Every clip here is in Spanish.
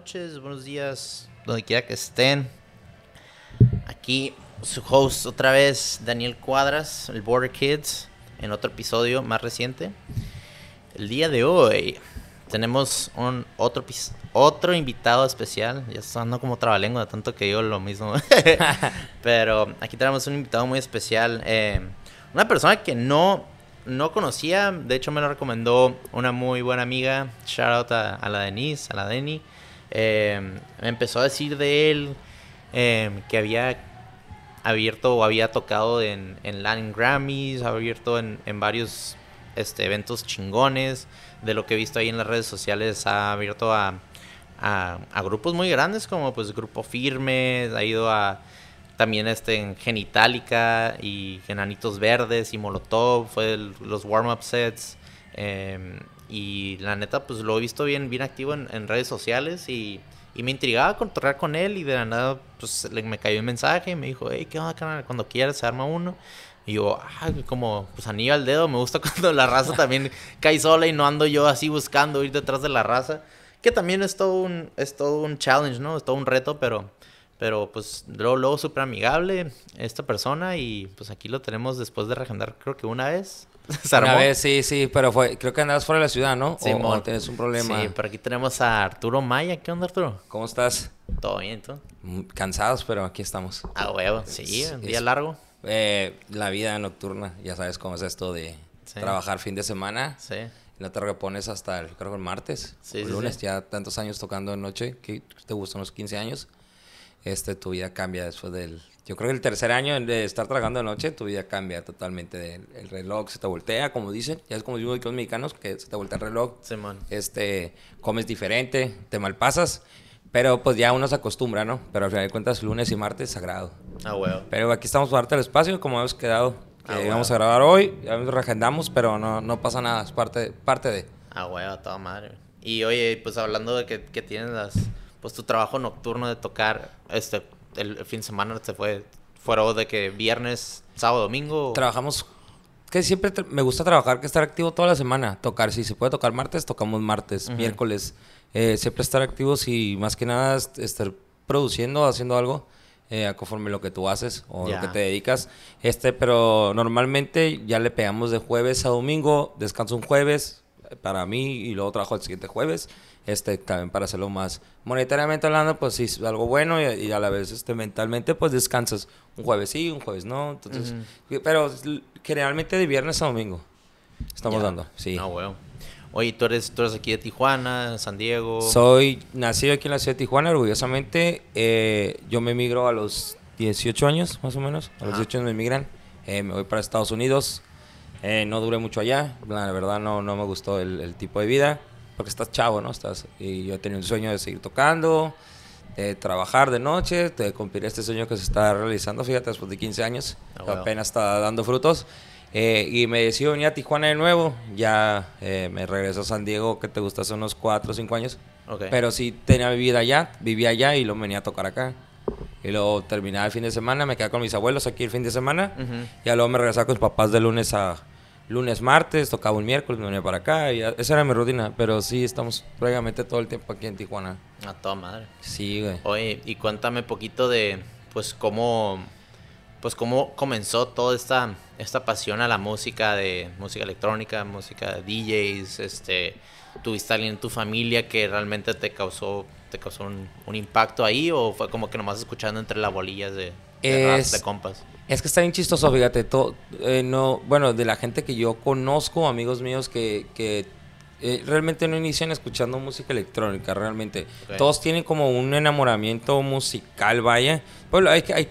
noches, buenos días, donde quiera que estén. Aquí su host otra vez, Daniel Cuadras, el Border Kids, en otro episodio más reciente. El día de hoy tenemos un otro otro invitado especial. Ya está ando como trabalengua tanto que digo lo mismo. Pero aquí tenemos un invitado muy especial. Eh, una persona que no no conocía, de hecho me lo recomendó una muy buena amiga, shout out a, la Denise, a la Denny. Em, me empezó a decir de él em, que había abierto o había tocado en, en Latin Grammys, abierto en, varios este, eventos chingones. De lo que he visto ahí en las redes sociales, ha abierto a, a grupos muy grandes como pues Grupo Firme, ha ido a también este, en Genitalica y Genanitos Verdes y Molotov, fue los warm-up sets. Em, y la neta, pues lo he visto bien, bien activo en, redes sociales y, me intrigaba contar con él y de la nada, pues me cayó un mensaje y me dijo, hey, ¿qué onda, canal? Cuando quieras se arma uno. Y yo, ah, como, pues anillo al dedo, me gusta cuando la raza también cae sola y no ando yo así buscando ir detrás de la raza. Que también es todo un, es todo un challenge, ¿no? Es todo un reto, pero pero pues luego, luego súper amigable esta persona y pues aquí lo tenemos después de regendar creo que una vez. Una vez, sí, sí, pero fue, creo que andabas fuera de la ciudad, ¿no? Sí, o, tienes un problema. Sí, pero aquí tenemos a Arturo Maya. ¿Qué onda, Arturo? ¿Cómo estás? Todo bien, ¿tú? Mm, cansados, pero aquí estamos. Ah, huevo, sí, un día largo. Eh, la vida nocturna, ya sabes cómo es esto de trabajar fin de semana. Sí. No te repones hasta el, creo que el martes, sí, el lunes, ya tantos años tocando de noche, que te gustan los 15 años este, tu vida cambia después del... Yo creo que el tercer año de estar trabajando de noche, tu vida cambia totalmente. El, reloj se te voltea, como dicen. Ya es como digo los mexicanos, que se te voltea el reloj. Este, comes diferente, te malpasas. Pero pues ya uno se acostumbra, ¿no? Pero al final de cuentas, lunes y martes, sagrado. Ah, huevo. Pero aquí estamos para darte el espacio, como hemos quedado. Que ah, a grabar hoy, ya nos reagendamos, pero no, no pasa nada, es parte, parte de... Ah, huevo, toda madre. Y oye, pues hablando de que, que tienes las pues tu trabajo nocturno de tocar, este, el, fin de semana se fue, fuera de que viernes, sábado, domingo. Trabajamos, que siempre me gusta trabajar, que estar activo toda la semana, tocar, si se puede tocar martes, tocamos martes, miércoles, eh, siempre estar activos y más que nada estar produciendo, haciendo algo. Eh, conforme lo que tú haces o lo que te dedicas. Este, pero normalmente ya le pegamos de jueves a domingo, descanso un jueves para mí y luego trabajo el siguiente jueves este, también para hacerlo más monetariamente hablando, pues sí, es algo bueno y, a la vez este, mentalmente, pues descansas un jueves sí, un jueves no, entonces, pero generalmente de viernes a domingo estamos dando, sí. Ah, bueno. Oye, ¿tú eres, ¿tú eres aquí de Tijuana, San Diego? Soy nacido aquí en la ciudad de Tijuana, orgullosamente. Eh, yo me emigro a los 18 años, más o menos. A los 18 años me emigran. Eh, me voy para Estados Unidos. Eh, no duré mucho allá. La verdad, no, no me gustó el, el tipo de vida porque estás chavo, ¿no? Estás, y yo tenía un sueño de seguir tocando, de trabajar de noche, de cumplir este sueño que se está realizando, fíjate, después de 15 años, ah, apenas está dando frutos. Eh, y me decido venir a Tijuana de nuevo, ya eh, me regreso a San Diego, que te gusta hace unos 4 o 5 años. Pero sí tenía mi vida allá, vivía allá y luego venía a tocar acá. Y luego terminaba el fin de semana, me quedaba con mis abuelos aquí el fin de semana. Y luego me regresaba con mis papás de lunes a, lunes, martes, tocaba un miércoles, me venía para acá. Y esa era mi rutina. Pero sí, estamos prácticamente todo el tiempo aquí en Tijuana. A toda madre. Sí, güey. Oye, y cuéntame poquito de, pues, cómo, pues, cómo comenzó toda esta, esta pasión a la música, de música electrónica, música de DJs, este... ¿Tuviste alguien en tu familia que realmente te causó, te causó un, impacto ahí? ¿O fue como que nomás escuchando entre las bolillas de, de compas? Es que está bien chistoso, fíjate, todo, eh, no, bueno, de la gente que yo conozco, amigos míos que, que eh, realmente no inician escuchando música electrónica, realmente. Todos tienen como un enamoramiento musical, vaya. Bueno, hay, hay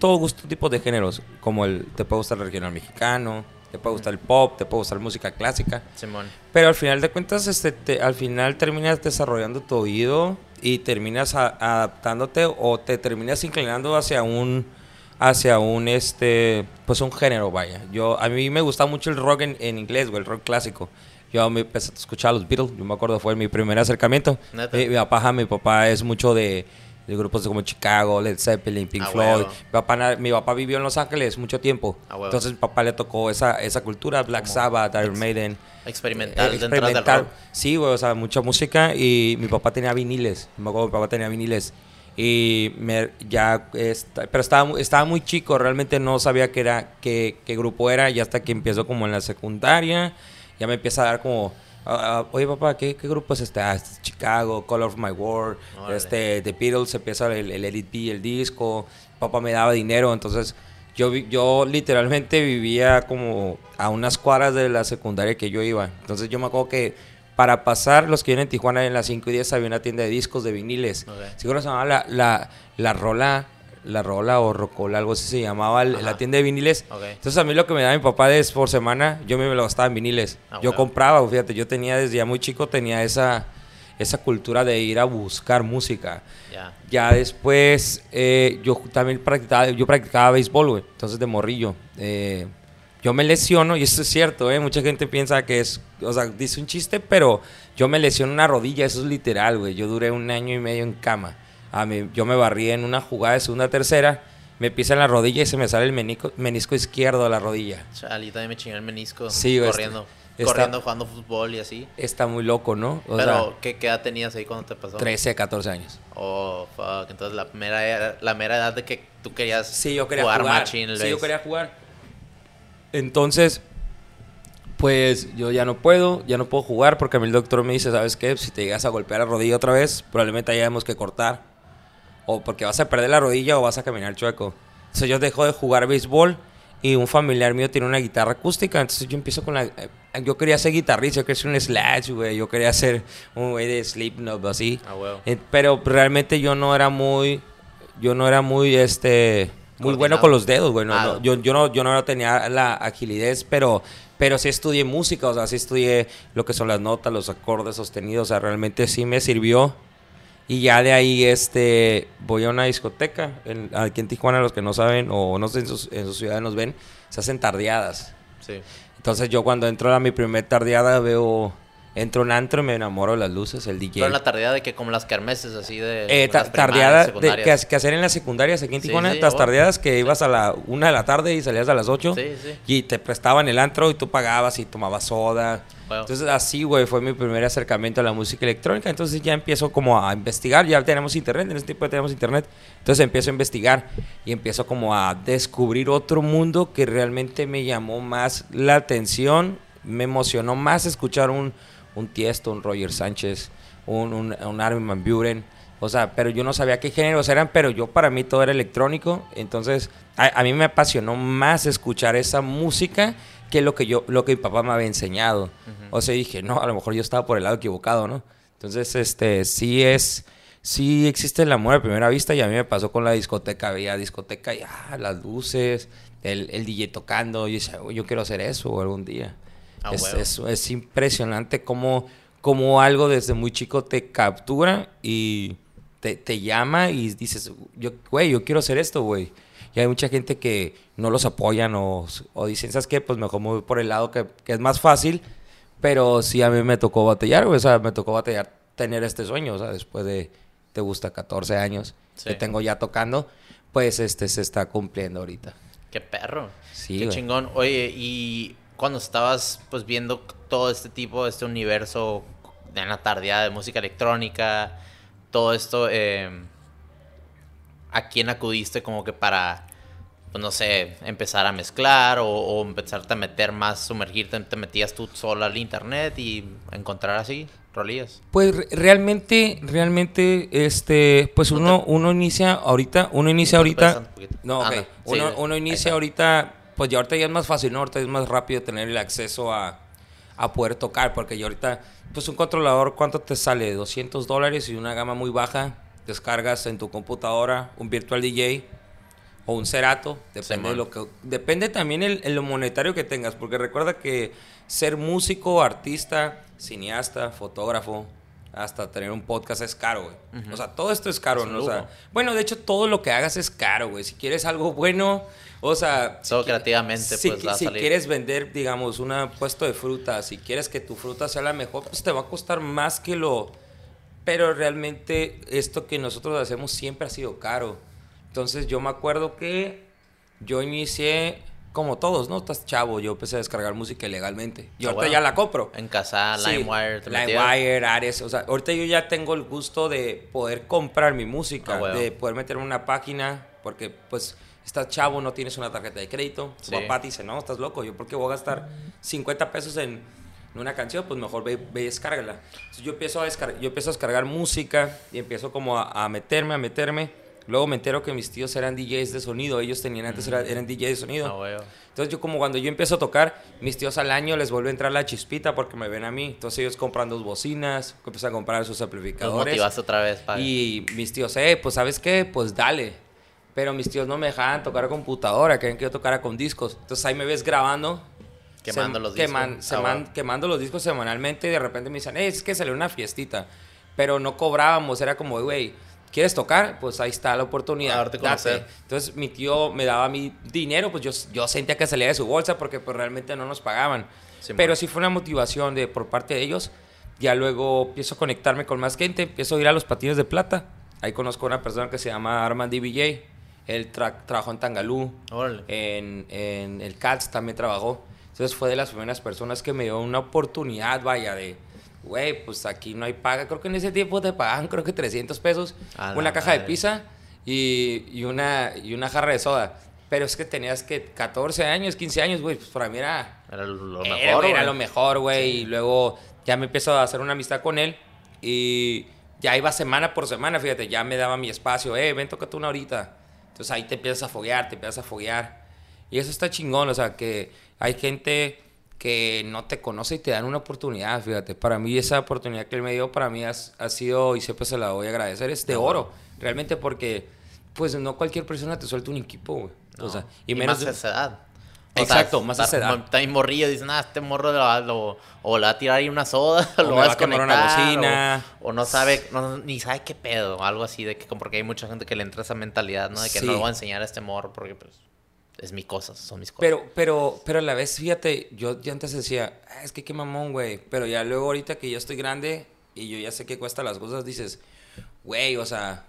todo gusto, tipo de géneros, como el, te puede gustar el regional mexicano, te puede gustar el pop, te puede gustar música clásica. Simón. Pero al final de cuentas, este, al final terminas desarrollando tu oído y terminas adaptándote o te terminas inclinando hacia un hacia un este pues un género vaya. Yo a mí me gusta mucho el rock en, inglés o el rock clásico. Yo me empecé a escuchar los Beatles yo me acuerdo fue mi primer acercamiento. Mi, mi, papá mi papá es mucho de, de, grupos como Chicago Led Zeppelin Pink ah, Floyd. Mi, papá, mi papá vivió en Los Ángeles mucho tiempo. Ah, entonces mi papá le tocó esa esa cultura Black Sabbath Iron Maiden. Experimental, eh, dentro del experimental. rock. Sí, güey, o sea, mucha música y mi papá tenía viniles. Me acuerdo mi papá tenía viniles. Y me, ya, esta- pero estaba, estaba muy chico, realmente no sabía qué era, qué, qué grupo era, y hasta que empiezo como en la secundaria, ya me empieza a dar como, ah, oye papá, ¿qué, qué grupo es este? Ah, este es Chicago, Color of My World, Órale. este, The Beatles, empieza el, el Edit B, el disco, papá me daba dinero, entonces yo, yo literalmente vivía como a unas cuadras de la secundaria que yo iba, entonces yo me acuerdo que para pasar, los que vienen en Tijuana en las 5 y 10 había una tienda de discos de viniles. Ok. Seguro se llamaba la, la, la Rola, la Rola o Rocola, algo así se llamaba Ajá. la tienda de viniles. Entonces a mí lo que me daba mi papá es por semana, yo me lo gastaba en viniles. Ah, yo bueno. compraba, fíjate, yo tenía desde ya muy chico, tenía esa, esa cultura de ir a buscar música. Ya. Ya después eh, yo también practicaba, yo practicaba béisbol, güey. Entonces de morrillo. Eh, yo me lesiono, y esto es cierto, ¿eh? Mucha gente piensa que es, o sea, dice un chiste, pero yo me lesiono una rodilla, eso es literal, güey. Yo duré un año y medio en cama. A mí, yo me barrí en una jugada de segunda tercera, me pisa en la rodilla y se me sale el menico- menisco izquierdo de la rodilla. Chale, yo también me chingué el menisco. Sí, corriendo. está- corriendo, jugando fútbol y así. Está muy loco, ¿no? O Pero, ¿qué, ¿qué edad tenías ahí cuando te pasó? sea, 13, 14 años. Oh, fuck. Entonces, la mera, era- la mera edad de que tú querías Sí, yo quería jugar, jugar. machín el sí, yo quería jugar. Entonces, pues yo ya no puedo, ya no puedo jugar porque a mí el doctor me dice, ¿sabes qué? Si te llegas a golpear la rodilla otra vez, probablemente hayamos que cortar. O porque vas a perder la rodilla o vas a caminar chueco. Entonces yo dejo de jugar béisbol y un familiar mío tiene una guitarra acústica, entonces yo empiezo con la... eh, Yo quería ser guitarrista, yo quería ser un Slash, güey, yo quería ser un güey de Slipknot, así. Ah, huevo. Eh, pero realmente yo no era muy, yo no era muy, este, muy bueno con los dedos, güey. no, Ah. no, yo, yo no, yo no tenía la agilidad, pero, pero sí estudié música, o sea, sí estudié lo que son las notas, los acordes sostenidos, o sea, realmente sí me sirvió. Y ya de ahí, este, voy a una discoteca, en- aquí en Tijuana, los que no saben, o no sé, en sus, en sus ciudades nos ven, se hacen tardeadas. Sí. Entonces yo cuando entro a mi primer tardeada veo, entro a un antro y me enamoro de las luces, el DJ. Pero en la tardía de que como las kermeses así de... Eh, ta- tardeada de, que, que hacer en las secundarias aquí en Tijuana, sí, las oh. tardeadas que ibas a la una de la tarde y salías a las 8 Sí, sí. y te prestaban el antro y tú pagabas y tomabas soda. Entonces así, güey, fue mi primer acercamiento a la música electrónica. Entonces ya empiezo como a investigar, ya tenemos internet, en ese tiempo ya tenemos internet. Entonces empiezo a investigar y empiezo como a descubrir otro mundo que realmente me llamó más la atención, me emocionó más escuchar un, un Tiesto, un Roger Sánchez, un, un, un Armin Van Buren. O sea, pero yo no sabía qué géneros eran, pero yo para mí todo era electrónico. Entonces, a, a mí me apasionó más escuchar esa música que lo que yo, lo que mi papá me había enseñado. O sea, dije, no, a lo mejor yo estaba por el lado equivocado, ¿no? Entonces, este, sí es, sí existe el amor a primera vista y a mí me pasó con la discoteca, veía discoteca y ah, las luces, el, el DJ tocando, y decía, "Uy, yo quiero hacer eso algún día. Ah, es, es, es impresionante cómo, cómo algo desde muy chico te captura y te, te llama y dices, yo, güey, yo quiero hacer esto, güey. Y hay mucha gente que no los apoyan o, o dicen, ¿sabes qué? Pues mejor me voy por el lado que, que es más fácil. Pero sí a mí me tocó batallar, güey. O sea, me tocó batallar tener este sueño. O sea, después de, te gusta, 14 años Sí. que tengo ya tocando, pues este se está cumpliendo ahorita. Qué perro. Sí, Qué güey. chingón. Oye, y cuando estabas pues viendo todo este tipo, este universo en la tardeada de música electrónica, todo esto, eh, ¿a quién acudiste como que para, pues no sé, empezar a mezclar o, o empezarte a meter más, sumergirte, te metías tú sola al internet y encontrar así rolillas? Pues re- realmente, realmente, este, pues uno, uno inicia ahorita, uno inicia ahorita. No, Ah, ok. no. Sí, Uno, inicia ahorita, pues ya ahorita ya es más fácil, ¿no? Ahorita es más rápido tener el acceso a, a poder tocar, porque ya ahorita, pues un controlador, ¿cuánto te sale? 200 dólares y una gama muy baja. Descargas en tu computadora un Virtual DJ o un Cerato, depende de Simón. lo que depende también el, el lo monetario que tengas, porque recuerda que ser músico, artista, cineasta, fotógrafo, hasta tener un podcast es caro, güey. O sea, todo esto es caro, Es ¿no? O sea, bueno, de hecho todo lo que hagas es caro, güey. Si quieres algo bueno, o sea, Todo qui- creativamente, si, pues, va a si salir. quieres vender, digamos, un puesto de fruta, si quieres que tu fruta sea la mejor, pues te va a costar más que lo pero realmente esto que nosotros hacemos siempre ha sido caro. Entonces yo me acuerdo que yo inicié como todos, ¿no? Estás chavo, yo empecé a descargar música ilegalmente. Y Ah, ahorita bueno. ya la compro. En casa, Sí, LimeWire, metías? LimeWire, Ares. O sea, ahorita yo ya tengo el gusto de poder comprar mi música, Ah, bueno. de poder meterme en una página, porque pues estás chavo, no tienes una tarjeta de crédito. Tu Sí. papá te dice, no, estás loco, yo porque voy a gastar 50 pesos en, en una canción, pues mejor ve, ve y descárgala. Entonces yo empiezo, a descar- yo empiezo a descargar música y empiezo como a, a meterme, a meterme. Luego me entero que mis tíos eran DJs de sonido, ellos tenían antes, era- eran DJs de sonido. Ah, huevo. Entonces yo como cuando yo empiezo a tocar, mis tíos al año les vuelve a entrar la chispita porque me ven a mí. Entonces ellos compran dos bocinas, empiezan a comprar sus Los amplificadores. motivaste otra vez para... Y mis tíos, eh, pues ¿sabes qué? Pues dale. Pero mis tíos no me dejaban tocar computadora, querían que yo tocara con discos. Entonces ahí me ves grabando. Quemando sem- los discos. Ah, seman- bueno. Quemando los discos semanalmente y de repente me dicen, eh, es que salió una fiestita. Pero no cobrábamos, era como, güey, ¿quieres tocar? Pues ahí está la oportunidad. A date". Entonces mi tío me daba mi dinero, pues yo, yo sentía que salía de su bolsa porque pues realmente no nos pagaban. Sí, Pero man. sí fue una motivación de, por parte de ellos. Ya luego empiezo a conectarme con más gente, empiezo a ir a los patines de plata. Ahí conozco a una persona que se llama Armand DBJ. Él tra- trabajó en Tangalú, en, en el CATS también trabajó. Entonces fue de las primeras personas que me dio una oportunidad, vaya, de, güey, pues aquí no hay paga. Creo que en ese tiempo te pagaban, creo que 300 pesos, A una caja de pizza y, y, una, y una jarra de soda. Pero es que tenías que 14 años, 15 años, güey, pues para mí era, Era lo mejor, era lo mejor, güey. Y luego ya me empiezo a hacer una amistad con él. Y ya iba semana por semana, fíjate, ya me daba mi espacio. Eh, ven, tócate una horita. Entonces ahí te empiezas a foguear, te empiezas a foguear. Y eso está chingón, o sea, que hay gente que no te conoce y te dan una oportunidad, fíjate. Para mí esa oportunidad que él me dio, para mí ha, ha sido, y siempre se la voy a agradecer, es de oro. Realmente porque, pues no cualquier persona te suelta un equipo, güey. No. O sea, y, Y, menos más de- esa edad. Exacto, más a esa edad. Está morrillo, dicen, ah, este morro lo, lo- o le va a tirar ahí una soda, O lo va a quemar una desconectar, bocina. O, o no sabe, no- ni sabe qué pedo, o algo así, de que porque hay mucha gente que le entra esa mentalidad, ¿no? De que Sí. no le voy a enseñar a este morro porque, pues, es mi cosa, son mis cosas. Pero, pero, pero a la vez, fíjate, yo ya antes decía, "Ah, es que qué mamón, güey. Pero ya luego ahorita que yo estoy grande y yo ya sé que cuesta las cosas, dices, güey, o sea,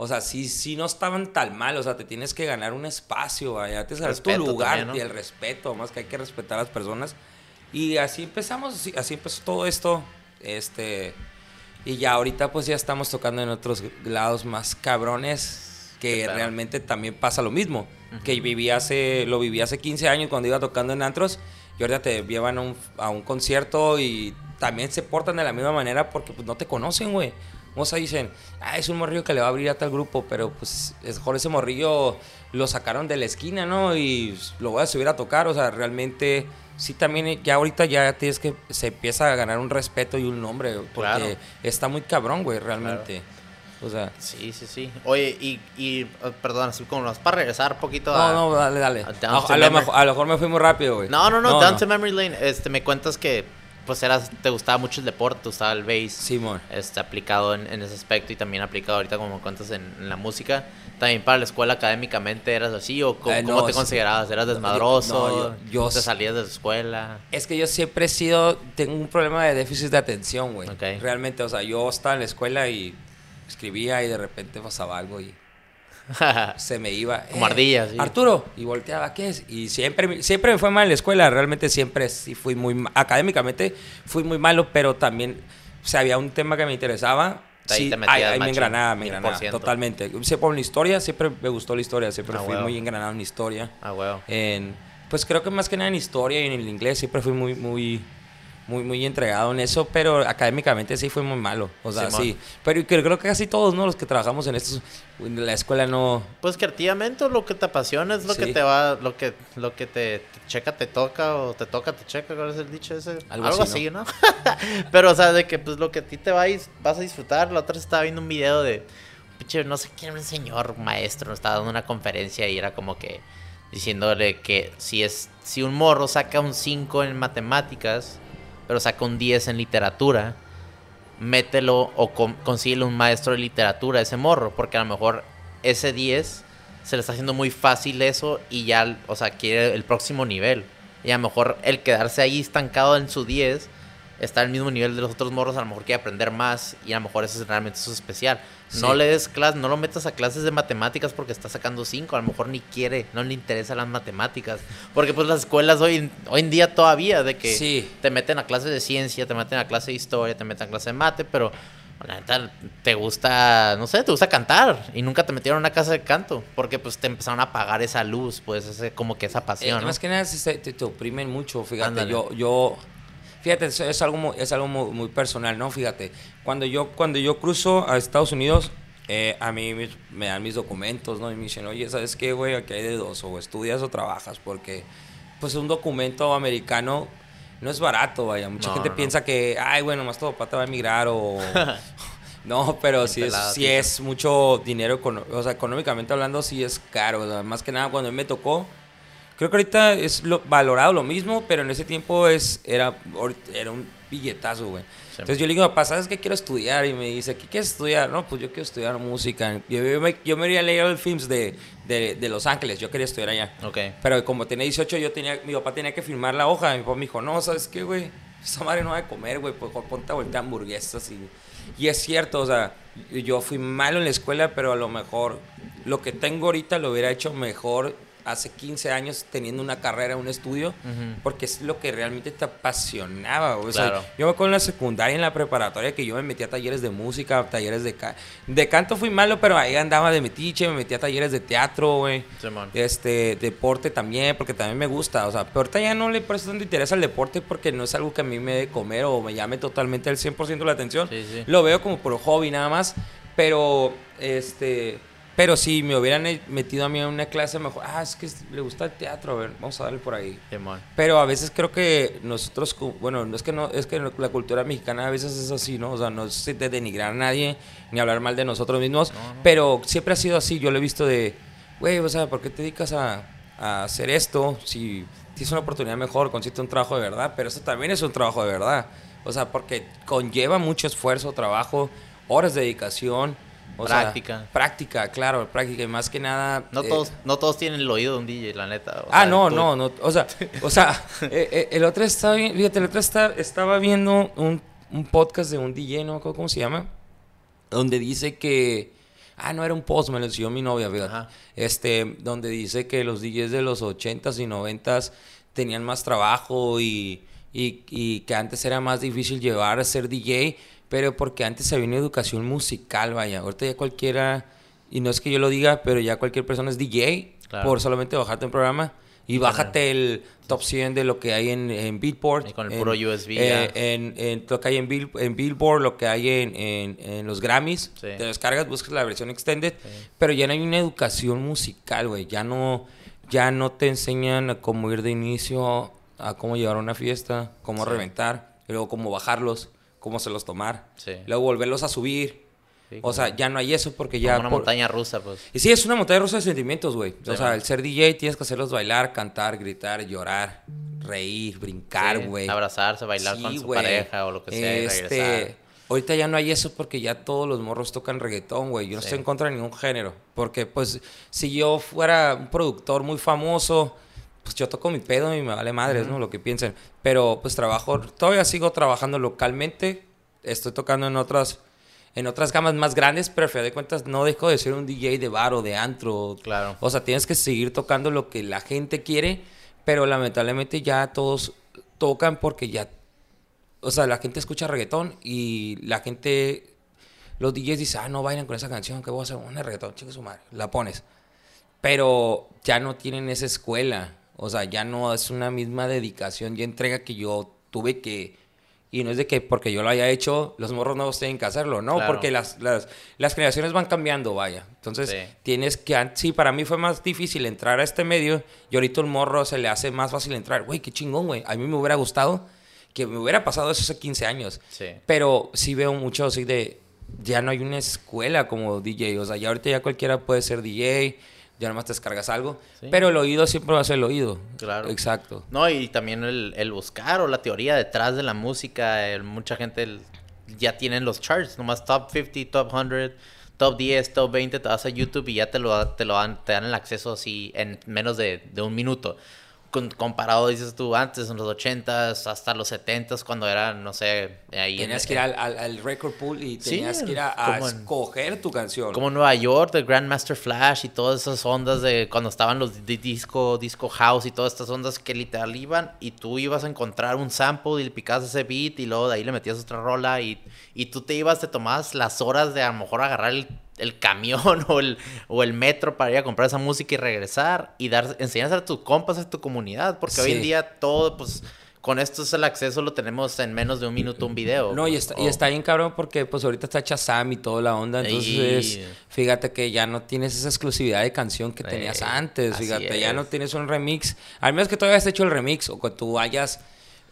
o sea, sí, sí no estaban tan mal, o sea, te tienes que ganar un espacio, vaya, te sabes tu lugar también, ¿no? y el respeto, más que hay que respetar a las personas. Y así empezamos, así, así empezó todo esto, este, y ya ahorita pues ya estamos tocando en otros lados más cabrones que pedo. realmente también pasa lo mismo. Que viví hace, lo viví hace 15 años cuando iba tocando en antros y ahorita te llevan a un, a un concierto y también se portan de la misma manera porque pues no te conocen, güey. O sea, dicen, ah, es un morrillo que le va a abrir a tal grupo, pero pues es mejor ese morrillo lo sacaron de la esquina, ¿no? Y lo voy a subir a tocar, o sea, realmente sí también ya ahorita ya tienes que se empieza a ganar un respeto y un nombre porque Claro. está muy cabrón, güey, realmente. O sea, Sí, sí, sí. Oye, y, y eh, perdón, así como nos para regresar un poquito no, a... no, dale, dale. a lo mejor, a lo mejor me fui muy rápido, güey. No, no, no, Down to Memory Lane. Este, me cuentas que, pues, eras, te gustaba mucho el deporte, te gustaba el bass. Simón. Este, aplicado en, en ese aspecto y también aplicado ahorita, como cuentas, en, en la música. También para la escuela académicamente eras así, o cómo, Eh, cómo no, te sí. considerabas? ¿Eras desmadroso? No, yo- yo- ¿Te salías de la escuela? Es que yo siempre he sido, tengo un problema de déficit de atención, güey. Ok. Realmente, o sea, yo estaba en la escuela y escribía y de repente pasaba algo y se me iba. Como ardilla, sí. Arturo, y volteaba, ¿qué es? Y siempre, me- siempre me fue mal en la escuela, realmente siempre sí fui muy, académicamente fui muy malo, pero también, o sea, había un tema que me interesaba. Ahí sí, te ahí, ahí me engranaba, me 100%. engranaba, totalmente. Siempre por la historia, siempre me gustó la historia, siempre Ah, fui muy engranado en historia. ah, huevo. En, pues creo que más que nada en historia y en el inglés siempre fui muy, muy, muy, muy entregado en eso, pero académicamente sí fue muy malo. O sea, Simón. sí. Pero creo, creo que casi todos, ¿no? Los que trabajamos en estos, en la escuela no... Pues creativamente lo que te apasiona es lo que te va, lo que, lo que te, te checa te toca o te toca te checa, ¿cuál es el dicho ese? Algo Algo, así, así, ¿no? Pero o sea, de que pues lo que a ti te va vas a disfrutar, la otra vez estaba viendo un video de pinche, no sé quién era un señor maestro, estaba dando una conferencia y era como que diciéndole que si es si un morro saca un 5 en matemáticas, pero saca un 10 en literatura, mételo o con, consíguele un maestro de literatura a ese morro, porque a lo mejor ese 10 se le está haciendo muy fácil eso y ya, o sea, quiere el próximo nivel. Y a lo mejor el quedarse ahí estancado en su 10 está al mismo nivel de los otros morros, a lo mejor quiere aprender más y a lo mejor eso es realmente su especial. No le des clases, no lo metas a clases de matemáticas porque está sacando cinco, a lo mejor ni quiere, no le interesa las matemáticas. Porque pues las escuelas hoy, hoy en día todavía de que te meten a clases de ciencia, te meten a clases de historia, te meten a clases de mate, pero la neta, te gusta, no sé, te gusta cantar y nunca te metieron a una casa de canto porque pues te empezaron a apagar esa luz, pues ese, como que esa pasión. Eh, más que nada te, te, oprimen mucho, fíjate, yo, yo Fíjate, es algo, muy, es algo muy, personal, ¿no? Fíjate, cuando yo, cuando yo cruzo a Estados Unidos, eh, a mí me, dan mis documentos, ¿no? Y me dicen, oye, ¿sabes qué, güey? Aquí hay de dos, o estudias o trabajas, porque pues un documento americano no es barato, vaya. Mucha gente piensa que, ay, bueno, más todo pata va a emigrar o... no, pero sí es, sí es mucho dinero, o sea, económicamente hablando, sí es caro. más que nada, cuando me tocó, Creo que ahorita es lo, valorado lo mismo, pero en ese tiempo es, era, era un billetazo, güey. Entonces yo le digo, papá, ¿sabes qué quiero estudiar? Y me dice, ¿qué quieres estudiar? No, pues yo quiero estudiar música. Yo, me, yo me iría a leer el films de, de, de, Los Ángeles, yo quería estudiar allá. Okay. Pero como tenía 18, yo tenía, mi papá tenía que firmar la hoja. Mi papá me dijo, no, ¿sabes qué, güey? Esa madre no va a comer, güey, pues ponte a voltear hamburguesas. Y, y es cierto, o sea, yo fui malo en la escuela, pero a lo mejor lo que tengo ahorita lo hubiera hecho mejor hace 15 años teniendo una carrera, un estudio, porque es lo que realmente te apasionaba. O sea, yo me acuerdo en la secundaria, en la preparatoria, que yo me metía a talleres de música, talleres de, de canto fui malo, pero ahí andaba de metiche, me metía a talleres de teatro, güey. este, deporte también, porque también me gusta. O sea, pero ahorita ya no le presto tanto interés al deporte porque no es algo que a mí me dé comer o me llame totalmente al 100% la atención. Lo veo como por hobby nada más, pero este pero si me hubieran metido a mí en una clase, mejor, ah, es que le gusta el teatro, a ver, vamos a darle por ahí. Pero a veces creo que nosotros, bueno, no es que no, es que la cultura mexicana a veces es así, ¿no? O sea, no es de denigrar a nadie, ni hablar mal de nosotros mismos, pero siempre ha sido así, yo lo he visto de, güey, o sea, ¿por qué te dedicas a, a hacer esto? Si tienes una oportunidad mejor, consiste un trabajo de verdad, pero eso también es un trabajo de verdad. O sea, porque conlleva mucho esfuerzo, trabajo, horas de dedicación práctica. práctica, claro, práctica. Y más que nada. No, eh, todos, no todos tienen el oído de un DJ, la neta. ah, no, no, no. O sea, o sea eh, eh, el otro estaba fíjate, el otro estaba viendo un, un, podcast de un DJ, no me acuerdo cómo se llama, donde dice que. Ah, no era un post, me lo enseñó mi novia, fíjate. Este, donde dice que los DJs de los 80s y 90s tenían más trabajo y, y, y que antes era más difícil llevar a ser DJ pero porque antes había una educación musical, vaya. Ahorita ya cualquiera, y no es que yo lo diga, pero ya cualquier persona es DJ por solamente bajarte un programa y bájate el top 100 de lo que hay en, en. Y con el puro USB. Eh, en, en, lo que hay en, en Billboard, lo que hay en, en los Grammys. Te descargas, buscas la versión extended. Pero ya no hay una educación musical, güey. Ya no, ya no te enseñan a cómo ir de inicio, a cómo llevar una fiesta, cómo reventar, y luego cómo bajarlos cómo se los tomar. Luego volverlos a subir. o sea, ya no hay eso porque ya... Como una montaña rusa, pues. Y sí, es una montaña rusa de sentimientos, güey. o sea, el ser DJ tienes que hacerlos bailar, cantar, gritar, llorar, reír, brincar, güey. abrazarse, bailar con su pareja o lo que sea este... Ahorita ya no hay eso porque ya todos los morros tocan reggaetón, güey. Yo no estoy en contra de ningún género. Porque, pues, si yo fuera un productor muy famoso pues yo toco mi pedo y me vale madres, ¿no? Lo que piensen. Pero pues trabajo, todavía sigo trabajando localmente. Estoy tocando en otras en otras gamas más grandes, pero a fin de cuentas no dejo de ser un DJ de bar o de antro. Claro. O sea, tienes que seguir tocando lo que la gente quiere, pero lamentablemente ya todos tocan porque ya o sea, la gente escucha reggaetón y la gente los DJs dicen, "Ah, no bailan con esa canción, que voy a hacer una reggaetón, chica su madre." La pones. Pero ya no tienen esa escuela. O sea, ya no es una misma dedicación y entrega que yo tuve que... Y no es de que porque yo lo haya hecho, los morros nuevos tienen que hacerlo, ¿no? Porque las, las, las, generaciones van cambiando, vaya. Entonces, tienes que... Sí, para mí fue más difícil entrar a este medio y ahorita un morro se le hace más fácil entrar. Güey, qué chingón, güey. A mí me hubiera gustado que me hubiera pasado eso hace 15 años. Sí. Pero sí veo mucho así de... Ya no hay una escuela como DJ. O sea, ya ahorita ya cualquiera puede ser DJ ya nomás te descargas algo. Pero el oído siempre va a ser el oído. Claro. Exacto. No, y también el, buscar o la teoría detrás de la música. mucha gente ya tienen los charts, nomás top 50, top 100, top 10, top 20. Te vas a YouTube y ya te lo, te lo dan, te dan el acceso así en menos de, un minuto. Con- comparado, dices tú, antes, en los 80s, hasta los 70s, cuando era, no sé, ahí en- Tenías que ir al, al- al record pool y Sí, tenías que ir a, a en- escoger tu canción. Como Nueva York, de Grandmaster Flash y todas esas ondas de cuando estaban los di- disco, disco house y todas estas ondas que literal iban y tú ibas a encontrar un sample y le picabas ese beat y luego de ahí le metías otra rola y, y tú te ibas, te tomabas las horas de a lo mejor agarrar el, el camión o el, o el metro para ir a comprar esa música y regresar y dar, enseñar a tus compas, a tu comunidad, porque hoy en día todo, pues con esto es el acceso, lo tenemos en menos de un minuto un video. No, y está, y está bien cabrón porque pues ahorita está Chazam y toda la onda, entonces Y- fíjate que ya no tienes esa exclusividad de canción que tenías Eh, antes, fíjate, ya no es. tienes un remix, al menos que tú hayas hecho el remix o que tú vayas,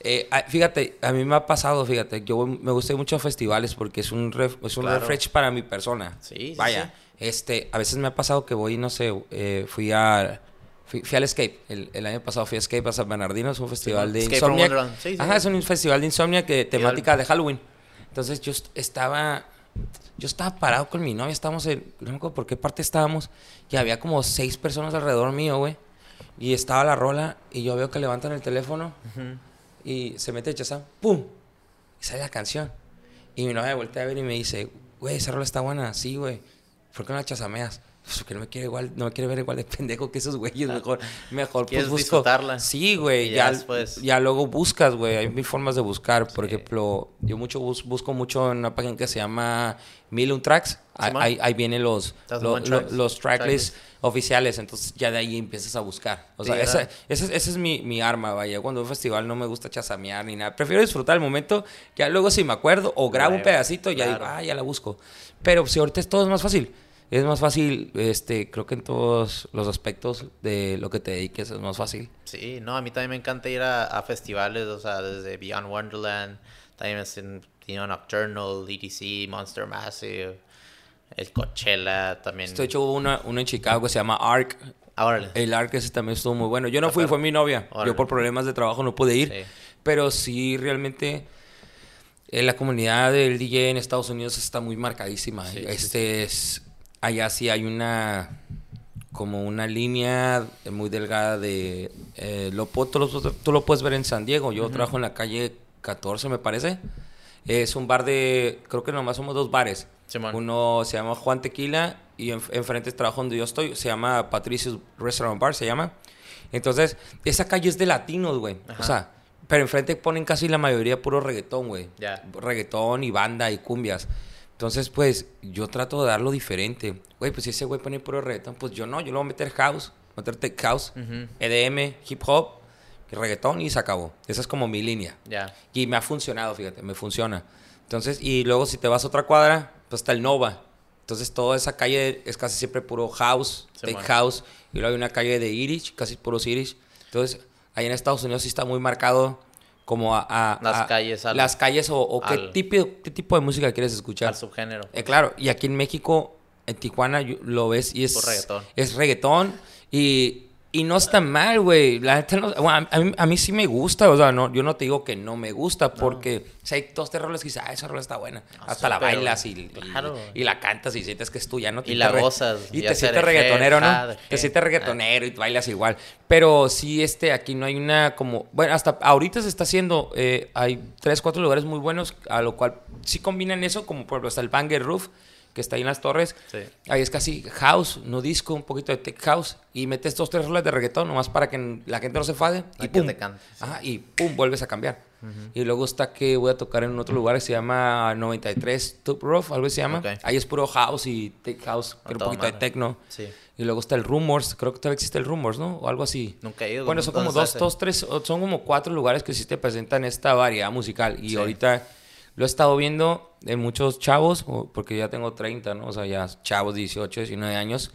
eh, ah, fíjate, a mí me ha pasado, fíjate, yo me gusta mucho a festivales porque es un, ref- es un Claro. refresh para mi persona. Sí, sí, Vaya, este, a veces me ha pasado que voy, no sé, eh, fui a... Fui, fui al Escape, el, el año pasado fui a Escape a San Bernardino, es un festival de Escape. Sí, sí, Ajá, sí. es un festival de Insomniac que temática de Halloween. Entonces yo est- estaba, yo estaba parado con mi novia, estábamos en, no me acuerdo por qué parte estábamos, y había como seis personas alrededor mío, güey. Y estaba la rola, y yo veo que levantan el teléfono, y se mete chazán, ¡pum! Y sale la canción. Y mi novia voltea a ver y me dice, güey, esa rola está buena, sí, güey. ¿Por qué no la chasameas? Pues porque no me quiere igual, no me quiere ver igual de pendejo que esos güeyes, mejor, mejor pues busco. disfrutarla. Sí, güey, ya, ya después- ya luego buscas, güey, hay mil formas de buscar. Por ejemplo, yo mucho bus- busco mucho en una página que se llama Million Tracks. Ahí, ahí- ahí vienen los, lo- lo- los tracklists Tracklist. oficiales, entonces ya de ahí empiezas a buscar. O Sí, sea, esa, es- esa es mi, mi arma, vaya. Cuando un festival no me gusta chasamear ni nada. Prefiero disfrutar el momento, que ya luego si me acuerdo o grabo un Claro, pedacito, ya digo, claro. ah, ya la busco. Pero si ahorita es todo es más fácil. Es más fácil, este, creo que en todos los aspectos de lo que te dediques es más fácil. Sí, no, a mí también me encanta ir a, a festivales, o sea, desde Beyond Wonderland, también es en Tino Nocturnal, EDC, Monster Massive, el Coachella, también. Esto hecho una, uno en Chicago que se llama ARC. Ahora, El ARC ese también estuvo muy bueno. Yo no fui, Ajá. fue mi novia. Órale. Yo por problemas de trabajo no pude ir. Sí. Pero sí, realmente eh, la comunidad del DJ en Estados Unidos está muy marcadísima. Sí, sí, este es allá sí hay una como una línea muy delgada de eh, lo, tú, lo, tú lo puedes ver en San Diego. Yo trabajo en la calle 14, me parece. Es un bar de, creo que nomás somos dos bares. Simón. Uno se llama Juan Tequila y en- enfrente trabajo donde yo estoy, se llama Patricios Restaurant Bar, se llama. Entonces, esa calle es de latinos, güey. O sea, pero enfrente ponen casi la mayoría puro reggaetón, güey. Ya. Reggaetón y banda y cumbias. Entonces, pues, yo trato de darlo diferente. Güey, pues si ese güey pone puro reggaetón, pues yo no, yo le voy a meter house, meter tech house, Ujú. EDM, hip hop, reggaetón y se acabó. Esa es como mi línea. ya. Y me ha funcionado, fíjate, me funciona. Entonces, y luego si te vas a otra cuadra, pues está el Nova. Entonces, toda esa calle es casi siempre puro house, Sí, tech house. Y luego hay una calle de Irish, casi puros Irish. Entonces, ahí en Estados Unidos sí está muy marcado como a... a- Las a- calles al- Las calles o, o qué, tipo, qué tipo de música quieres escuchar. Al subgénero. Eh, claro, y aquí en México, en Tijuana, lo ves y es reggaetón. Es reggaetón y, y no está mal, güey. La neta no- bueno, a, mí, a mí sí me gusta, o sea, no, yo no te digo que no me gusta, porque o sea, hay dos, tres roles que dices, ah, esa rola está buena. No, Hasta la bailas y, y- claro. y la cantas y sientes que es tuya, ¿no? Y la gozas, Y te sientes reggaetonero, ¿no? ah, Te sientes reggaetonero y bailas igual. Pero sí, este, aquí no hay una como... Bueno, hasta ahorita se está haciendo... eh, hay tres, cuatro lugares muy buenos, a lo cual sí combinan eso, como por ejemplo está el Banger Roof, que está ahí en las torres. Sí. Ahí es casi house, no disco, un poquito de tech house. Y metes dos, tres rolas de reggaetón, nomás para que la gente no se fade. Y pum. te cante, sí. Ajá, y pum, vuelves a cambiar. Y luego está que voy a tocar en otro lugar que se llama 93 Tube Roof, algo se llama. Ahí es puro house y tech house, pero un poquito de techno. Sí. Y luego está el Rumors, creo que todavía existe el Rumors, ¿no? O algo así. Nunca he ido. Bueno, son como ¿Dónde dos, dos, tres, son como cuatro lugares que sí te presentan esta variedad musical. Y Sí. ahorita lo he estado viendo de muchos chavos, porque ya tengo 30, ¿no? O sea, ya chavos 18, 19 años.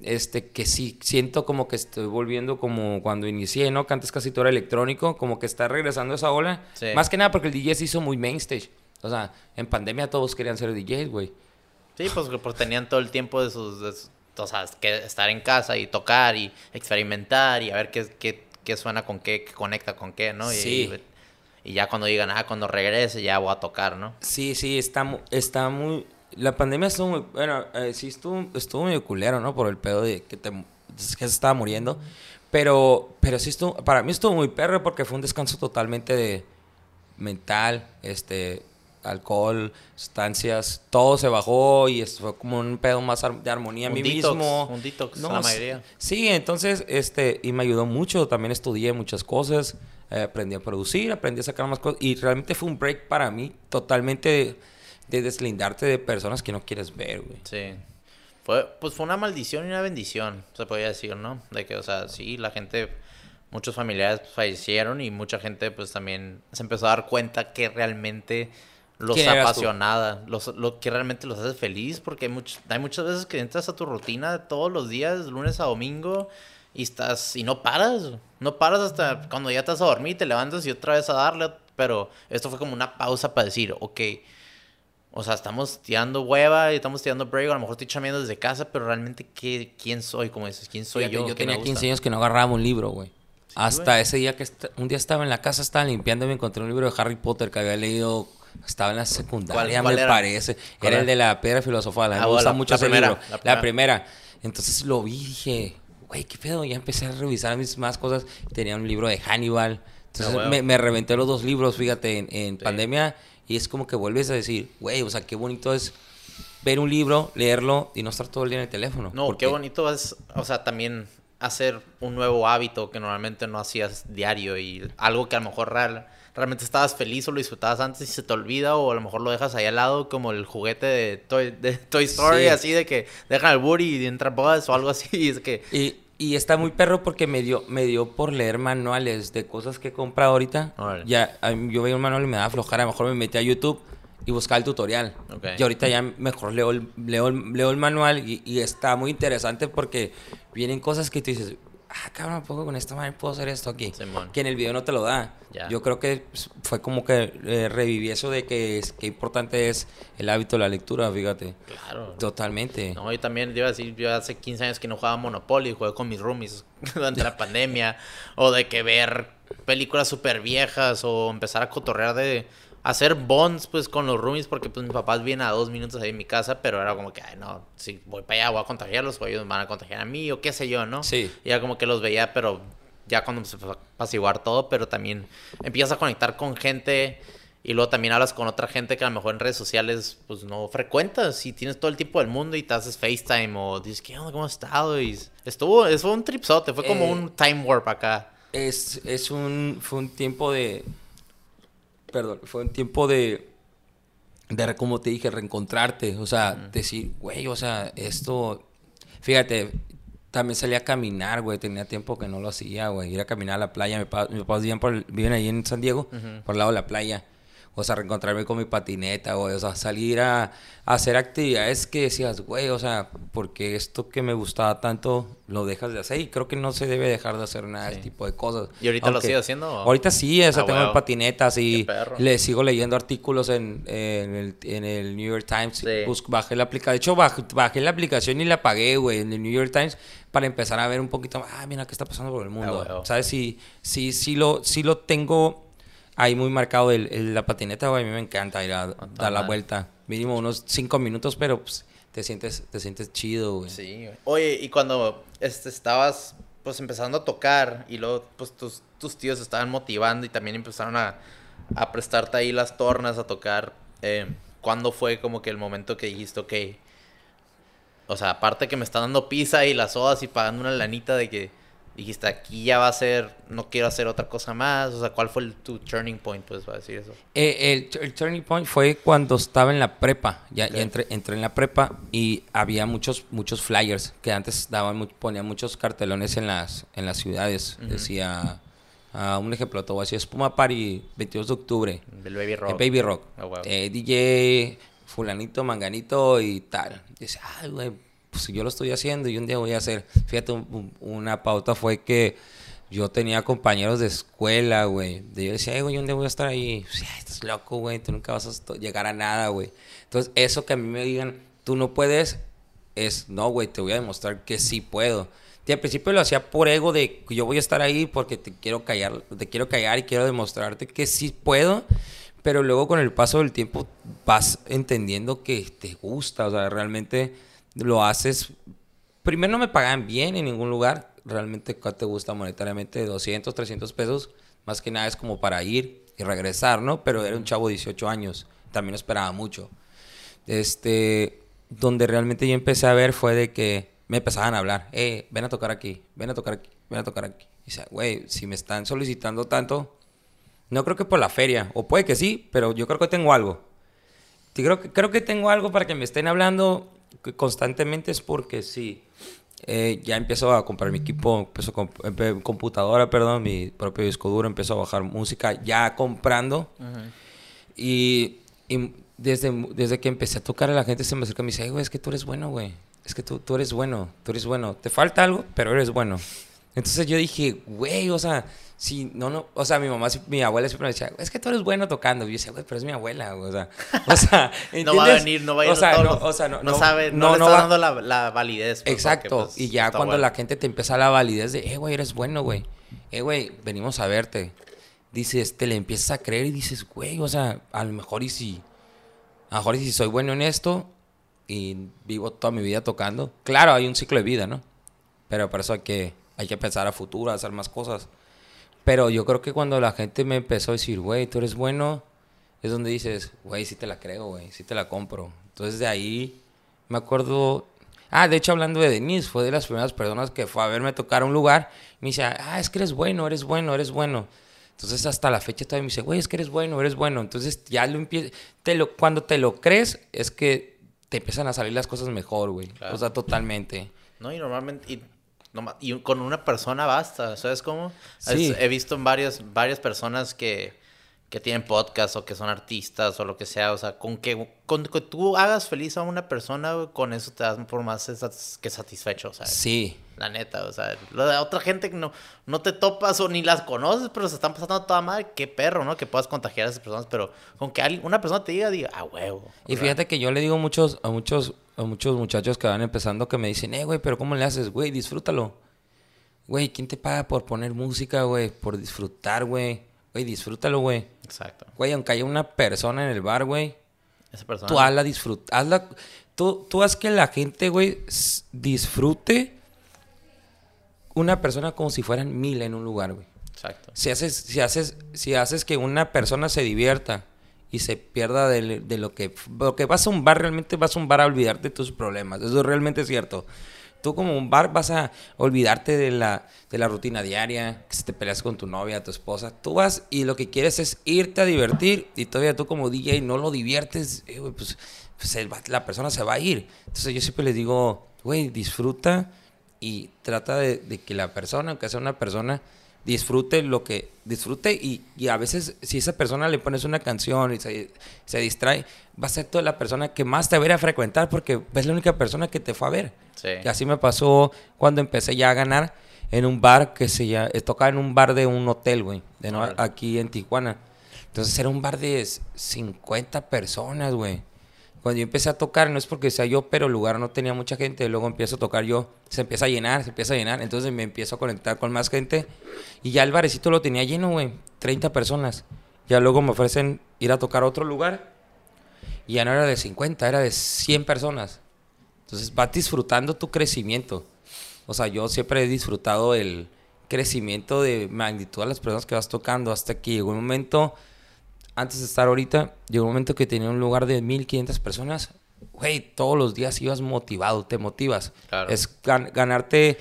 Este, que sí, siento como que estoy volviendo como cuando inicié, ¿no? Que antes casi todo era electrónico, como que está regresando esa ola. Sí. Más que nada porque el DJ se hizo muy main stage. O sea, en pandemia todos querían ser DJs, güey. Sí, pues que pues, tenían todo el tiempo de sus, de sus- O sea, que estar en casa y tocar y experimentar y a ver qué, qué, qué suena con qué, qué conecta con qué, ¿no? Y, Sí. y ya cuando digan, ah, cuando regrese ya voy a tocar, ¿no? Sí, sí, está, está muy... La pandemia estuvo muy... Bueno, eh, sí estuvo, estuvo medio culero, ¿no? Por el pedo de que, te, que se estaba muriendo. Pero, pero sí estuvo, para mí estuvo muy perro porque fue un descanso totalmente de mental, este, alcohol, sustancias, todo se bajó y fue como un pedo más de armonía a mí mismo. Un detox, la mayoría. Sí, entonces, este, y me ayudó mucho, también estudié muchas cosas, eh, aprendí a producir, aprendí a sacar más cosas, y realmente fue un break para mí totalmente de, deslindarte de personas que no quieres ver, güey. Sí. Fue, pues fue una maldición y una bendición, se podría decir, ¿no? De que, o sea, sí, la gente muchos familiares fallecieron y mucha gente pues también se empezó a dar cuenta que realmente los apasionada, los, lo que realmente los hace feliz, porque hay, hay muchas veces que entras a tu rutina todos los días, lunes a domingo, y estás, y no paras, no paras hasta cuando ya estás a dormir, te levantas y otra vez a darle, pero esto fue como una pausa para decir, ok, o sea, estamos tirando hueva y estamos tirando break, a lo mejor estoy chameando desde casa, pero realmente, ¿qué, ¿quién soy? Como dices, ¿quién soy yo? Yo tenía 15 años que no agarraba un libro, güey. Hasta ese día que un día estaba en la casa, estaba limpiando y me encontré un libro de Harry Potter que había leído estaba en la secundaria, me parece. Era, el de la piedra filosofal. me ah, gusta mucho ese libro. La primera. Entonces lo vi y dije, güey, qué pedo. Ya empecé a revisar mis más cosas. Tenía un libro de Hannibal. Entonces ah, me, reventé los dos libros, fíjate, en, pandemia. Y es como que vuelves a decir, güey, o sea, qué bonito es ver un libro, leerlo y no estar todo el día en el teléfono. No, qué bonito es, o sea, también hacer un nuevo hábito que normalmente no hacías diario y algo que a lo mejor real, realmente estabas feliz o lo disfrutabas antes y se te olvida o a lo mejor lo dejas ahí al lado como el juguete de Toy, de Toy Story, así de que dejan el Woody y entra Buzz o algo así. Es que... Y, y está muy perro porque me dio, me dio por leer manuales de cosas que he comprado ahorita. Ya, yo veía un manual y me daba flojera, a lo mejor me metí a YouTube y buscaba el tutorial. Y ahorita ya mejor leo el, leo, leo el manual y, y, está muy interesante porque vienen cosas que tú dices, ah, cabrón, poco con esta madre puedo hacer esto aquí. Que en el video no te lo da. Yo creo que fue como que eh, reviví eso de que, es, que importante es el hábito de la lectura, fíjate. Claro. Totalmente. No, yo también, iba a decir, yo hace 15 años que no jugaba Monopoly, jugué con mis roomies durante la pandemia. O de que ver películas súper viejas o empezar a cotorrear de hacer bonds pues con los roomies porque pues mis papás vienen a dos minutos ahí en mi casa, pero era como que, ay no, si voy para allá voy a contagiarlos o ellos me van a contagiar a mí o qué sé yo, ¿no? Sí. Y ya como que los veía, pero ya cuando se a apaciguar todo, pero también empiezas a conectar con gente y luego también hablas con otra gente que a lo mejor en redes sociales pues no frecuentas y tienes todo el tiempo del mundo y te haces FaceTime o dices, ¿qué onda? ¿Cómo has estado? Y estuvo, fue un tripsote, fue como eh, un time warp acá. Es, es un, fue un tiempo de perdón, fue un tiempo de, de, como te dije, reencontrarte. O sea, decir, güey, o sea, esto, fíjate, también salí a caminar, güey. Tenía tiempo que no lo hacía, güey. Ir a caminar a la playa. Mis papás viven, por, viven ahí en San Diego, por el lado de la playa o sea, reencontrarme con mi patineta, güey, o sea, salir a, hacer actividades que decías, güey, o sea, porque esto que me gustaba tanto lo dejas de hacer y creo que no se debe dejar de hacer nada de ese tipo de cosas. ¿Y ahorita lo sigues haciendo? Ahorita sí, o sea, ah, tengo patinetas y le sigo leyendo artículos en, el, New York Times. bajé la aplicación, de hecho, bajé, la aplicación y la pagué, güey, en el New York Times para empezar a ver un poquito, ah, mira, qué está pasando por el mundo. Ah, ¿Sabes? Sí, sí, sí lo, sí lo tengo ahí muy marcado el, la patineta, güey. A mí me encanta ir a dar la vuelta. Mínimo unos cinco minutos, pero pues, te sientes, te sientes chido, güey. Sí, güey. Oye, y cuando este, estabas pues empezando a tocar y luego pues tus, tus tíos estaban motivando y también empezaron a, a prestarte ahí las tornas a tocar, eh, ¿cuándo fue como que el momento que dijiste, ok, o sea, aparte que me están dando pizza y las sodas y pagando una lanita de que dijiste, aquí ya va a ser, no quiero hacer otra cosa más? O sea, ¿cuál fue tu turning point, pues, para decir eso? Eh, el, turning point fue cuando estaba en la prepa. Ya, entré, entré, en la prepa y había muchos muchos flyers que antes daban, ponían muchos cartelones en las, en las ciudades. Decía, uh, un ejemplo, todo así, Espuma Party, 22 de octubre. El Baby Rock. El Baby Rock. Oh, eh, DJ fulanito, manganito y tal. Dice, ay, güey, pues yo lo estoy haciendo y un día voy a hacer. Fíjate, una pauta fue que yo tenía compañeros de escuela, güey. Yo decía, ay, güey, un día voy a estar ahí. Estás loco, güey, tú nunca vas a llegar a nada, güey. Entonces, eso que a mí me digan, tú no puedes, es, no, güey, te voy a demostrar que sí puedo. Y al principio lo hacía por ego de yo voy a estar ahí porque te quiero callar, te quiero callar y quiero demostrarte que sí puedo. Pero luego con el paso del tiempo vas entendiendo que te gusta, o sea, realmente lo haces. Primero no me pagaban bien en ningún lugar. realmente cuánto te gusta monetariamente, 200, 300 pesos, más que nada es como para ir y regresar, ¿no? Pero era un chavo de 18 años, también esperaba mucho. Este, donde realmente yo empecé a ver fue de que me empezaban a hablar, eh, ven a tocar aquí, ven a tocar aquí, ven a tocar aquí. Y dice, güey, si me están solicitando tanto, no creo que por la feria, o puede que sí, pero yo creo que tengo algo. creo, que, creo que tengo algo para que me estén hablando constantemente, es porque sí. Eh, ya empiezo a comprar mi equipo, empiezo con computadora, perdón, mi propio disco duro, empiezo a bajar música ya comprando. y, y, desde, desde que empecé a tocar a la gente se me acerca y me dice, güey, es que tú eres bueno, güey. Es que tú, tú eres bueno, tú eres bueno. Te falta algo, pero eres bueno. Entonces yo dije, güey, o sea, si no, no, o sea, mi mamá, mi abuela siempre me decía, es que tú eres bueno tocando. Y yo decía, güey, pero es mi abuela, o sea, o sea, no va a venir, no va a ir o sea, no, o sea, no, no, sabe, no, le está dando la, la validez. Pues, Exacto, pues, y ya cuando la gente te empieza la validez de, eh, güey, eres bueno, güey, eh, güey, venimos a verte. Dices, te le empiezas a creer y dices, güey, o sea, a lo mejor y si, a lo mejor y si soy bueno en esto y vivo toda mi vida tocando. Claro, hay un ciclo de vida, ¿no? Pero por eso hay que, hay que pensar a futuro, hacer más cosas. Pero yo creo que cuando la gente me empezó a decir, güey, tú eres bueno, es donde dices, güey, sí te la creo, güey, sí te la compro. Entonces de ahí me acuerdo. Ah, de hecho, hablando de Denise, fue de las primeras personas que fue a verme tocar a un lugar. Me dice, ah, es que eres bueno, eres bueno, eres bueno. Entonces, hasta la fecha todavía me dice, güey, es que eres bueno, eres bueno. Entonces, ya lo empieza. Te lo, cuando te lo crees, es que te empiezan a salir las cosas mejor, güey. O sea, totalmente. No, y normalmente. Y con una persona basta, ¿sabes cómo? Sí. He visto en varias, varias personas que, que tienen podcast o que son artistas o lo que sea, o sea, con que, con que tú hagas feliz a una persona, con eso te das por más que satisfecho, ¿sabes? Sí. La neta, o sea, la otra gente que no, no te topas o ni las conoces, pero se están pasando toda madre, qué perro, ¿no? Que puedas contagiar a esas personas, pero con que alguien, una persona te diga, diga, ah, huevo. Y fíjate que yo le digo muchos, a muchos a muchos muchachos que van empezando que me dicen, eh, güey, pero ¿cómo le haces? Güey, disfrútalo. Güey, ¿quién te paga por poner música, güey? Por disfrutar, güey. Güey, disfrútalo, güey. Exacto. Güey, aunque haya una persona en el bar, güey. Esa persona. Tú hazla disfrutar. Hazla. Tú, tú haz que la gente, güey, disfrute una persona como si fueran mil en un lugar, güey. Exacto. Si haces, si haces, si haces que una persona se divierta y se pierda de, lo que... Porque vas a un bar, realmente vas a un bar a olvidarte de tus problemas. Eso es realmente cierto. Tú como un bar vas a olvidarte de la, de la rutina diaria, que si te peleas con tu novia, tu esposa. Tú vas y lo que quieres es irte a divertir y todavía tú como DJ no lo diviertes, eh, pues, pues la persona se va a ir. Entonces yo siempre les digo, güey, disfruta y trata de, de que la persona, aunque sea una persona disfrute lo que disfrute y, y, a veces si esa persona le pones una canción y se, se, distrae, va a ser toda la persona que más te va a, frecuentar porque es la única persona que te fue a ver. Y así me pasó cuando empecé ya a ganar en un bar que se ya eh, tocaba en un bar de un hotel, güey, de no, aquí en Tijuana. Entonces era un bar de 50 personas, güey. Cuando yo empecé a tocar, no es porque sea yo, pero el lugar no tenía mucha gente. Luego empiezo a tocar yo, se empieza a llenar, se empieza a llenar. Entonces me empiezo a conectar con más gente. Y ya el barecito lo tenía lleno, güey. 30 personas. Ya luego me ofrecen ir a tocar a otro lugar. Y ya no era de 50, era de 100 personas. Entonces vas disfrutando tu crecimiento. O sea, yo siempre he disfrutado el crecimiento de magnitud a las personas que vas tocando. Hasta que llegó un momento antes de estar ahorita, llegó un momento que tenía un lugar de 1500 personas. Güey, todos los días ibas motivado, te motivas. Es ganarte,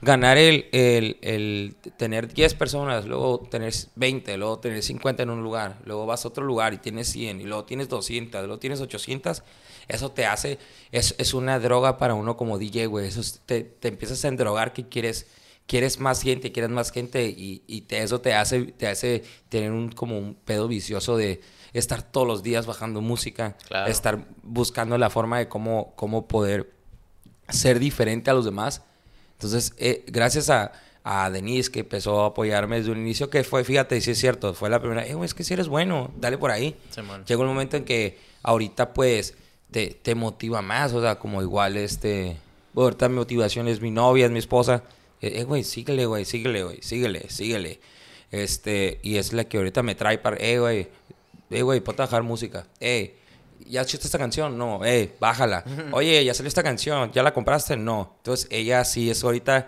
ganar el, el, el, tener 10 personas, luego tener 20, luego tener 50 en un lugar, luego vas a otro lugar y tienes 100, y luego tienes 200, luego tienes 800. Eso te hace, es, es una droga para uno como DJ, güey. Eso te, te empiezas a endrogar que quieres quieres más gente, quieres más gente y, y te, eso te hace, te hace tener un, como un pedo vicioso de estar todos los días bajando música, estar buscando la forma de cómo, cómo poder ser diferente a los demás. Entonces, eh, gracias a, a Denise que empezó a apoyarme desde un inicio, que fue, fíjate, si es cierto, fue la primera, eh, es que si eres bueno, dale por ahí. Llegó el momento en que ahorita pues te, te motiva más, o sea, como igual este, ahorita mi motivación es mi novia, es mi esposa, eh, eh, güey, síguele, güey, síguele, güey, síguele, síguele. Este, y es la que ahorita me trae para, eh, güey, eh, güey, ponte a bajar música. Eh, ¿ya escuchaste esta canción? No, eh, bájala. Oye, ¿ya salió esta canción? ¿Ya la compraste? No. Entonces, ella sí es ahorita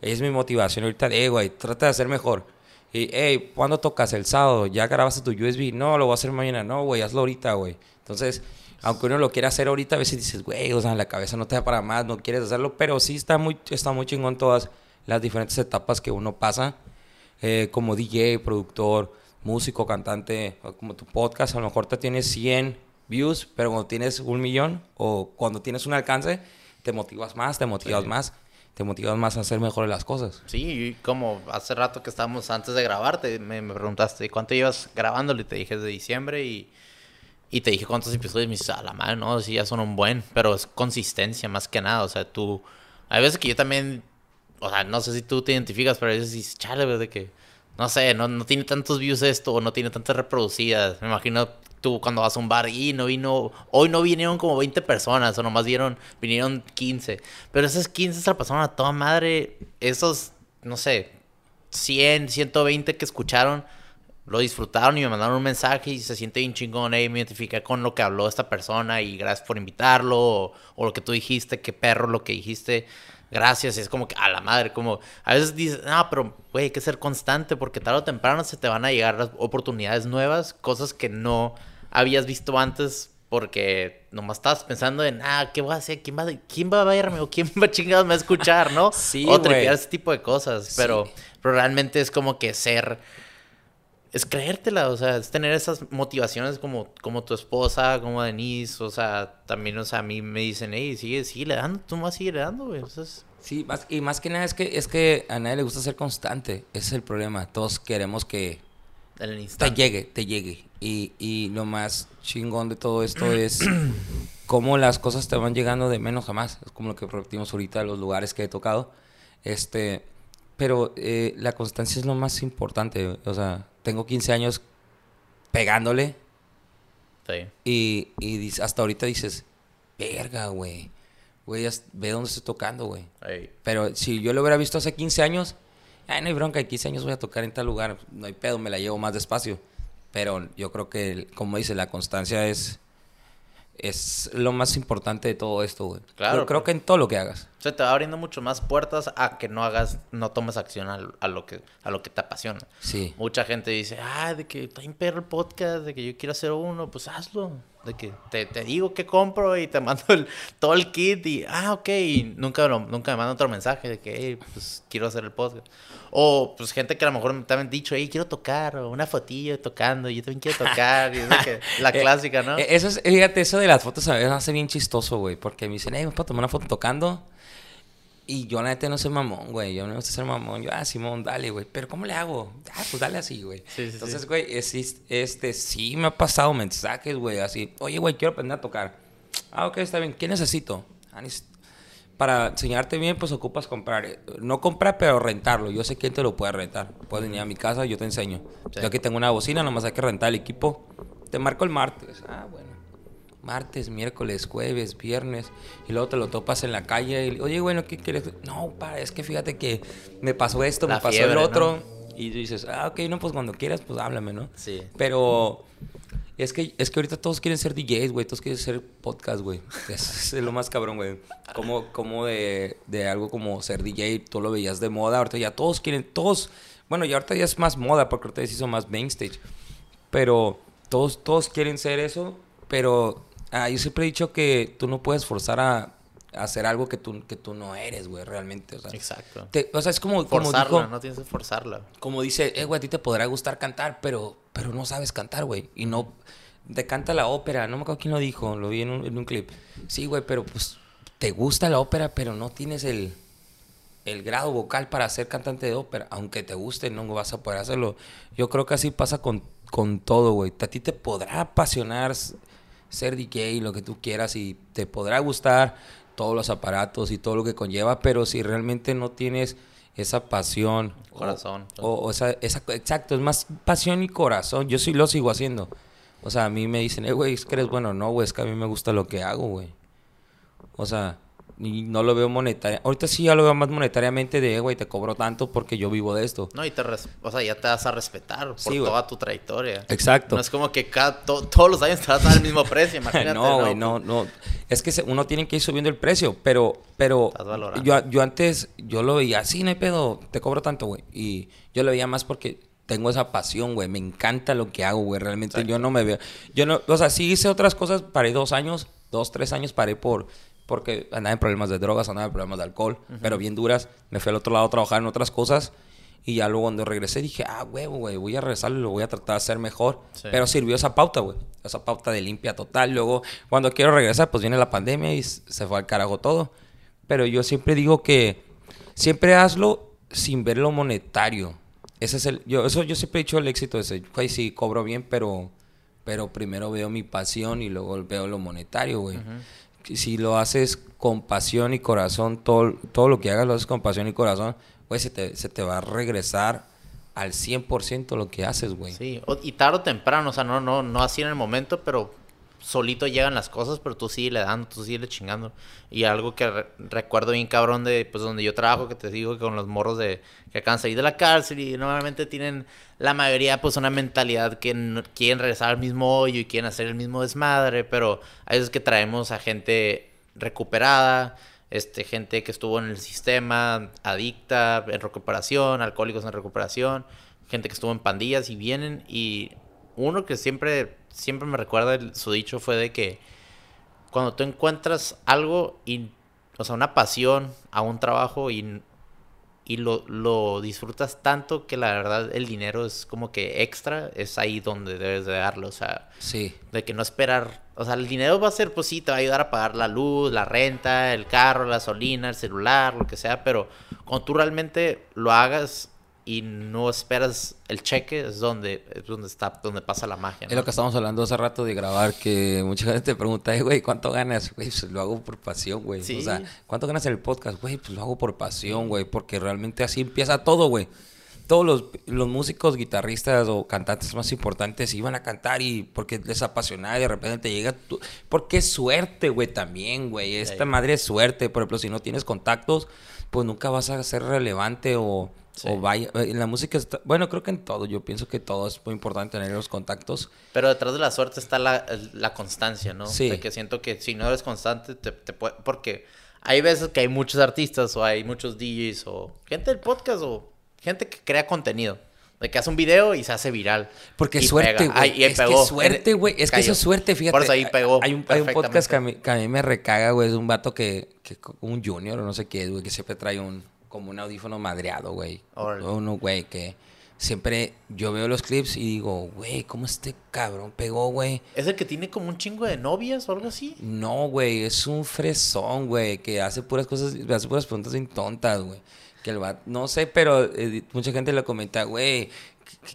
Es mi motivación ahorita de, güey, trata de hacer mejor. Y, hey, ¿cuándo tocas? El sábado. ¿Ya grabaste tu USB? No, lo voy a hacer mañana. No, güey, hazlo ahorita, güey. Entonces, aunque uno lo quiera hacer ahorita, a veces dices, güey, o sea, la cabeza no te da para más, no quieres hacerlo. Pero sí está muy, está muy chingón todas las diferentes etapas que uno pasa. Eh, como DJ, productor, músico, cantante, como tu podcast, a lo mejor te tienes 100 views, pero cuando tienes un millón o cuando tienes un alcance, te motivas más, te motivas más, te motivas más a hacer mejor las cosas. Sí, como hace rato que estábamos antes de grabarte, me, me preguntaste cuánto llevas grabándolo y te dije de diciembre y, y te dije cuántos episodios y me dices, a la madre, no, sí, ya son un buen, pero es consistencia más que nada, o sea, tú, hay veces que yo también, o sea, no sé si tú te identificas, pero a veces dices, chale, de que no sé, no, no tiene tantos views esto, o no tiene tantas reproducidas. Me imagino tú cuando vas a un bar y no vino, hoy no vinieron como 20 personas, o nomás vieron, vinieron 15. Pero esas 15 se la pasaron a toda madre. Esos, no sé, 100, 120 que escucharon, lo disfrutaron y me mandaron un mensaje y se siente bien chingón, hey, me identifiqué con lo que habló esta persona y gracias por invitarlo, o, o lo que tú dijiste, qué perro lo que dijiste gracias. Y es como que a la madre, como a veces dices, no, pero güey, hay que ser constante porque tarde o temprano se te van a llegar las oportunidades nuevas, cosas que no habías visto antes porque nomás estabas pensando en, ah, ¿qué voy a hacer? ¿Quién va, quién va a verme? ¿O quién va chingados me a escuchar? ¿No? Sí, o tripear ese tipo de cosas. Pero, pero realmente es como que ser es creértela, o sea, es tener esas motivaciones como, como tu esposa, como Denise, o sea, también, o sea, a mí me dicen, hey, sigue, sigue le dando, tú más sigue le dando, güey. Sí, más, y más que nada es que, es que a nadie le gusta ser constante, ese es el problema, todos queremos que te llegue, te llegue. Y, y lo más chingón de todo esto es cómo las cosas te van llegando de menos a más, es como lo que repetimos ahorita, los lugares que he tocado, este, pero eh, la constancia es lo más importante, o sea tengo 15 años pegándole. Sí. Y, y hasta ahorita dices, verga, güey. Güey, ve dónde estoy tocando, güey. Pero si yo lo hubiera visto hace 15 años, ay, no hay bronca, en 15 años voy a tocar en tal lugar. No hay pedo, me la llevo más despacio. Pero yo creo que, como dice, la constancia es es lo más importante de todo esto, güey. Claro. Yo creo que en todo lo que hagas. O sea, te va abriendo mucho más puertas a que no hagas, no tomes acción a, lo que a lo que te apasiona. Sí. Mucha gente dice, ah, de que está en perro el podcast, de que yo quiero hacer uno, pues hazlo. De que te, te digo que compro y te mando el, todo el kit y, ah, ok, y nunca, nunca me manda otro mensaje de que, hey, pues quiero hacer el podcast. O pues gente que a lo mejor te han dicho, hey, quiero tocar, o una fotillo tocando, yo también quiero tocar, y es que, la eh, clásica, ¿no? Eh, eso es, fíjate, eso de las fotos a veces hace bien chistoso, güey, porque me dicen, hey, ¿me puedo tomar una foto tocando? Y yo, la neta, no soy mamón, güey. Yo no me gusta ser mamón. Yo, ah, Simón, dale, güey. Pero ¿cómo le hago? Ah, pues dale así, güey. Sí, sí, Entonces, güey, este, sí me ha pasado mensajes, güey, así. Oye, güey, quiero aprender a tocar. Ah, ok, está bien. ¿Qué necesito? Ah, para enseñarte bien, pues ocupas comprar. Eh, no comprar, pero rentarlo. Yo sé quién te lo puede rentar. Puedes venir a mi casa, yo te enseño. Yo aquí tengo una bocina, nomás hay que rentar el equipo. Te marco el martes. Ah, bueno. Martes, miércoles, jueves, viernes. Y luego te lo topas en la calle. Y, Oye, bueno, ¿qué quieres? No, para, es que fíjate que me pasó esto, me pasó el otro. Y dices, ah, ok, no, pues cuando quieras, pues háblame, ¿no? Sí. Pero es que, es que ahorita todos quieren ser DJs, güey. Todos quieren ser podcast, güey. Es, es, lo más cabrón, güey. Como, como de, de, algo como ser DJ, tú lo veías de moda. Ahorita ya todos quieren, todos. Bueno, ya ahorita ya es más moda porque ahorita se hizo más mainstage. Pero todos, todos quieren ser eso. Pero ah, yo siempre he dicho que tú no puedes forzar a, hacer algo que tú, que tú no eres, güey, realmente. O sea, Exacto. o sea, es como. Forzarla, como no tienes que forzarla. Como dice, eh, güey, a ti te podrá gustar cantar, pero, pero no sabes cantar, güey. Y no. Te canta la ópera, no me acuerdo quién lo dijo, lo vi en un, en un clip. Sí, güey, pero pues te gusta la ópera, pero no tienes el, el grado vocal para ser cantante de ópera. Aunque te guste, no vas a poder hacerlo. Yo creo que así pasa con, con todo, güey. A ti te podrá apasionar ser DJ, lo que tú quieras, y te podrá gustar todos los aparatos y todo lo que conlleva, pero si realmente no tienes esa pasión. Corazón. O, esa, esa, exacto, es más pasión y corazón. Yo sí lo sigo haciendo. O sea, a mí me dicen, eh, güey, es que eres bueno. No, güey, es que a mí me gusta lo que hago, güey. O sea, y no lo veo monetaria. Ahorita sí ya lo veo más monetariamente de, güey, te cobro tanto porque yo vivo de esto. No, y te, o sea, ya te vas a respetar por toda tu trayectoria. Exacto. No es como que cada, todos los años te vas a dar el mismo precio, imagínate. no, güey, no, no. es que uno tiene que ir subiendo el precio, pero, pero Estás valorando. yo, yo antes, yo lo veía así, no hay pedo, te cobro tanto, güey. Y yo lo veía más porque tengo esa pasión, güey. Me encanta lo que hago, güey. Realmente yo no me veo. Yo no, o sea, sí hice otras cosas, paré dos años, dos, tres años paré por. Porque andaba en problemas de drogas, andaba en problemas de alcohol, pero bien duras. Me fui al otro lado a trabajar en otras cosas. Y ya luego cuando regresé dije, ah, huevo, güey, voy a regresar, lo voy a tratar de hacer mejor. Sí. Pero sirvió esa pauta, güey. Esa pauta de limpia total. Luego, cuando quiero regresar, pues viene la pandemia y se fue al carajo todo. Pero yo siempre digo que siempre hazlo sin ver lo monetario. Ese es el, yo, eso yo siempre he dicho el éxito ese. Güey, sí, cobro bien, pero, pero primero veo mi pasión y luego veo lo monetario, güey. Si- Si lo haces con pasión y corazón, todo, todo lo que hagas lo haces con pasión y corazón, güey, se te, se te va a regresar al 100% lo que haces, güey. Sí, y tarde o temprano, o sea, no, no, no así en el momento, pero solito llegan las cosas, pero tú sigue le dando, tú sigue chingando. Y algo que re- recuerdo bien cabrón de, pues, donde yo trabajo, que te digo que con los morros de, que acaban de salir de la cárcel y normalmente tienen, la mayoría, pues, una mentalidad que no- quieren regresar al mismo hoyo y quieren hacer el mismo desmadre, pero hay veces que traemos a gente recuperada, este, gente que estuvo en el sistema, adicta, en recuperación, alcohólicos en recuperación, gente que estuvo en pandillas y vienen y uno que siempre, siempre me recuerda el- su dicho fue de que cuando tú encuentras algo y, o sea, una pasión a un trabajo y, y lo, lo disfrutas tanto que la verdad el dinero es como que extra, es ahí donde debes de darlo, o sea, Sí. de que no esperar, o sea, el dinero va a ser, pues sí, te va a ayudar a pagar la luz, la renta, el carro, la gasolina, el celular, lo que sea, pero cuando tú realmente lo hagas y no esperas el cheque, es donde, es donde está, donde pasa la magia. Es lo que estábamos hablando hace rato de grabar, que mucha gente te pregunta, "Eh, güey, ¿cuánto ganas? Güey, pues lo hago por pasión, güey. Sí. O sea, ¿cuánto ganas en el podcast? Güey, pues lo hago por pasión, güey, porque realmente así empieza todo, güey. Todos los, los músicos, guitarristas o cantantes más importantes iban a cantar y porque les apasionaba y de repente te llega tu... Porque es suerte, güey, también, güey. Esta Sí. madre es suerte. Por ejemplo, si no tienes contactos, pues nunca vas a ser relevante o... Sí. O vaya, en la música está, bueno, creo que en todo, yo pienso que todo es muy importante tener los contactos. Pero detrás de la suerte está la, la constancia, ¿no? Sí. De que siento que si no eres constante, te, te puede... Porque hay veces que hay muchos artistas o hay muchos DJs o gente del podcast o gente que crea contenido. De que hace un video y se hace viral. Porque y suerte. Ay, güey. Es que pegó. es suerte, güey. Es que eso Cayó. es suerte, fíjate. Por eso ahí pegó. Hay un, hay un podcast que a, mí, que a mí me recaga, güey. Es un vato que, que un junior o no sé qué, güey, que siempre trae un como un audífono madreado, güey. Uno, güey, que siempre yo veo los clips y digo, güey, ¿cómo este cabrón pegó, güey? ¿Es el que tiene como un chingo de novias o algo así? No, güey, es un fresón, güey, que hace puras cosas, hace puras preguntas bien tontas, güey. Que el vato, no sé, pero eh, mucha gente le comenta, güey,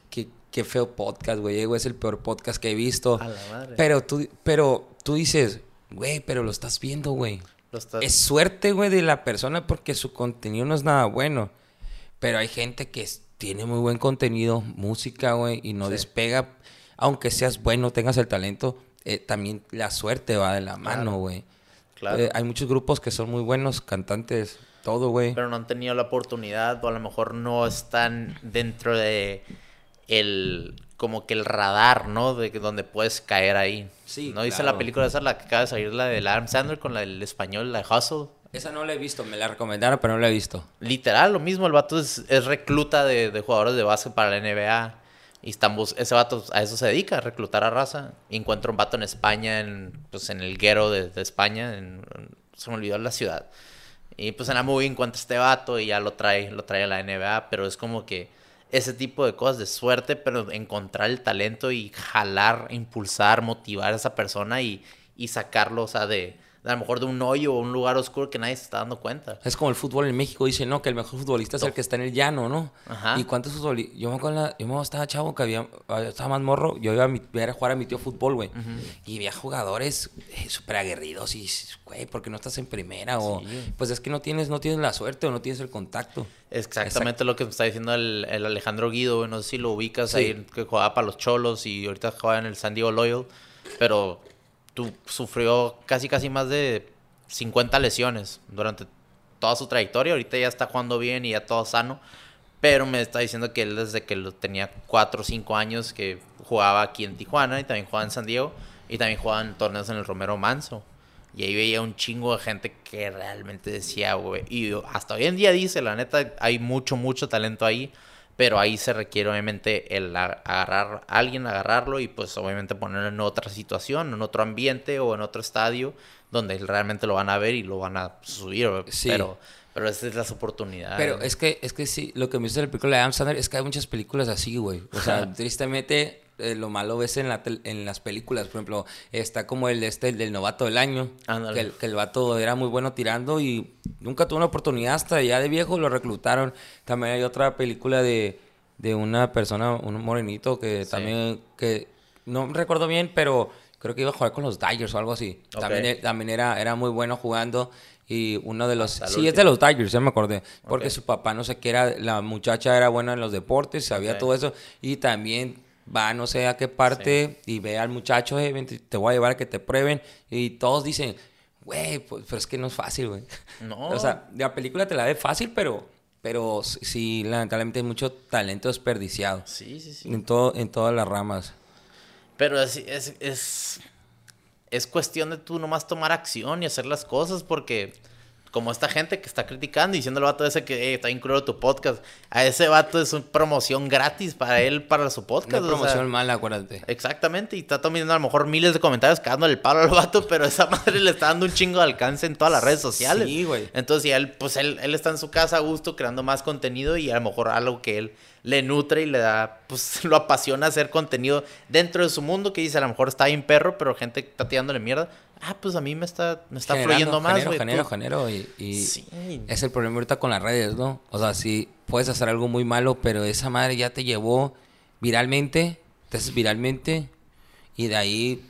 qué, qué- feo podcast, güey, eh, güey, es el peor podcast que he visto. A la madre. Pero tú, pero tú dices, güey, pero lo estás viendo, güey. Está- Es suerte, güey, de la persona porque su contenido no es nada bueno. Pero hay gente que tiene muy buen contenido, música, güey, y no Sí. despega. Aunque seas bueno, tengas el talento, eh, también la suerte va de la mano, Claro. güey. Claro. Eh, hay muchos grupos que son muy buenos, cantantes, todo, güey. pero no han tenido la oportunidad o a lo mejor no están dentro de el como que el radar, ¿no? De donde puedes caer ahí. Sí, ¿No dice claro. la película esa la que acaba de salir la del Adam Sandler con la del español, la de Hustle? Esa no la he visto, me la recomendaron, pero no la he visto. Literal, lo mismo, el vato es, es recluta de, de jugadores de básquet para la NBA. Y están ese vato a eso se dedica, a reclutar a raza. Y encuentra un vato en España, en, pues en el guero de, de España, en- en- se me olvidó la ciudad. Y pues en la movie encuentra este vato y ya lo trae, lo trae a la NBA, pero es como que ese tipo de cosas de suerte, pero encontrar el talento y jalar, impulsar, motivar a esa persona y, y sacarlo, o sea, de, a lo mejor de un hoyo o un lugar oscuro que nadie se está dando cuenta. Es como el fútbol en México, dice, no, que el mejor futbolista es el que está en el llano, ¿no? Ajá. ¿Y cuántos futbolistas? Yo me acuerdo, la- yo me estaba chavo que había, estaba más morro, yo iba a, mi- jugar a mi tío fútbol, güey. Y había jugadores eh, súper aguerridos y, güey, ¿por qué no estás en primera? O, Sí. pues es que no tienes, no tienes la suerte o no tienes el contacto. Exactamente lo que me está diciendo el, el Alejandro Guido, güey, no sé si lo ubicas Sí. ahí, que jugaba para los Cholos y ahorita juega en el San Diego Loyal, pero tú sufrió casi casi más de 50 lesiones durante toda su trayectoria, ahorita ya está jugando bien y ya todo sano, pero me está diciendo que él desde que tenía 4 o 5 años que jugaba aquí en Tijuana y también jugaba en San Diego y también jugaba en torneos en el Romero Manso. Y ahí veía un chingo de gente que realmente decía, güey. Y hasta hoy en día dice, la neta, hay mucho, mucho talento ahí. Pero ahí se requiere obviamente el agarrar a alguien, agarrarlo y pues obviamente ponerlo en otra situación, en otro ambiente o en otro estadio donde realmente lo van a ver y lo van a subir. Sí. Pero, pero esas es las oportunidades. Pero es que, es que sí, lo que me dice la película de Adam Sandler es que hay muchas películas así, güey. O sea, tristemente eh, lo malo ves en, la en las películas. Por ejemplo, está como el este el del novato del año. Que el, que el, vato era muy bueno tirando y nunca tuvo una oportunidad hasta ya de viejo lo reclutaron. También hay otra película de, de una persona, un morenito que también, que no recuerdo bien, pero creo que iba a jugar con los Dodgers o algo así. También, también era, era muy bueno jugando. Y uno de los... sí, es de los Tigers, ya me acordé. Porque su papá, no sé qué era, la muchacha era buena en los deportes, sabía todo eso. Y también va no sé a qué parte y ve al muchacho, te voy a llevar a que te prueben. Y todos dicen, güey, pues, pero es que no es fácil, güey. No. o sea, la película te la ve fácil, pero, pero sí, lamentablemente hay mucho talento desperdiciado. Sí, sí, sí. En, todo, en todas las ramas. Pero es, es, es, es cuestión de tú nomás tomar acción y hacer las cosas porque como esta gente que está criticando y diciendo al vato ese que está incluido tu podcast. A ese vato es una promoción gratis para él, para su podcast. Una promoción mala, acuérdate. Exactamente, y está tomando a lo mejor miles de comentarios cagando el palo al vato, pero esa madre le está dando un chingo de alcance en todas las redes sociales. Sí, güey. Entonces, él, pues él, él está en su casa a gusto creando más contenido y a lo mejor algo que él le nutre y le da, pues lo apasiona hacer contenido dentro de su mundo que dice, a lo mejor está bien perro, pero gente está tirándole mierda ah, pues a mí me está, me está fluyendo más, güey. Genero, genero, y, y es el problema ahorita con las redes, ¿no? O sea, si puedes hacer algo muy malo, pero esa madre ya te llevó viralmente, te haces viralmente, y de ahí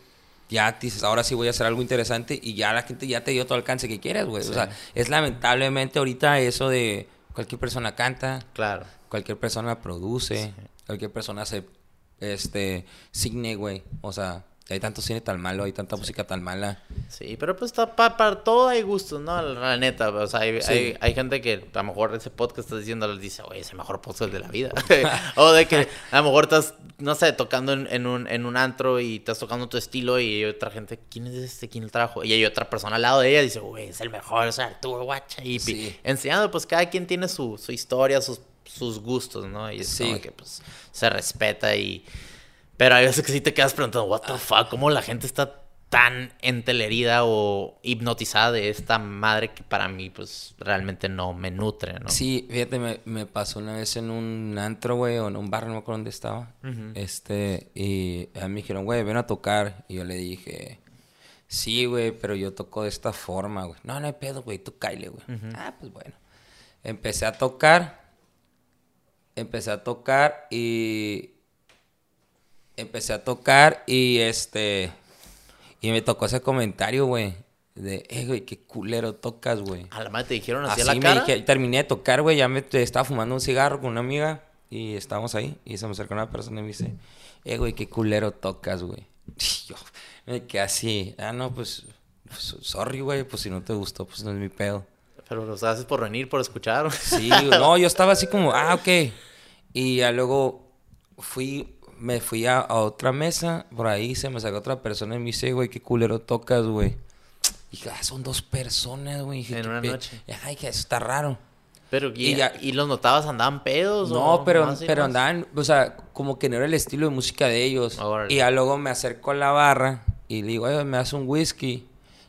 ya dices, ahora sí voy a hacer algo interesante, y ya la gente ya te dio todo el alcance que quieres, güey. O sea, es lamentablemente ahorita eso de cualquier persona canta, claro. cualquier persona produce, cualquier persona hace este cine, güey. O sea, hay tanto cine tan malo, hay tanta música tan mala. Sí, pero pues está para, todo hay gustos, ¿no? La neta, o sea, hay, hay, gente que a lo mejor ese podcast está diciendo, les dice, oye, es el mejor podcast de la vida. o de que a lo mejor estás, no sé, tocando en, un, en un antro y estás tocando tu estilo y hay otra gente, ¿quién es este? ¿Quién el trajo? Y hay otra persona al lado de ella y dice, güey, es el mejor, o sea, Arturo Guacha. Y enseñando, pues cada quien tiene su, su historia, sus, sus gustos, ¿no? Y es como que pues se respeta y... Pero hay veces que sí te quedas preguntando, what the fuck, ¿cómo la gente está tan entelerida o hipnotizada de esta madre que para mí, pues, realmente no me nutre, ¿no? Sí, fíjate, me, pasó una vez en un antro, güey, o en un bar, no me acuerdo dónde estaba. Este, y a mí me dijeron, güey, ven a tocar. Y yo le dije, sí, güey, pero yo toco de esta forma, güey. No, no hay pedo, güey, tú caile, güey. Ah, pues bueno. Empecé a tocar. Empecé a tocar y empecé a tocar y este. Y me tocó ese comentario, güey. De, eh, güey, qué culero tocas, güey. A la madre te dijeron así, a la cara. Me terminé de tocar, güey. Ya me estaba fumando un cigarro con una amiga. Y estábamos ahí. Y se me acercó una persona y me dice, eh, güey, qué culero tocas, güey. Y yo me quedé así. Ah, no, pues, pues, sorry, güey. Pues si no te gustó, pues no es mi pedo. Pero lo haces por venir, por escuchar. Sí, no, yo estaba así como, ah, ok. Y ya luego fui me fui a, otra mesa, por ahí se me sacó otra persona y me dice, güey, qué culero tocas, güey. Y dije, ah, son dos personas, güey. En una noche. Ay, que eso está raro. Pero, ¿y, ¿y los notabas andaban pedos? No, pero, pero andaban, o sea, como que no era el estilo de música de ellos. y ya luego me acerco a la barra y le digo, me das un whisky.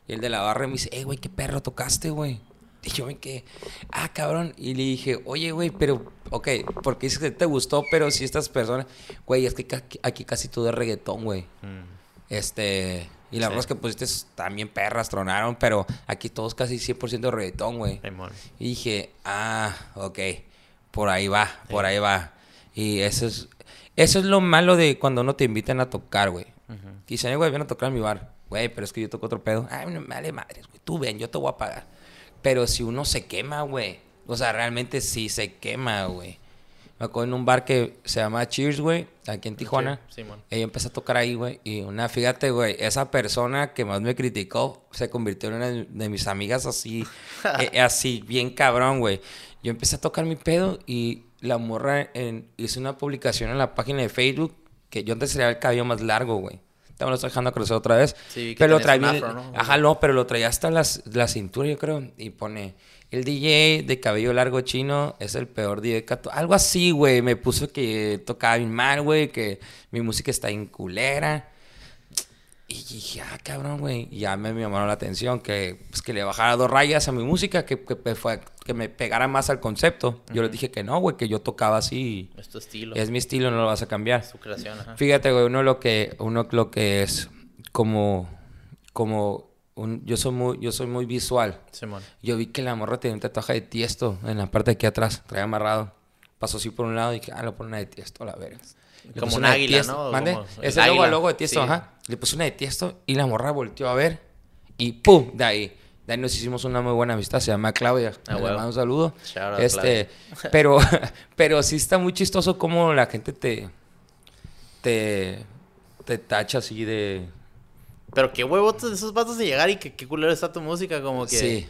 Y el de la barra me dice, eh, güey, qué perro tocaste, güey. Y yo me quedé, ah, cabrón. Y le dije, oye, güey, pero, ok, porque dices que te gustó, pero si estas personas, güey, es que aquí casi todo es reggaetón, güey. Mm. Este, y las sí. que pusiste también perras, tronaron, pero aquí todos casi 100% reggaetón, güey. y dije, ah, ok, por ahí va, por ahí va. Y eso es, eso es lo malo de cuando no te invitan a tocar, güey. Quizá, güey, ven a tocar en mi bar. Güey, pero es que yo toco otro pedo. Ay, no me vale madres, güey. Tú ven, yo te voy a pagar. Pero si uno se quema, güey. O sea, realmente sí se quema, güey. Me acuerdo en un bar que se llama Cheers, güey, aquí en Tijuana. Sí, sí, Ella empezó a tocar ahí, güey. Y una, fíjate, güey, esa persona que más me criticó se convirtió en una de mis amigas así, eh, así, bien cabrón, güey. Yo empecé a tocar mi pedo y la morra en, hizo una publicación en la página de Facebook que yo antes tenía el cabello más largo, güey. Me lo estoy dejando crecer otra vez. Sí, que pero lo traía afro, ¿no? Ajá, no, pero lo traía hasta las, la cintura, yo creo. Y pone, el DJ de cabello largo chino es el peor DJ cato. Algo así, güey. Me puso que tocaba bien mal, güey, que mi música está en culera. Y dije, ah, cabrón, güey. Y ya me, me llamó la atención que, pues, que le bajara dos rayas a mi música, que, que, que me pegara más al concepto. Yo les dije que no, güey, que yo tocaba así. Es tu estilo. Es mi estilo, no lo vas a cambiar. su creación, ajá. Fíjate, güey, uno lo que, uno lo que es como, como, un, yo soy muy, yo soy muy visual. Simón. Yo vi que la morra tenía un tatuaje de tiesto en la parte de aquí atrás, traía amarrado. Pasó así por un lado y dije, ah, lo pone una de tiesto, la verga. Le Como un águila. ¿no? ¿Mande? Como Ese logo, águila. el logo de tiesto, Sí. ajá. Le puse una de tiesto y la morra volteó a ver y ¡pum! De ahí. De ahí nos hicimos una muy buena amistad, se llama Claudia. Ah, Le mando un saludo. Shout out, este, pero, pero sí está muy chistoso cómo la gente te, te, te tacha así de... Pero qué huevotes de esos vatos de llegar y que qué culero está tu música, como que... Sí.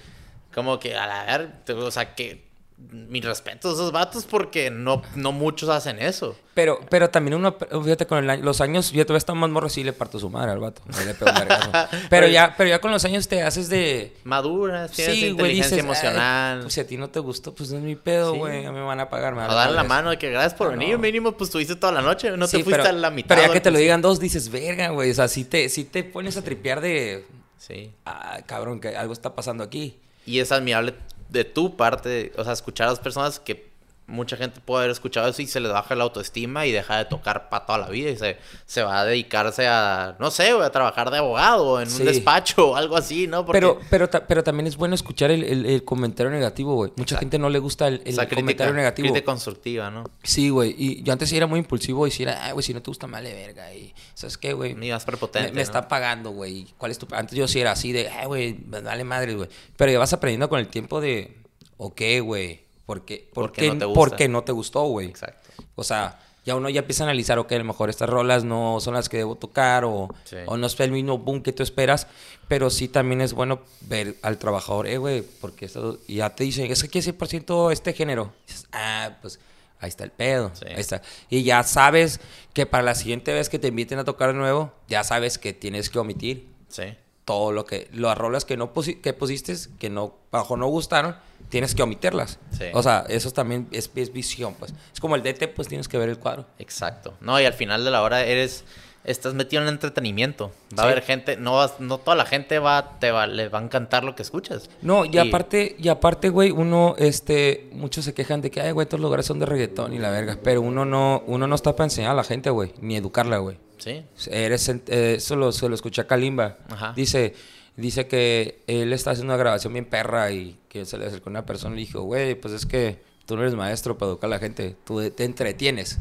Como que, a la ver, o sea, que... Mi respeto a esos vatos porque no, no muchos hacen eso. Pero, pero también uno, fíjate, con el los años, yo todavía está más morro, sí le parto su madre al vato. le pego pero, ya, pero ya con los años te haces de... Maduras, tienes Sí, güey, inteligencia dices, emocional. "Ay, pues si a ti no te gustó, pues no es mi pedo, Sí. güey. A mí me van a pagar, me van a darle la mano de que gracias por Ah, venir, mínimo, pues tuviste toda la noche, no Sí, te fuiste pero, a la mitad. Pero ya que te lo digan dos, dices, verga, güey. O sea, sí te, sí te pones a tripear de... Sí. Ah, cabrón, que algo está pasando aquí. Y es admirable de tu parte, o sea, escuchar a las personas que mucha gente puede haber escuchado eso y se les baja la autoestima y deja de tocar para toda la vida y se, se va a dedicarse a, no sé, a trabajar de abogado en Sí. un despacho o algo así, ¿no? Porque Pero, pero, ta- pero también es bueno escuchar el, el- el comentario negativo, güey. Mucha Exacto. gente no le gusta el, el comentario negativo. crítica constructiva, ¿no? Sí, güey. Y yo antes sí era muy impulsivo y sí era, ay, güey, si no te gusta, mal de verga. Y, ¿sabes qué, güey? Ni Me, prepotente, me ¿no? está pagando, güey. ¿Cuál es tu...? Antes yo sí era así de, ay, güey, me vale madre, güey. Pero ya vas aprendiendo con el tiempo de, ok, güey. ¿Por qué, por Porque qué- no te gusta. por qué no te gustó, güey? Exacto. O sea, ya uno ya empieza a analizar, ok, a lo mejor estas rolas no son las que debo tocar o, Sí. o no es el mismo boom que tú esperas, pero sí también es bueno ver al trabajador, eh, güey, porque esto, y ya te dicen, es que aquí es 100% este género. Y dices, ah, pues ahí está el pedo, Sí. ahí está. Y ya sabes que para la siguiente vez que te inviten a tocar de nuevo, ya sabes que tienes que omitir Sí. Todo lo que, las rolas que no pusi- que pusiste, que no, bajo no gustaron, tienes que omitirlas. Sí. O sea, eso también es, es visión, pues. Es como el DT, pues tienes que ver el cuadro. Exacto. No, y al final de la hora eres estás metido en el entretenimiento. Va a haber gente, no no toda la gente va te va le va a encantar lo que escuchas. No, y, aparte, y aparte, güey, uno, este, muchos se quejan de que, ay, güey, los lugares son de reggaetón y la verga. Pero uno no, uno no está para enseñar a la gente, güey, ni educarla, güey. Sí. Eres, eh, eso lo, se lo escuché a Kalimba. Ajá. Dice, dice que él está haciendo una grabación bien perra y que se le acercó una persona y le dijo, güey, pues es que tú no eres maestro para educar a la gente, tú te entretienes.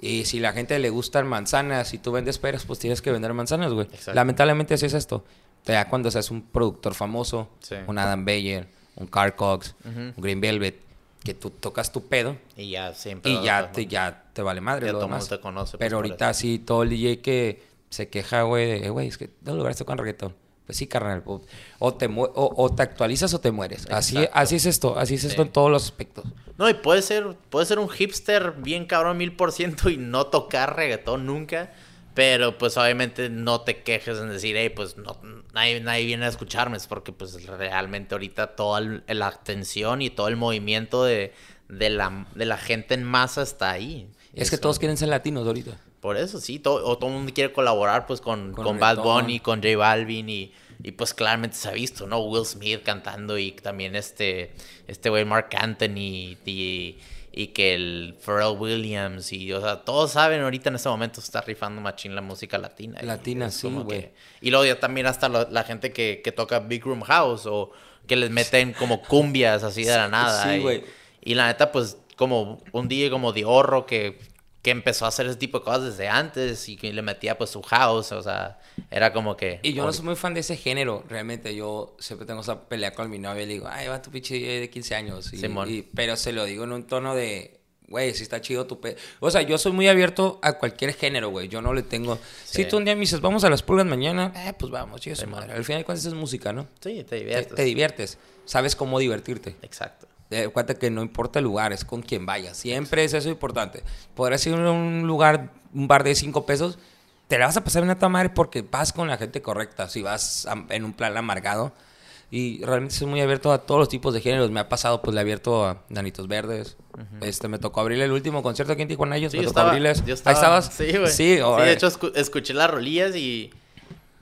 Y si la gente le gustan manzanas y tú vendes peras, pues tienes que vender manzanas, güey. Lamentablemente así es esto. Ya cuando seas un productor famoso, Sí. un Adam Beyer, un Carl Cox, un Green Velvet, que tú tocas tu pedo Y ya siempre. y ya te, ya te vale madre Ya lo todo el demás. mundo te conoce, pues, Pero ahorita sí, todo el DJ que se queja, güey, de, "Eh, güey, es que los lugares tocan reggaetón. Pues sí, carnal. O, te, o, o te actualizas o te mueres. Así, Exacto. así es esto. Así es esto en todos los aspectos. No, y puede ser, puede ser un hipster bien cabrón mil por ciento y no tocar reggaetón nunca. Pero pues obviamente no te quejes en decir, hey, pues no, nadie, nadie viene a escucharme. Es porque pues realmente ahorita toda la atención y todo el movimiento de, de, la, de la gente en masa está ahí. Es que todos quieren ser latinos ahorita. Por eso, sí. Todo, o todo el mundo quiere colaborar pues con, Con con, Bad. Bunny, con J Balvin y, y pues claramente se ha visto, ¿no? Will Smith cantando y también este este güey Mark Anthony y, y que el Pharrell Williams y o sea, todos saben ahorita en este momento está rifando machín la música latina. y Latina, sí, güey. Y luego ya también hasta lo- la gente que, que toca Big Room House o que les meten como cumbias así de la nada. sí, y- güey. y la neta, pues, como un DJ como Diorro que, que empezó a hacer ese tipo de cosas desde antes y que le metía pues su house, o sea, era como que... Y yo no soy muy fan de ese género, realmente. Yo siempre tengo esa pelea con mi novia y le digo, ay, va tu pinche de 15 años. Y, Simón. y- pero se lo digo en un tono de, güey, si está chido tu pe... O sea, yo soy muy abierto a cualquier género, güey. Yo no le tengo... Sí. Si tú un día me dices, vamos a las pulgas mañana, eh, pues vamos, madre. Al final de cuentas es música, ¿no? Sí, te Te, diviertes. te diviertes. Sabes cómo divertirte. Exacto. Das cuenta que no importa el lugar, es con quien vayas. Siempre es eso importante. Podrás ir a un lugar, un bar de cinco pesos, te la vas a pasar una toda madre porque vas con la gente correcta, si vas a- en un plan amargado. Y realmente soy muy abierto a todos los tipos de géneros. Me ha pasado, pues le he abierto a Danitos Verdes. Este, me tocó abrir el último concierto aquí en Tijuana. Ellos Sí, me yo tocó estaba, abrirles. yo estaba- Ahí estabas. Sí, güey. Sí, órale. de hecho escu- escuché las rolillas y,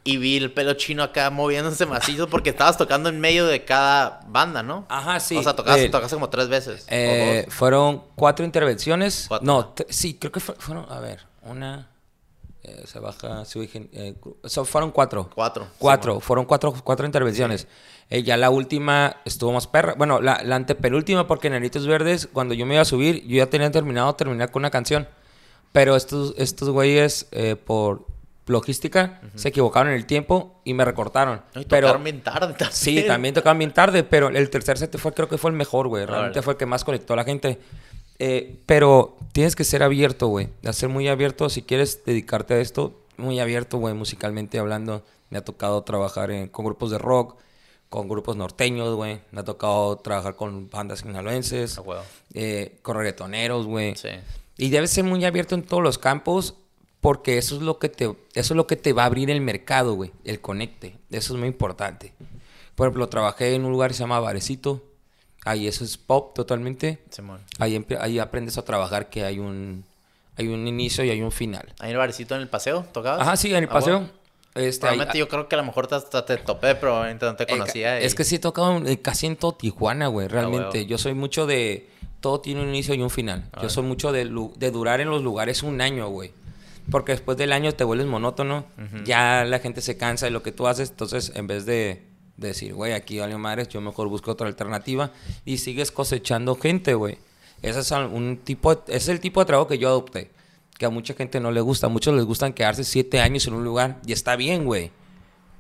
y vi el pelo chino acá moviéndose macizo porque estabas tocando en medio de cada banda, ¿no? Ajá, sí. O sea, tocaste, Eh, tocaste como tres veces. Eh, fueron cuatro intervenciones. Cuatro. No, sí, creo que fue- fueron, a ver, una, eh, se baja, cu- so, fueron cuatro. Cuatro. Cuatro, Sí, fueron cuatro, cuatro intervenciones. Eh, ya la última estuvo más perra. Bueno, la, la antepenúltima, porque en Nanitos Verdes, cuando yo me iba a subir, yo ya tenía terminado terminar con una canción. Pero estos, estos güeyes, eh, por logística, se equivocaron en el tiempo y me recortaron. No, y pero tocaron bien tarde también. Sí, también tocaban bien tarde, pero el tercer set fue, creo que fue el mejor, güey. Realmente Órale. fue el que más conectó a la gente. Eh, pero tienes que ser abierto, güey. Ser muy abierto si quieres dedicarte a esto. Muy abierto, güey, musicalmente hablando. Me ha tocado trabajar en- con grupos de rock, con grupos norteños, güey. Me ha tocado trabajar con bandas sinaloenses, huevo. eh, con reggaetoneros, güey. Sí. Y debes ser muy abierto en todos los campos porque eso es lo que te, eso es lo que te va a abrir el mercado, güey. El conecte. Eso es muy importante. Por ejemplo, trabajé en un lugar que se llama Barecito. Ahí eso es pop totalmente. Simón. Ahí, ahí aprendes a trabajar que hay un, hay un inicio y hay un final. Ahí en el barecito en el paseo, ¿tocabas? Ajá, sí, en el Ah, paseo. Este, ahí- Probablemente yo creo que a lo mejor te- hasta te topé, pero no te Eh, conocía. y- Es que sí he tocado casi en todo Tijuana, güey, realmente. huevo. Yo soy mucho de... Todo tiene un inicio y un final. Ah, Yo soy mucho de, de durar en los lugares un año, güey. Porque después del año te vuelves monótono. Ya la gente se cansa de lo que tú haces. Entonces, en vez de, de decir, güey, aquí vale madres, yo mejor busco otra alternativa. Y sigues cosechando gente, güey. Ese es un tipo... es el tipo de trabajo que yo adopté. Que a mucha gente no le gusta. A muchos les gustan quedarse siete años en un lugar. Y está bien, güey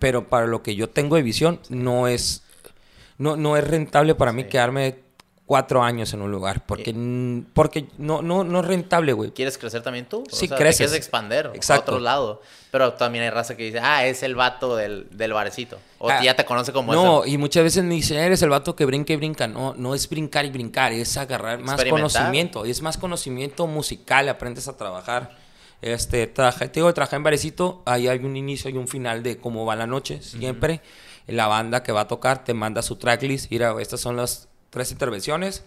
pero para lo que yo tengo de visión no es no, no es rentable para mí quedarme cuatro años en un lugar porque n- porque no no no es rentable güey ¿Quieres crecer también tú? Sí, te creces. quieres expander Exacto. a otro lado. Pero también hay raza que dice, ah, es el vato del, del barecito. O Ah, ya te conoce como no ese. y muchas veces me dicen eres el vato que brinca y brinca no no es brincar y brincar es agarrar más conocimiento es más conocimiento musical aprendes a trabajar este trabajé te digo trabajé en barecito ahí hay un inicio y un final de cómo va la noche siempre la banda que va a tocar te manda su tracklist mira estas son las tres intervenciones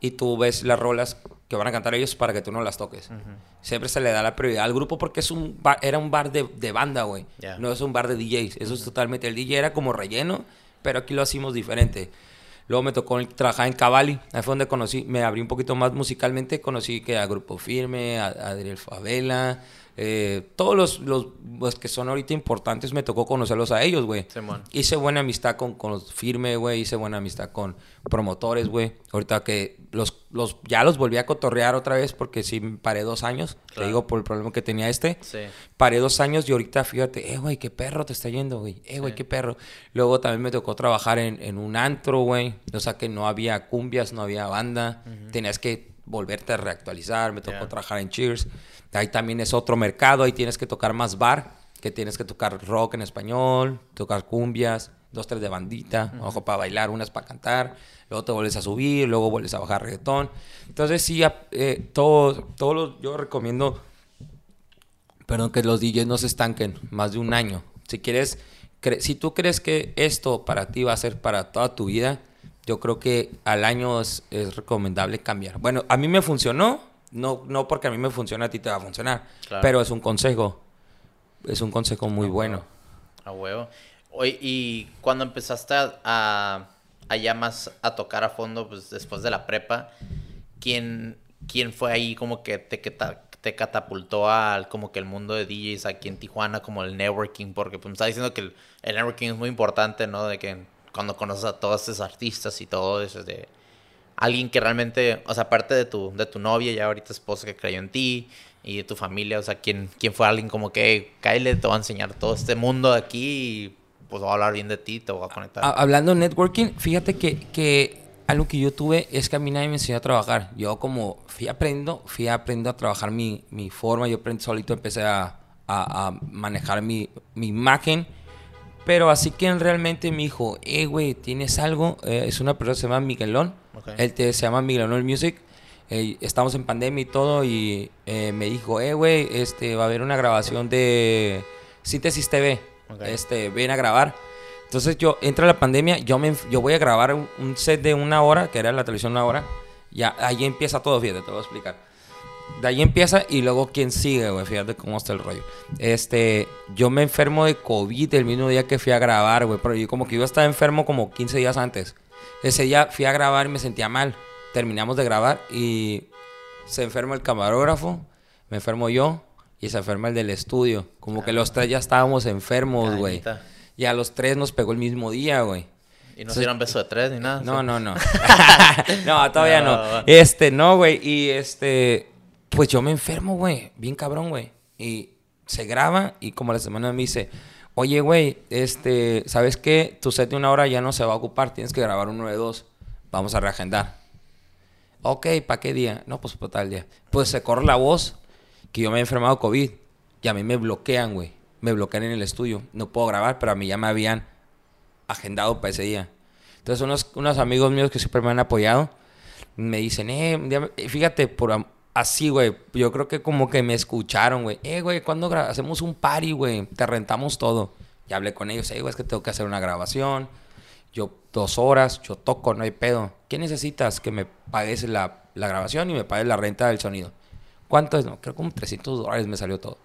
y tú ves las rolas que van a cantar ellos para que tú no las toques. Siempre se le da la prioridad al grupo porque es un bar- era un bar de, de banda, güey. No es un bar de DJs. Eso es totalmente. El DJ era como relleno, pero aquí lo hacemos diferente. Luego me tocó trabajar en Cavalli. Ahí fue donde conocí, me abrí un poquito más musicalmente. Conocí que a Grupo Firme, a, a Adriel Favela, eh, todos los, los, los que son ahorita importantes me tocó conocerlos a ellos, güey. Hice buena amistad con, con los firme, güey. Hice buena amistad con promotores, güey. Ahorita que los, los, ya los volví a cotorrear otra vez porque sí paré dos años. Te digo por el problema que tenía este. Sí. Paré dos años y ahorita fíjate, eh, güey, qué perro te está yendo, güey. Eh, güey, Sí. qué perro. Luego también me tocó trabajar en, en un antro, güey. O sea que no había cumbias, no había banda. Tenías que volverte a reactualizar. Me tocó Ya. trabajar en Cheers. Ahí también es otro mercado. Ahí tienes que tocar más bar. Que tienes que tocar rock en español, tocar cumbias, dos, tres de bandita, ojo para bailar, unas para cantar. Luego te vuelves a subir, luego vuelves a bajar reggaetón. Entonces sí, eh, todos, todos los, yo recomiendo perdón, que los DJs no se estanquen más de un año. Si quieres, si tú crees que esto para ti va a ser para toda tu vida, yo creo que al año es, es recomendable cambiar. Bueno, a mí me funcionó, no, no porque a mí me funciona, a ti te va a funcionar, Claro. pero es un consejo, es un consejo muy bueno. A huevo. Oye, y cuando empezaste a, a, a ya más a tocar a fondo, pues después de la prepa, ¿quién, quién fue ahí como que te, que ta- te catapultó al como que el mundo de DJs aquí en Tijuana, como el networking? Porque pues me está diciendo que el, el networking es muy importante, ¿no? De que cuando conoces a todos estos artistas y todo eso, de alguien que realmente, o sea, aparte de tu, de tu novia, ya ahorita esposa que creyó en ti y de tu familia, o sea, ¿quién, quién fue alguien como que, Kyle, te va a enseñar todo este mundo de aquí y pues voy a hablar bien de ti, te voy a conectar? Ha- Hablando de networking, fíjate que, que algo que yo tuve es que a mí nadie me enseñó a trabajar. Yo como fui aprendiendo, fui aprendiendo a trabajar mi, mi forma. Yo solito, empecé a, a- a manejar mi, mi imagen. Pero así que realmente me dijo, eh, güey, ¿tienes algo? Eh, es una persona que se llama Miguelón. Ok. Él te, se llama Miguelón el Music. eh, estamos en pandemia y todo, y eh, me dijo, eh, güey, este, va a haber una grabación de Síntesis TV. Este, ven a grabar. Entonces yo, entra la pandemia, yo, me, yo voy a grabar un, un set de una hora, que era la televisión una hora. Ya, ahí empieza todo, fíjate, te voy a explicar. De ahí empieza y luego quién sigue, güey, fíjate cómo está el rollo. Este, yo me enfermo de COVID el mismo día que fui a grabar, güey, pero yo como que yo estaba enfermo como 15 días antes. Ese día fui a grabar y me sentía mal. Terminamos de grabar y se enferma el camarógrafo, me enfermo yo y se enferma el del estudio. Como que los tres ya estábamos enfermos, güey. Y a los tres nos pegó el mismo día, güey. Y no se dieron beso de tres ni nada. No, ¿sí? no, no. no, todavía No. Este, no, güey. Y este, pues yo me enfermo, güey. Bien cabrón, güey. Y se graba y como la semana me dice, oye, güey, este, ¿sabes qué? Tu set de una hora ya no se va a ocupar. Tienes que grabar uno de dos. Vamos a reagendar. Ok, ¿para qué día? No, pues para tal día. Pues se corre la voz que yo me he enfermado COVID. Y a mí me bloquean, güey. Me bloquean en el estudio. No puedo grabar, pero a mí ya me habían agendado para ese día. Entonces unos, unos amigos míos que siempre me han apoyado me dicen, eh, fíjate, por así, güey, yo creo que como que me escucharon, güey, eh, güey, ¿cuándo hacemos un party, güey? Te rentamos todo. Y hablé con ellos, eh, güey, es que tengo que hacer una grabación. Yo dos horas, yo toco, no hay pedo. ¿Qué necesitas? Que me pagues la, la grabación y me pagues la renta del sonido. ¿Cuánto es? No, creo como 300 dólares me salió todo.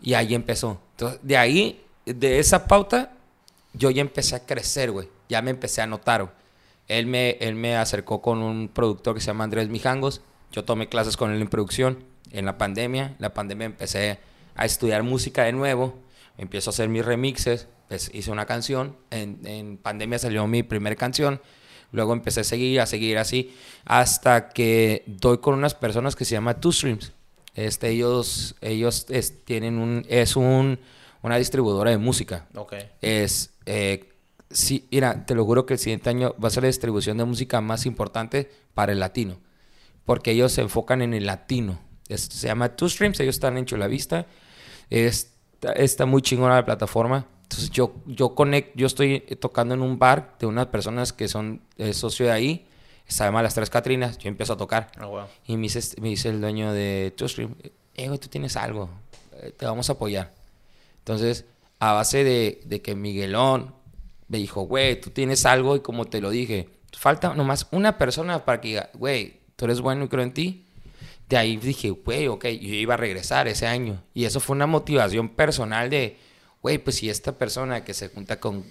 Y ahí empezó. Entonces, de ahí, de esa pauta, yo ya empecé a crecer, güey. Ya me empecé a notar. Él me, él me acercó con un productor que se llama Andrés Mijangos. Yo tomé clases con él en producción en la pandemia. La pandemia empecé a estudiar música de nuevo. Empiezo a hacer mis remixes. pues, hice una canción. En, en pandemia salió mi primera canción. Luego empecé a seguir, a seguir así. Hasta que doy con unas personas que se llama Two Streams. Este, ellos ellos es- tienen un, es un, una distribuidora de música Ok. es, eh, sí, mira, te lo juro que el siguiente año va a ser la distribución de música más importante para el latino, porque ellos se enfocan en el latino. Se llama Two Streams, ellos están en Chulavista, está, está muy chingona la plataforma. Entonces yo, yo conect, yo estoy tocando en un bar de unas personas que son eh, socio de ahí, se llama Las Tres Catrinas, yo empiezo a tocar. Wow. Y me dice, me dice el dueño de TuStream, eh, güey, tú tienes algo, eh, te vamos a apoyar. Entonces, a base de, de que Miguelón me dijo, güey, tú tienes algo y como te lo dije, falta nomás una persona para que diga, güey, tú eres bueno y creo en ti. De ahí dije, güey, ok, yo iba a regresar ese año. Y eso fue una motivación personal de, güey, pues si esta persona que se junta con,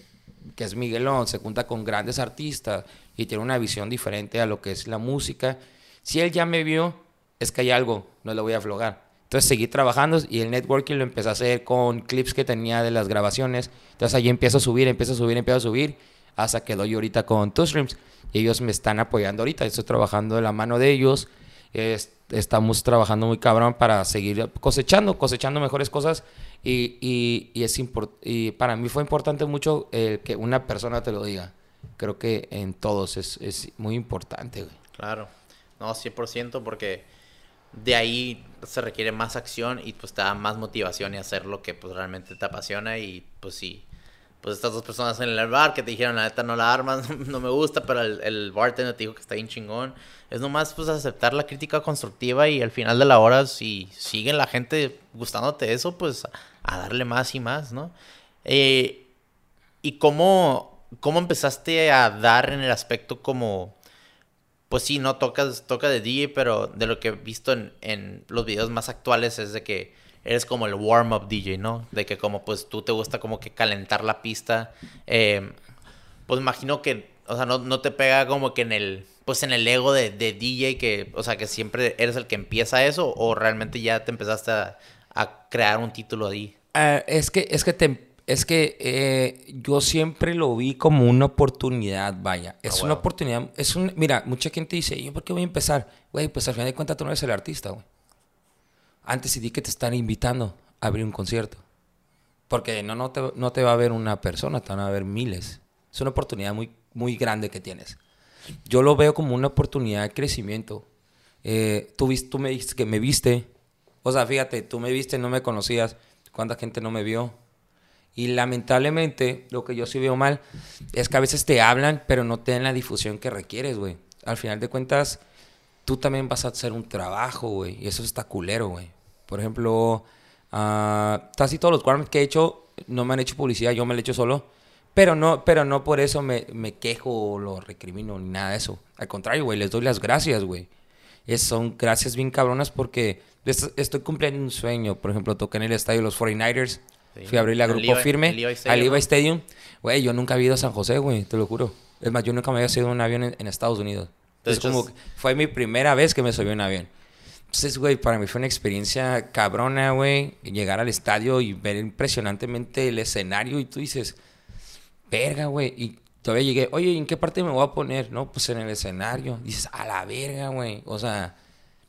que es Miguelón, se junta con grandes artistas y tiene una visión diferente a lo que es la música, si él ya me vio, es que hay algo, no le voy a aflogar. Entonces seguí trabajando y el networking lo empecé a hacer con clips que tenía de las grabaciones. Entonces ahí empiezo a subir, empiezo a subir, empiezo a subir, hasta que doy ahorita con Two Streams. Ellos me están apoyando ahorita, estoy trabajando de la mano de ellos. Es- estamos trabajando muy cabrón para seguir cosechando, cosechando mejores cosas. Y, y, y es y para mí fue importante mucho que una persona te lo diga. Creo que en todos es, es muy importante, güey. Claro. No, 100% porque de ahí se requiere más acción y pues te da más motivación y hacer lo que pues realmente te apasiona y pues sí. Pues estas dos personas en el bar que te dijeron la neta no la armas, no me gusta, pero el, el bartender te dijo que está bien chingón. Es nomás pues aceptar la crítica constructiva y al final de la hora si sigue la gente gustándote eso pues a darle más y más, ¿no? Eh, ¿Y cómo, cómo empezaste a dar en el aspecto como pues sí, no tocas, toca de DJ, pero de lo que he visto en, en los videos más actuales es de que eres como el warm-up DJ, ¿no? De que como pues tú te gusta como que calentar la pista. Eh, pues imagino que, o sea, no, no te pega como que en el, pues en el ego de, de DJ que, o sea, que siempre eres el que empieza eso o realmente ya te empezaste a, a crear un título ahí. Ah, es que, es que, te- es que eh, yo siempre lo vi como una oportunidad, vaya. Es Ah, una huevo. oportunidad. Es un, mira, mucha gente dice, ¿yo por qué voy a empezar? Güey, pues al final de cuentas tú no eres el artista, güey. Antes sí di que te están invitando a abrir un concierto. Porque no, no, te, no te va a ver una persona, te van a ver miles. Es una oportunidad muy, muy grande que tienes. Yo lo veo como una oportunidad de crecimiento. Eh, tú, tú me dijiste que me viste. O sea, fíjate, tú me viste, no me conocías. ¿Cuánta gente no me vio? Y lamentablemente, lo que yo sí veo mal es que a veces te hablan, pero no te dan la difusión que requieres, güey. Al final de cuentas, tú también vas a hacer un trabajo, güey. Y eso está culero, güey. Por ejemplo, ah, casi todos los warm que he hecho no me han hecho publicidad, yo me lo he hecho solo. Pero no, pero no por eso me, me quejo o lo recrimino ni nada de eso. Al contrario, güey, les doy las gracias, güey. Es, son gracias bien cabronas porque est- estoy cumpliendo un sueño. Por ejemplo, toqué en el estadio de los 49ers. Sí. Fui a abrir a Al Grupo Levi- Firme al Levi al Stadium, Levi ¿no? Stadium. Güey, yo nunca había ido a San José, güey, te lo juro. Es más, yo nunca me había subido un avión en, en Estados Unidos. De Es hecho, como, es- que fue mi primera vez que me subí un avión. Entonces, güey, para mí fue una experiencia cabrona, güey. Llegar al estadio y ver impresionantemente el escenario y tú dices, verga, güey. Y todavía llegué, oye, ¿en qué parte me voy a poner? No, pues en el escenario. Dices, a la verga, güey. O sea,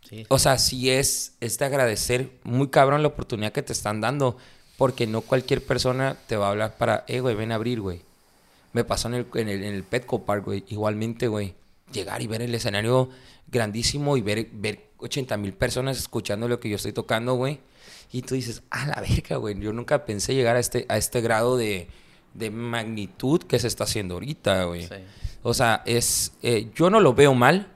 Sí. o sea, sí es, es de agradecer muy cabrón la oportunidad que te están dando. Porque no cualquier persona te va a hablar para, eh, güey, ven a abrir, güey. Me pasó en el, en el, en el Petco Park, güey. Igualmente, güey. Llegar y ver el escenario grandísimo y ver, ver 80 mil personas escuchando lo que yo estoy tocando, güey. Y tú dices, a la verga, güey. Yo nunca pensé llegar a este, a este grado de, de magnitud que se está haciendo ahorita, güey. Sí. O sea, es, eh, yo no lo veo mal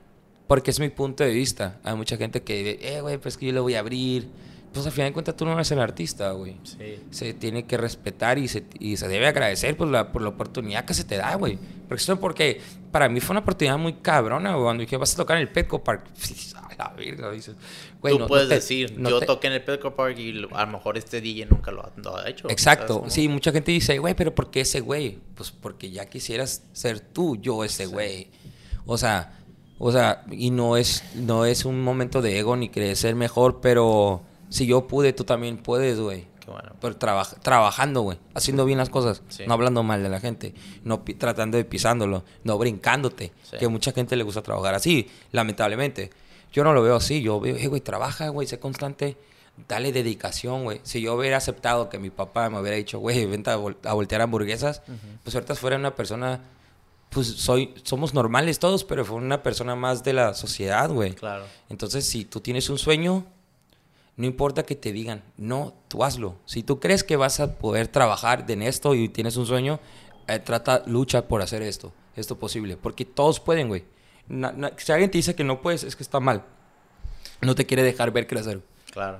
porque es mi punto de vista. Hay mucha gente que, eh, güey, pues que yo le voy a abrir. Pues al final de cuentas tú no eres el artista, güey. Sí. Se tiene que respetar y se, y se debe agradecer por la, por la oportunidad que se te da, güey. Porque, eso porque para mí fue una oportunidad muy cabrona, güey. Cuando dije, vas a tocar en el Petco Park. La verga, dices. güey, Tú no- no puedes te- decir, no yo te- toqué en el Petco Park y a lo mejor este DJ nunca lo ha, lo ha hecho. Exacto, sí, mucha gente dice, güey, pero ¿por qué ese güey? Pues porque ya quisieras ser tú, yo ese güey. O sea, o sea, y no es, no es un momento de ego ni querer ser mejor, pero si yo pude, tú también puedes, güey. Qué bueno. Pero traba- trabajando, güey, haciendo bien las cosas, Sí. no hablando mal de la gente, no tratando de pisándolo, no brincándote, Sí. que mucha gente le gusta trabajar así, lamentablemente. Yo no lo veo así, yo veo, eh, güey, trabaja, güey, sé constante, dale dedicación, güey. Si yo hubiera aceptado que mi papá me hubiera dicho, güey, vente a, vol- a voltear hamburguesas, pues ahorita fuera una persona, pues soy, somos normales todos, pero fue una persona más de la sociedad, güey. Claro. Entonces, si tú tienes un sueño, no importa que te digan, no, tú hazlo. Si tú crees que vas a poder trabajar en esto y tienes un sueño, eh, trata, lucha por hacer esto, esto posible. Porque todos pueden, güey. Na- na- si alguien te dice que no puedes, es que está mal. No te quiere dejar ver crecer. Claro.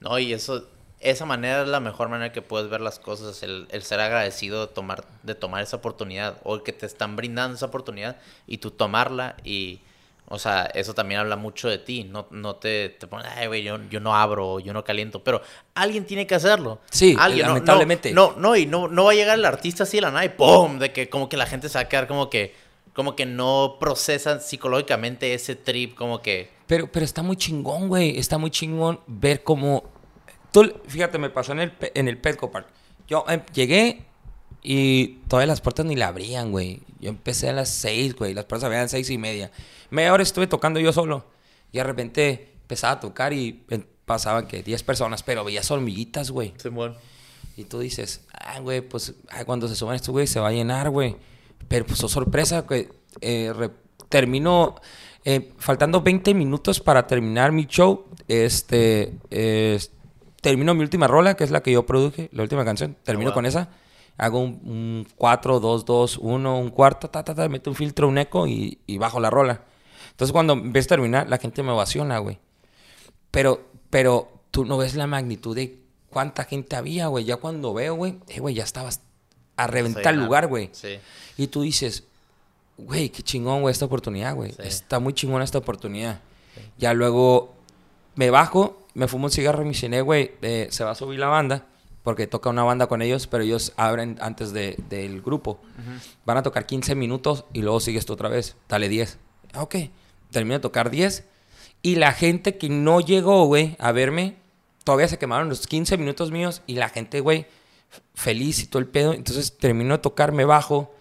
No, y eso, esa manera es la mejor manera que puedes ver las cosas, el, el ser agradecido de tomar, de tomar esa oportunidad, o el que te están brindando esa oportunidad y tú tomarla y, o sea, eso también habla mucho de ti, no, no te, te pones, ay, güey, yo, yo no abro, yo no caliento, pero alguien tiene que hacerlo. Sí, alguien, lamentablemente. No, no, no, y no, no va a llegar el artista así de la nada y ¡pum! De que como que la gente se va a quedar como que, como que no procesan psicológicamente ese trip, como que... Pero, pero está muy chingón, güey. Está muy chingón ver cómo... Tú, fíjate, me pasó en el, en el Petco Park. Yo em, llegué y todas las puertas ni la abrían, güey. Yo empecé a las seis, güey. Las puertas abrían a las seis y media. Media hora estuve tocando yo solo. Y de repente empezaba a tocar y eh, pasaban que 10 personas, pero veías hormiguitas, güey. Simón. Y tú dices, ah, güey, pues ah, cuando se suban estos güey se va a llenar, güey. Pero pues oh, sorpresa, güey. Eh, re- termino, eh, faltando 20 minutos para terminar mi show. Este, eh, termino mi última rola, que es la que yo produje, la última canción. Termino wow. con esa. Hago un, un 4, 2, 2, 1, un cuarto, ta, ta, ta, meto un filtro, un eco y, y bajo la rola. Entonces cuando ves terminar, la gente me ovaciona, güey. Pero, pero tú no ves la magnitud de cuánta gente había, güey. Ya cuando veo, güey, eh, güey, ya estabas a reventar el Sí, lugar, güey. Sí. Y tú dices, güey, qué chingón, güey, esta oportunidad, güey. Sí. Está muy chingón esta oportunidad. Ya luego me bajo, me fumo un cigarro y me cené, güey, eh, se va a subir la banda. Porque toca una banda con ellos, pero ellos abren antes de- del grupo. Van a tocar 15 minutos y luego sigues tú otra vez. Dale 10. Ah, Ok. Termino de tocar 10. Y la gente que no llegó, güey, a verme, todavía se quemaron los 15 minutos míos. Y la gente, güey, feliz y todo el pedo. Entonces termino de tocar, me bajo.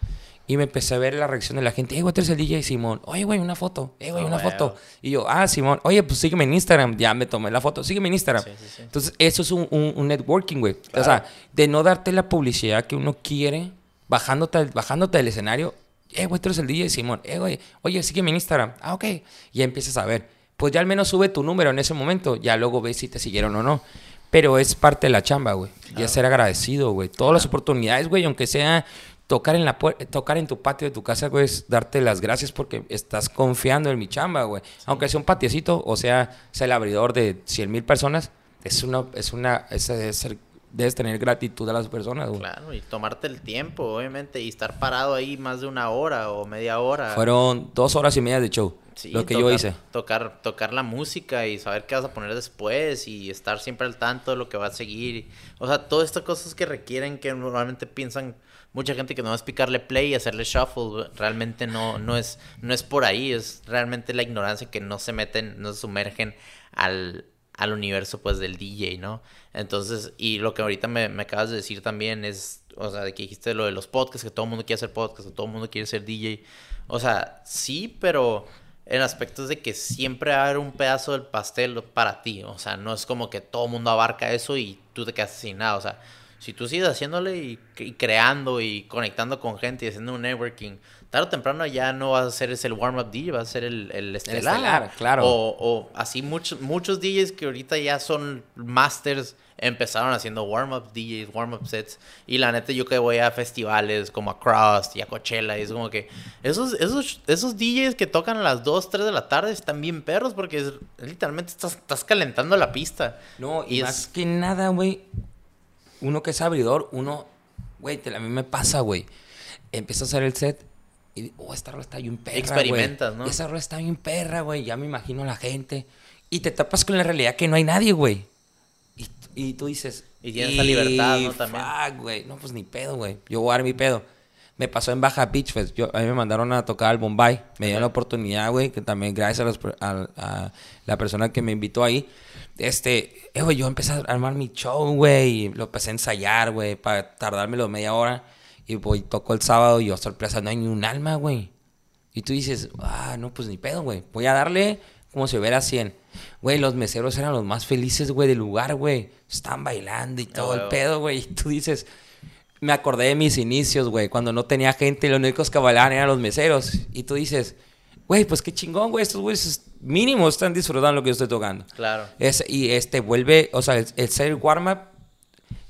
Y me empecé a ver la reacción de la gente. Eh, güey, tú eres el DJ Simón. Oye, güey, una foto. Eh, güey, Ah, una foto. Y yo, ah, Simón. Oye, pues sígueme en Instagram. Ya me tomé la foto. Sígueme en Instagram. Sí, sí, sí. Entonces, eso es un, un- un networking, güey. O sea, de no darte la publicidad que uno quiere, bajándote, al- bajándote del escenario. Eh, güey, tú eres el DJ Simón. Eh, güey, oye, sígueme en Instagram. Ah, ok. Y ya empiezas a ver. Pues ya al menos sube tu número en ese momento. Ya luego ves si te siguieron o no. Pero es parte de la chamba, güey. Y es ser agradecido, güey. Todas las oportunidades, güey, aunque sea tocar en la tocar en tu patio de tu casa, güey, es darte las gracias porque estás confiando en mi chamba, güey. Aunque sea un patiecito, o sea, sea el abridor de 100 mil personas, es una, es una, es, es ser- debes tener gratitud a las personas, güey. Claro, y tomarte el tiempo, obviamente, y estar parado ahí más de una hora o media hora. Fueron dos horas y media de show, Sí, lo que yo tocar- hice. Tocar, tocar la música y saber qué vas a poner después y estar siempre al tanto de lo que va a seguir. O sea, todas estas cosas que requieren que normalmente piensan mucha gente que no es picarle play y hacerle shuffle. Realmente no, no, es, no es por ahí, es realmente la ignorancia que no se meten, no se sumergen al, al universo pues del DJ, ¿no? Entonces, y lo que ahorita me, me acabas de decir también es, o sea, de que dijiste lo de los podcasts, que todo el mundo quiere hacer podcast, que todo el mundo quiere ser DJ. O sea, sí, pero en aspectos de que siempre va a haber un pedazo del pastel para ti. O sea, no es como que todo el mundo abarca eso y tú te quedas sin nada. O sea, si tú sigues haciéndole y, y creando y conectando con gente y haciendo un networking, tarde o temprano ya no vas a ser ese el warm-up DJ, vas a ser el, el estelar. estelar, claro. O, o así muchos, muchos DJs que ahorita ya son masters empezaron haciendo warm-up DJs, warm-up sets. Y la neta, yo que voy a festivales como a Crust y a Coachella, y es como que esos, esos, esos DJs que tocan a las 2, 3 de la tarde están bien perros porque es- literalmente estás, estás calentando la pista. No, y, Y más es- que nada, güey, uno que es abridor, uno, güey, a mí me pasa, güey. Empiezo a hacer el set y, oh, esta rola está bien perra, Experimentas, güey. ¿no? Esa rola está bien perra, güey. Ya me imagino a la gente. Y te tapas con la realidad que no hay nadie, güey. Y, tú dices... Y tienes esa libertad, ¿no? También. Fuck, güey. No, pues ni pedo, güey. Yo voy a dar mi pedo. Me pasó en Baja Beach Fest. Yo, a mí me mandaron a tocar al Bombay. Me dieron la oportunidad, güey, que también gracias a, los a- a la persona que me invitó ahí. Este, eh, güey, yo empecé a armar mi show, güey. Lo empecé a ensayar, güey, para tardármelo media hora. Y voy, toco el sábado y yo, sorpresa, no hay ni un alma, güey. Y tú dices, ah, no, pues ni pedo, güey. Voy a darle como si hubiera 100. Güey, los meseros eran los más felices, güey, del lugar, güey. Están bailando y todo el pedo, güey. Y tú dices, me acordé de mis inicios, güey, cuando no tenía gente y los únicos que bailaban eran los meseros. Y tú dices, güey, pues qué chingón, güey. Estos güeyes mínimo están disfrutando lo que yo estoy tocando. Claro. Es, y este vuelve, o sea, el, el ser warm-up,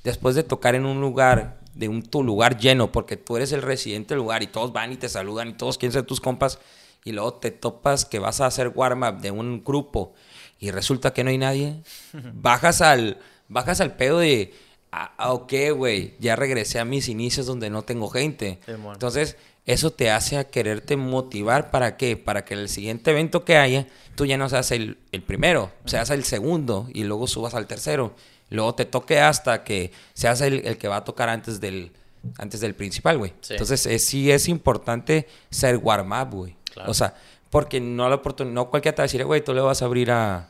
después de tocar en un lugar, de un tu lugar lleno, porque tú eres el residente del lugar y todos van y te saludan y todos quieren ser tus compas, y luego te topas que vas a hacer warm-up de un grupo y resulta que no hay nadie, bajas al, bajas al pedo de, ah, ah, ok, güey, ya regresé a mis inicios donde no tengo gente. Entonces, eso te hace a quererte motivar para qué? Para que el siguiente evento que haya, tú ya no seas el, el primero, seas el segundo y luego subas al tercero. Luego te toque hasta que seas el, el que va a tocar antes del, antes del principal, güey. Sí. Entonces, es- sí es importante ser warm-up, güey. Claro. O sea, porque no la oportunidad, no cualquiera te va a decir, güey, tú le vas a abrir a,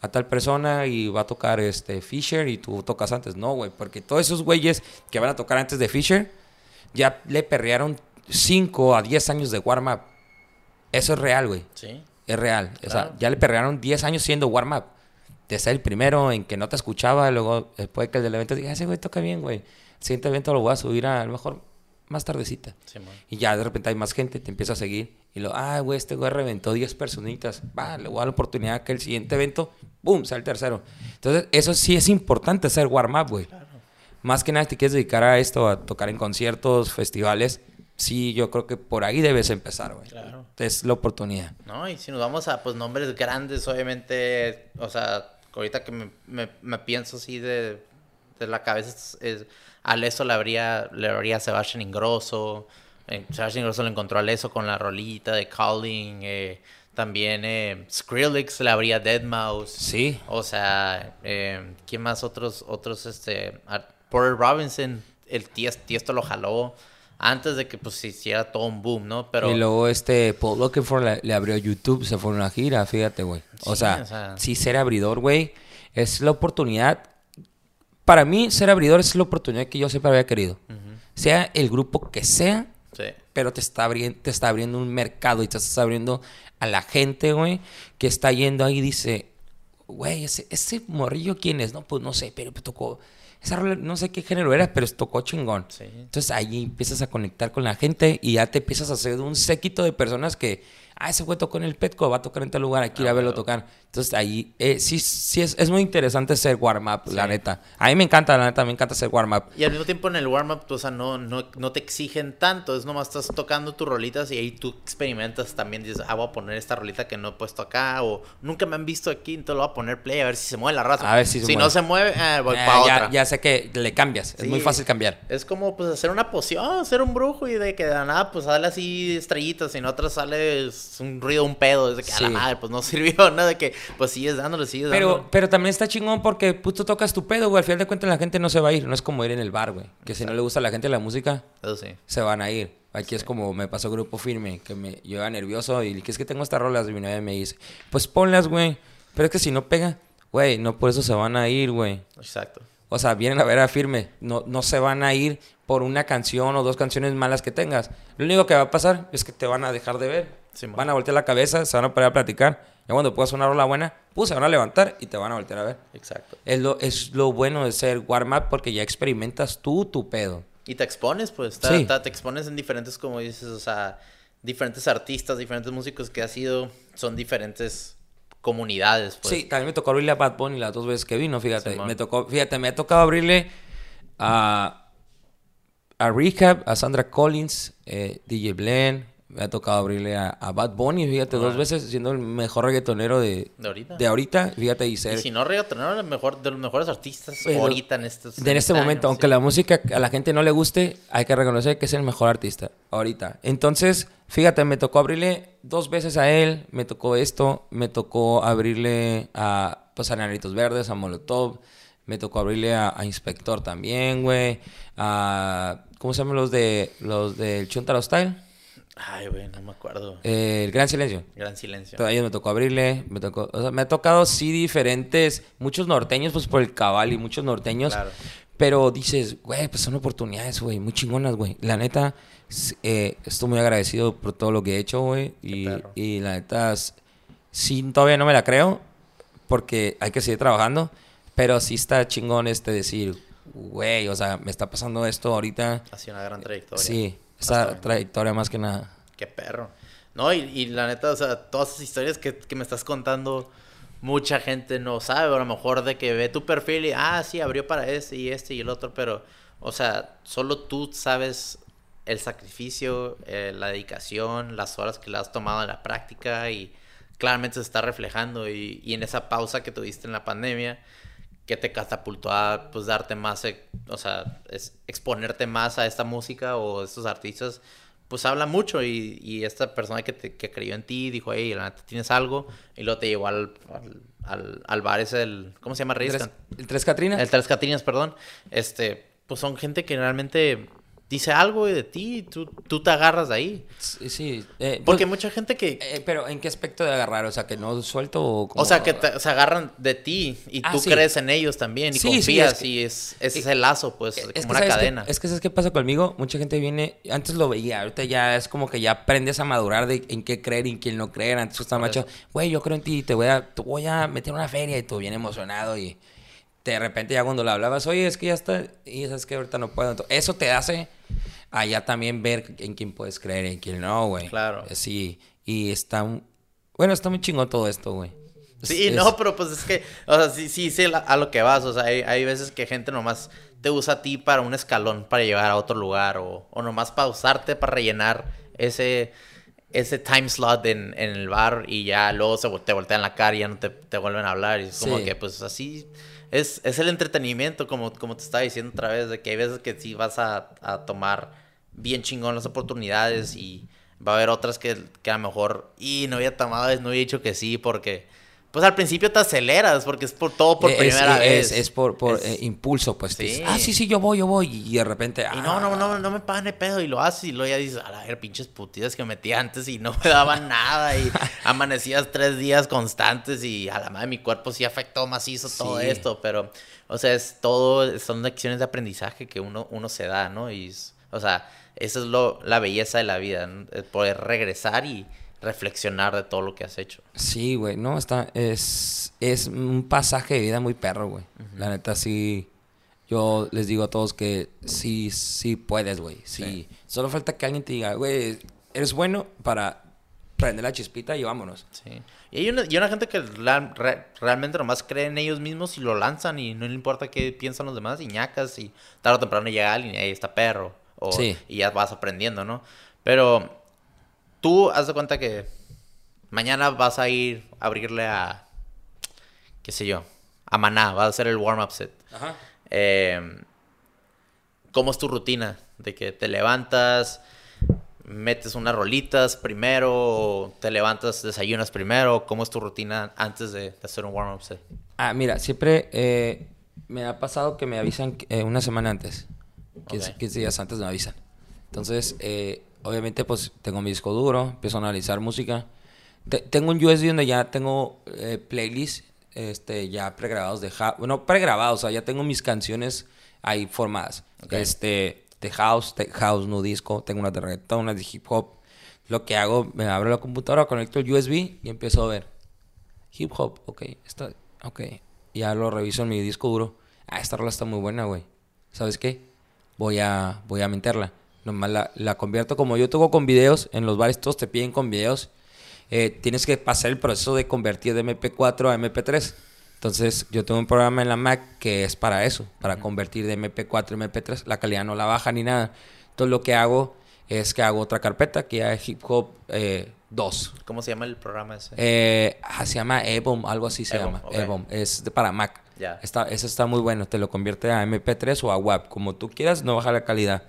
a tal persona y va a tocar este Fisher y tú tocas antes. No, güey, porque todos esos güeyes que van a tocar antes de Fisher ya le perrearon 5 a 10 años de warm-up. Eso es real, güey. Sí. Es real. O sea, ya le perrearon 10 años siendo warm-up. De ser el primero en que no te escuchaba, luego después que el del evento diga, ese güey toca bien, güey. Siguiente evento lo voy a subir a, a lo mejor más tardecita. Simón. Y ya de repente hay más gente, te empieza a seguir. Y lo, ah, güey, este güey reventó 10 personitas. Va, le voy a dar la oportunidad que el siguiente evento, ¡boom!, sea el tercero. Entonces, eso sí es importante hacer warm-up, güey. Más que nada, si te quieres dedicar a esto, a tocar en conciertos, festivales, sí, yo creo que por ahí debes empezar, güey. Claro. Es la oportunidad. No, y si nos vamos a pues nombres grandes, obviamente, o sea, ahorita que me, me- me pienso así de, de la cabeza, es, es- a Leso le habría, le habría Sebastián Ingrosso, eh, Sebastián Ingrosso le encontró a Leso con la rolita de Calling, eh, también eh, Skrillex le habría a Deadmau5, Sí. o sea, eh, ¿quién más? Otros, otros, este, Porter Robinson, el Ties- Tiesto lo jaló antes de que pues se hiciera todo un boom, ¿no? Pero... Y luego este Paul Looking le, le abrió YouTube, se fue a una gira, fíjate, güey. O, Sí, sea, o sea- sí ser abridor, güey, es la oportunidad. Para mí, ser abridor es la oportunidad que yo siempre había querido. Sea el grupo que sea, Sí. pero te está, abriendo, te está abriendo un mercado y te estás abriendo a la gente, güey, que está yendo ahí y dice, güey, ese, ese morrillo, ¿quién es? No, pues no sé, pero tocó, esa rola, no sé qué género era, pero tocó chingón. Sí. Entonces ahí empiezas a conectar con la gente y ya te empiezas a hacer un séquito de personas que ah, ese güey tocó en el Petco, va a tocar en tal lugar, hay que ir a verlo tocar. Entonces ahí eh, sí, sí es, es muy interesante ser warm-up, la neta. A mí me encanta, la neta, me encanta ser warm-up. Y al mismo tiempo en el warm-up, o sea, no, no, no te exigen tanto, es nomás estás tocando tus rolitas y ahí tú experimentas también, dices, ah, voy a poner esta rolita que no he puesto acá, o nunca me han visto aquí, entonces lo voy a poner play a ver si se mueve la raza. A ver si se si mueve. no se mueve, eh, voy Eh, para ya, otra. ya sé que le cambias, es muy fácil cambiar. Es como pues hacer una poción, ser un brujo y de que de la nada pues sale así estrellitas y en otras sale un ruido, un pedo, es de que a la madre pues no sirvió, ¿no? De que pues sigues dándole, sigues Pero, dándole. pero también está chingón porque tú tocas tu pedo, güey. Al final de cuentas la gente no se va a ir. No es como ir en el bar, güey. Que si no le gusta a la gente la música, Eso sí. se van a ir. Aquí es como me pasó Grupo Firme, que me, yo iba nervioso y dije, es que tengo estas rolas. Y mi novia me dice, pues ponlas, güey. Pero es que si no pega, güey, no por eso se van a ir, güey. Exacto. O sea, vienen a ver a Firme. No, no se van a ir por una canción o dos canciones malas que tengas. Lo único que va a pasar es que te van a dejar de ver. Sí, van a voltear la cabeza, se van a poner a platicar. Ya cuando puedas una rola buena, pues se van a levantar y te van a voltear a ver. Exacto. Es lo, es lo bueno de ser warm-up porque ya experimentas tú tu pedo. Y te expones, pues, ta- Sí. te expones en diferentes, como dices, o sea, diferentes artistas, diferentes músicos que has sido, son diferentes comunidades, pues. Sí, también me tocó abrirle a Bad Bunny las dos veces que vino, fíjate. Me tocó, fíjate, me ha tocado abrirle a, a Rehab, a Sandra Collins, eh, DJ Blen. Me ha tocado abrirle a, a Bad Bunny, fíjate, dos veces, siendo el mejor reggaetonero de, De ahorita. de ahorita, fíjate, y Y ser... si no, reggaetonero, el mejor, de los mejores artistas Pero- ahorita en estos de en este años, momento, sí. aunque la música a la gente no le guste, hay que reconocer que es el mejor artista ahorita. Entonces, fíjate, me tocó abrirle dos veces a él, me tocó esto, me tocó abrirle a, pues, a Verdes, a Molotov, me tocó abrirle a, a Inspector también, güey, a, ¿cómo se llaman los de, los del Chuntaro Style? Ay, güey, no me acuerdo. Eh, el Gran Silencio. Gran silencio. Todavía me tocó abrirle, me tocó, o sea, me ha tocado sí diferentes, muchos norteños, pues por el cabal y muchos norteños. Claro. Pero dices, güey, pues son oportunidades, güey, muy chingonas, güey. La neta, eh, estoy muy agradecido por todo lo que he hecho, güey. Y, y la neta, sí, todavía no me la creo, porque hay que seguir trabajando. Pero sí está chingón este decir, güey, o sea, me está pasando esto ahorita. Ha sido una gran trayectoria. Sí, esa trayectoria más que nada. Qué perro. No, y, y la neta, o sea, todas esas historias que, que me estás contando, mucha gente no sabe. A lo mejor de que ve tu perfil y, ah, sí, abrió para este y este y el otro, pero, o sea, solo tú sabes el sacrificio, eh, la dedicación, las horas que le has tomado en la práctica y claramente se está reflejando. Y, y en esa pausa que tuviste en la pandemia, que te catapultó a pues darte más, eh, o sea, es, exponerte más a esta música o a estos artistas, pues habla mucho y, y esta persona que, te, que creyó en ti dijo, hey, la neta tienes algo y luego te llevó al, al, al, al bar ese, el, ¿cómo se llama? Reyes? ¿El tres, el tres Catrinas? El Tres Catrinas, perdón. Este, pues son gente que realmente dice algo de ti y tú, tú te agarras de ahí. Sí, sí. eh, Porque pues, mucha gente que... eh, pero ¿en qué aspecto de agarrar? O sea, que no suelto o como- O sea, que te- se agarran de ti y Ah, tú sí. crees en ellos también y Sí, sí, confías es que- y es, ese es el lazo, pues, Es como que una cadena. es que ¿sabes qué pasa conmigo? Mucha gente viene, antes lo veía, ahorita ya es como que ya aprendes a madurar de en qué creer y en quién no creer. Antes estaba Por macho, güey, yo creo en ti, te voy a, te voy a meter una feria y tú bien emocionado y de repente ya cuando le hablabas, oye, es que ya está, y sabes que ahorita no puedo. Entonces, eso te hace allá también ver en quién puedes creer y en quién no, güey. Claro. Sí, y está, un- bueno, está muy chingón todo esto, güey. Sí, es- no, pero pues es que, o sea, sí, sí, la- a lo que vas, o sea, hay, hay veces que gente nomás te usa a ti para un escalón para llevar a otro lugar o, o nomás para usarte para rellenar ese, ese time slot en, en el bar y ya luego se, te voltean la cara y ya no te, te vuelven a hablar y es como Sí. que pues así es, es el entretenimiento como, como te estaba diciendo otra vez, de que hay veces que sí vas a, a tomar bien chingón las oportunidades y va a haber otras que, que a lo mejor, y no había tomado, no había dicho que sí porque... Pues al principio te aceleras porque es por todo por es, primera es- vez. Es, por, por Es- eh, impulso, pues. Sí. dices, ah, sí, sí, yo voy, yo voy. Y de repente. Y no, no, no, no me pagan de pedo y lo haces y luego ya dices, a la ver, pinches putidas que metí antes y no me daban nada y amanecías tres días constantes y a la madre mi cuerpo sí afectó macizo todo Sí. esto, pero, o sea, es todo, son lecciones de aprendizaje que uno, uno se da, ¿no? Y, o sea, esa es lo, la belleza de la vida, ¿no? El poder regresar y reflexionar de todo lo que has hecho. Sí, güey, no, está, es, es un pasaje de vida muy perro, güey. La neta, sí, yo les digo a todos que sí, sí puedes, güey, sí. Solo falta que alguien te diga, güey, eres bueno para prende la chispita y vámonos. Sí. Y hay una, y una gente que la- re- realmente nomás cree en ellos mismos y lo lanzan y no le importa qué piensan los demás y ñacas y tarde o temprano llega alguien y ahí está perro. O, Sí. Y ya vas aprendiendo, ¿no? Pero tú haz de cuenta que mañana vas a ir a abrirle a, qué sé yo, a Maná, vas a hacer el warm-up set. Ajá. Eh, ¿Cómo es tu rutina? De que te levantas, metes unas rolitas primero, o te levantas, desayunas primero. ¿Cómo es tu rutina antes de, de hacer un warm-up set? Ah, mira, siempre eh, me ha pasado que me avisan eh, una semana antes. 15, Ok. 15 días antes me avisan. Entonces, eh, obviamente, pues tengo mi disco duro, empiezo a analizar música. Te- tengo un USB donde ya tengo eh, playlists este, ya pregrabados de house. Bueno, pregrabados, o sea, ya tengo mis canciones ahí formadas. Ok. Este, de house, de house, no disco. Tengo unas de reggaetón, unas de hip hop. Lo que hago, me abro la computadora, conecto el USB y empiezo a ver hip hop, ok, está, ok. Ya lo reviso en mi disco duro. Ah, esta rola está muy buena, güey. ¿Sabes qué? Voy a, voy a meterla. Nomás la, la convierto como yo tengo con videos. En los bares todos te piden con videos. Eh, tienes que pasar el proceso de convertir de MP4 a MP3. Entonces, yo tengo un programa en la Mac que es para eso, para convertir de MP4 a MP3. La calidad no la baja ni nada. Entonces, lo que hago es que hago otra carpeta que ya es Hip Hop eh, 2. ¿Cómo se llama el programa ese? Eh, ah, se llama Ebom, algo así se Ebom, llama. ok. Ebom, es de para Mac. Ya. Está, ese está muy bueno, te lo convierte a MP3 o a WAV, como tú quieras, no baja la calidad.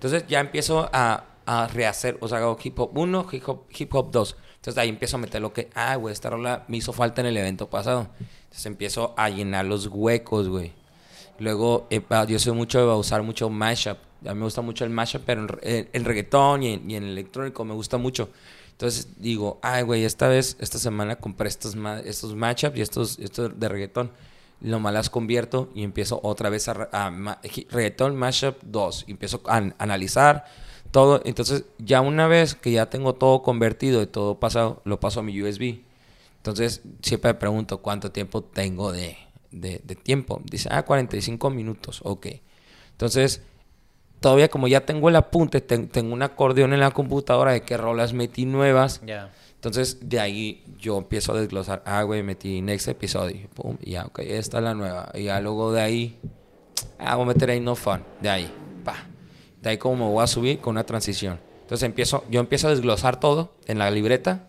Entonces ya empiezo a, a rehacer, o sea, hago hip hop 1, hip hop, hip hop 2. Entonces ahí empiezo a meter lo que, ah, güey, esta rola me hizo falta en el evento pasado. Entonces empiezo a llenar los huecos, güey. Luego, yo soy mucho de usar mucho mashup. A mí me gusta mucho el mashup, pero en, en- reggaetón y en, electrónico me gusta mucho. Entonces digo, ay, güey, esta vez, esta semana compré estos, ma- estos mashups y estos, estos de reggaetón. Nomás las convierto y empiezo otra vez a, a reggaetón mashup 2. Y empiezo a an- analizar todo. Entonces, ya una vez que ya tengo todo convertido y todo pasado, lo paso a mi USB. Entonces, siempre me pregunto cuánto tiempo tengo de, de- tiempo. Dice, ah, 45 minutos, ok. Entonces, todavía como ya tengo el apunte, ten- tengo un acordeón en la computadora de qué rolas metí nuevas. Ya. Entonces, de ahí yo empiezo a desglosar. Ah, güey, metí next episodio. Pum, y ya, ok, esta es la nueva. Y ya luego de ahí, ah, voy a meter ahí no fun. De ahí, pa. De ahí como me voy a subir con una transición. Entonces empiezo, yo empiezo a desglosar todo en la libreta.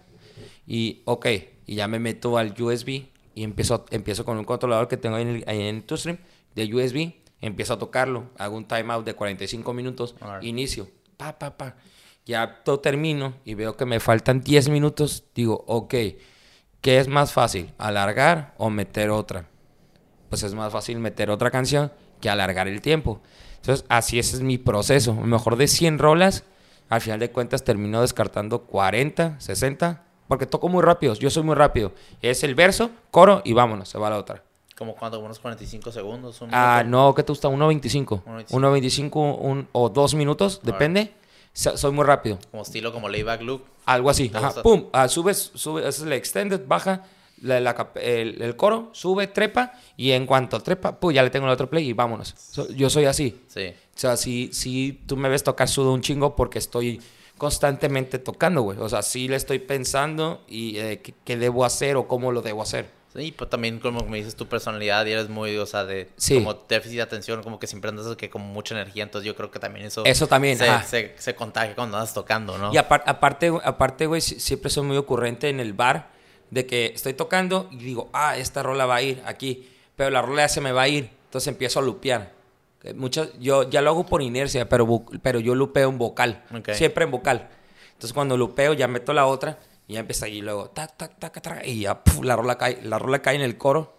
Y, ok, y ya me meto al USB y empiezo, empiezo con un controlador que tengo ahí en, el- ahí en TuStream de USB. Empiezo a tocarlo, hago un timeout de 45 minutos, Alright. inicio, pa, pa, pa. Ya todo termino y veo que me faltan 10 minutos. Digo, ok, ¿qué es más fácil? ¿Alargar o meter otra? Pues es más fácil meter otra canción que alargar el tiempo. Entonces, así ese es mi proceso. A mejor de 100 rolas, al final de cuentas termino descartando 40, 60, porque toco muy rápido. Yo soy muy rápido. Es el verso, coro y vámonos, se va la otra. Como cuando unos 45 segundos. Un Ah, no, ¿qué te gusta? 1.25. 1.25. 1.25 un- o 2 minutos, depende. So- Soy muy rápido. Como estilo como layback look. Algo así. Ajá. Pum. Ah, subes, sube, es el extended, baja la- la el, el coro, sube, trepa. Y en cuanto trepa, pum, ya le tengo el otro play y vámonos. So- yo soy así. Sí. O sea, si, si tú me ves tocar, sudo un chingo porque estoy constantemente tocando, güey. O sea, sí le estoy pensando y eh, qué, qué debo hacer o cómo lo debo hacer. Sí, pues también como me dices tu personalidad y eres muy, o sea, de Sí. como déficit de atención, como que siempre andas que con mucha energía, entonces yo creo que también eso Eso también, se, se, se contagia cuando andas tocando, ¿no? Y apar- aparte, aparte, güey, si- siempre soy muy ocurrente en el bar de que estoy tocando y digo, ah, esta rola va a ir aquí, pero la rola ya se me va a ir, entonces empiezo a lupear. Muchas, yo ya lo hago por inercia, pero, pero yo lupeo en vocal, Ok. siempre en vocal. Entonces cuando lupeo ya meto la otra y ya empieza ahí luego, tac, tac, tac, tac, y ya puf, la rola cae, la rola cae en el coro,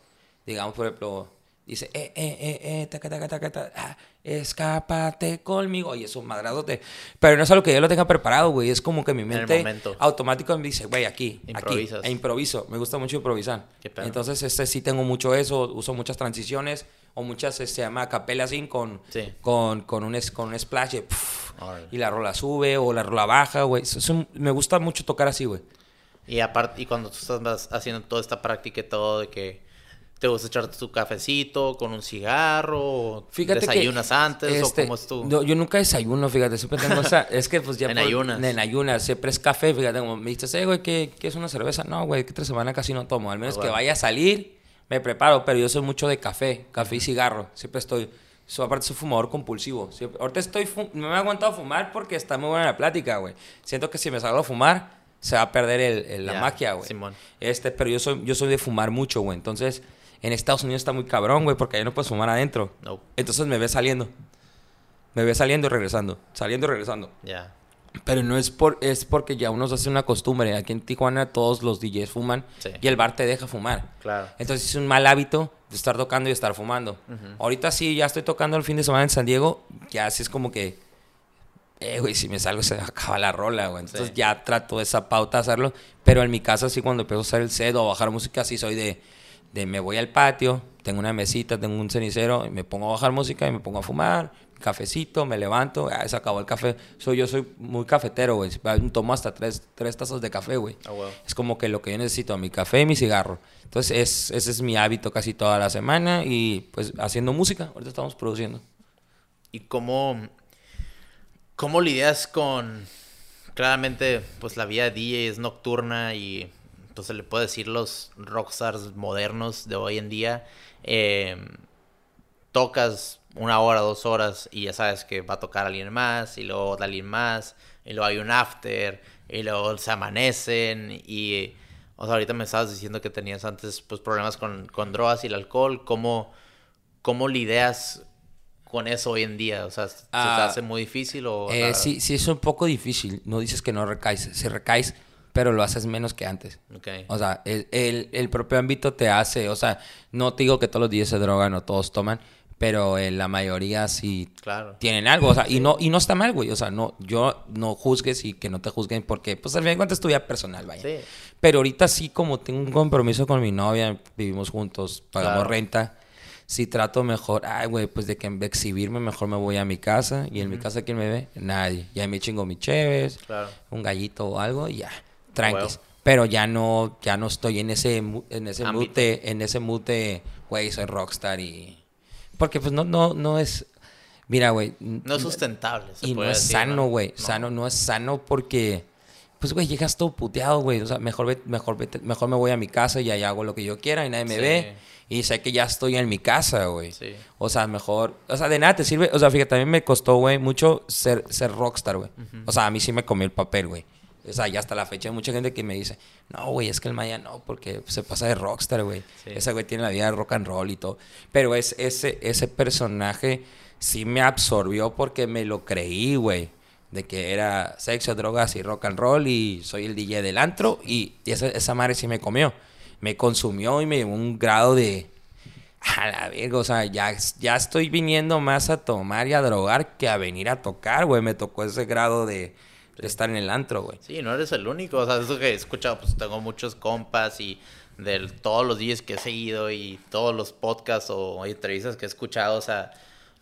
digamos por ejemplo, dice, eh, eh, eh, eh, taca, taca, taca, taca, ah, escápate conmigo, y eso, madradote. Pero no es algo que yo lo tenga preparado, güey, es como que mi mente automático me dice, güey, aquí, Improvisas. aquí, e improviso, me gusta mucho improvisar. Entonces, este sí tengo mucho eso, uso muchas transiciones, o muchas, eh, se llama capela sin con, Sí. con, con, un, con un splash, de pf, Órale. y la rola sube, o la rola baja, güey, me gusta mucho tocar así, güey. Y aparte, y cuando tú estás haciendo toda esta práctica y todo de que ¿Te gusta echarte tu cafecito con un cigarro? Fíjate ¿Desayunas que, antes este, o cómo es tú? No, yo nunca desayuno, fíjate, siempre tengo esa, es que pues ya... En por- ayunas. En ayunas, siempre es café, fíjate, como me dices, eh, güey, ¿qué, qué es una cerveza? No, güey, que otra semana casi no tomo, al menos Ah, que bueno. vaya a salir, me preparo, pero yo soy mucho de café, café y cigarro, siempre estoy... So, aparte soy fumador compulsivo. Siempre- ahorita estoy no me he aguantado fumar porque está muy buena la plática, güey. Siento que si me salgo a fumar, se va a perder el- el- la Ya, magia, güey. Simón. Este, pero yo soy, yo soy de fumar mucho, güey. Entonces, en Estados Unidos está muy cabrón, güey, porque ahí no puedes fumar adentro. No. Entonces me ve saliendo. Me ve saliendo y regresando. Saliendo y regresando. Ya. Pero no es por es porque ya uno se hace una costumbre. Aquí en Tijuana todos los DJs fuman Sí. y el bar te deja fumar. Claro. Entonces es un mal hábito de estar tocando y estar fumando. Ahorita sí, ya estoy tocando el fin de semana en San Diego. Ya así es como que, eh, güey, si me salgo se me acaba la rola, güey. Entonces Sí. ya trato esa pauta de hacerlo. Pero en mi casa sí, cuando empiezo a hacer el set o a bajar música, sí soy de, de me voy al patio, tengo una mesita, tengo un cenicero, y me pongo a bajar música y me pongo a fumar. Cafecito, me levanto, ah, se acabó el café. Soy, yo soy muy cafetero, güey. Tomo hasta tres, tres tazas de café, güey. Huevo. Es como que lo que yo necesito, mi café y mi cigarro. Entonces, es, ese es mi hábito casi toda la semana y pues haciendo música. Ahorita estamos produciendo. ¿Y cómo, cómo lidias con, claramente, pues la vida de DJ es nocturna y pues se le puede decir los rockstars modernos de hoy en día, eh, tocas una hora, dos horas y ya sabes que va a tocar alguien más y luego alguien más y luego hay un after y luego se amanecen y... O sea, ahorita me estabas diciendo que tenías antes pues problemas con, con drogas y el alcohol. ¿Cómo, ¿Cómo lidias con eso hoy en día? O sea, ¿se te Ah, hace muy difícil o...? Eh, la- sí, sí, es un poco difícil. No dices que no recaes. Si recaes, pero lo haces menos que antes. Ok. O sea, el, el- el propio ámbito te hace, o sea, no te digo que todos los días se drogan o todos toman, pero eh, la mayoría sí Claro. tienen algo, o sea, y no y no está mal, güey, o sea, no yo no juzgues y que no te juzguen porque pues al fin de cuentas es tu vida personal, vaya. Sí. Pero ahorita sí como tengo un compromiso con mi novia, vivimos juntos, pagamos Claro. renta, sí trato mejor, ay, güey, pues de que en vez de exhibirme mejor me voy a mi casa y en mi casa quién me ve? Nadie. Ya me chingo mi cheves, Claro. un gallito o algo y ya, tranquis. Huevo. Pero ya no, ya no estoy en ese, en ese Ámbito. de, en ese de, güey, soy rockstar y... Porque pues no, no, no es... Mira, güey. No es sustentable. se Y no es sano, ¿no? güey. No. Sano, no es sano porque... Pues, güey, llegas todo puteado, güey. O sea, mejor, ve- mejor, mejor me voy a mi casa y ahí hago lo que yo quiera y nadie me Sí. ve. Y sé que ya estoy en mi casa, güey. Sí. O sea, mejor... O sea, de nada te sirve... O sea, fíjate, también me costó, güey, mucho ser, ser rockstar, güey. O sea, a mí sí me comió el papel, güey. O sea, ya hasta la fecha hay mucha gente que me dice, no, güey, es que el Maya no, porque se pasa de rockstar, güey. Sí. Ese güey tiene la vida de rock and roll y todo. Pero es, ese, ese personaje sí me absorbió porque me lo creí, güey. De que era sexo, drogas y rock and roll y soy el DJ del antro. Y, esa, esa madre sí me comió. Me consumió y me llevó un grado de... A la verga, o sea, ya, ya estoy viniendo más a tomar y a drogar que a venir a tocar, güey. Me tocó ese grado de, de estar en el antro, güey. Sí, no eres el único. O sea, eso que he escuchado, pues tengo muchos compas y de todos los días que he seguido y todos los podcasts o entrevistas que he escuchado, o sea,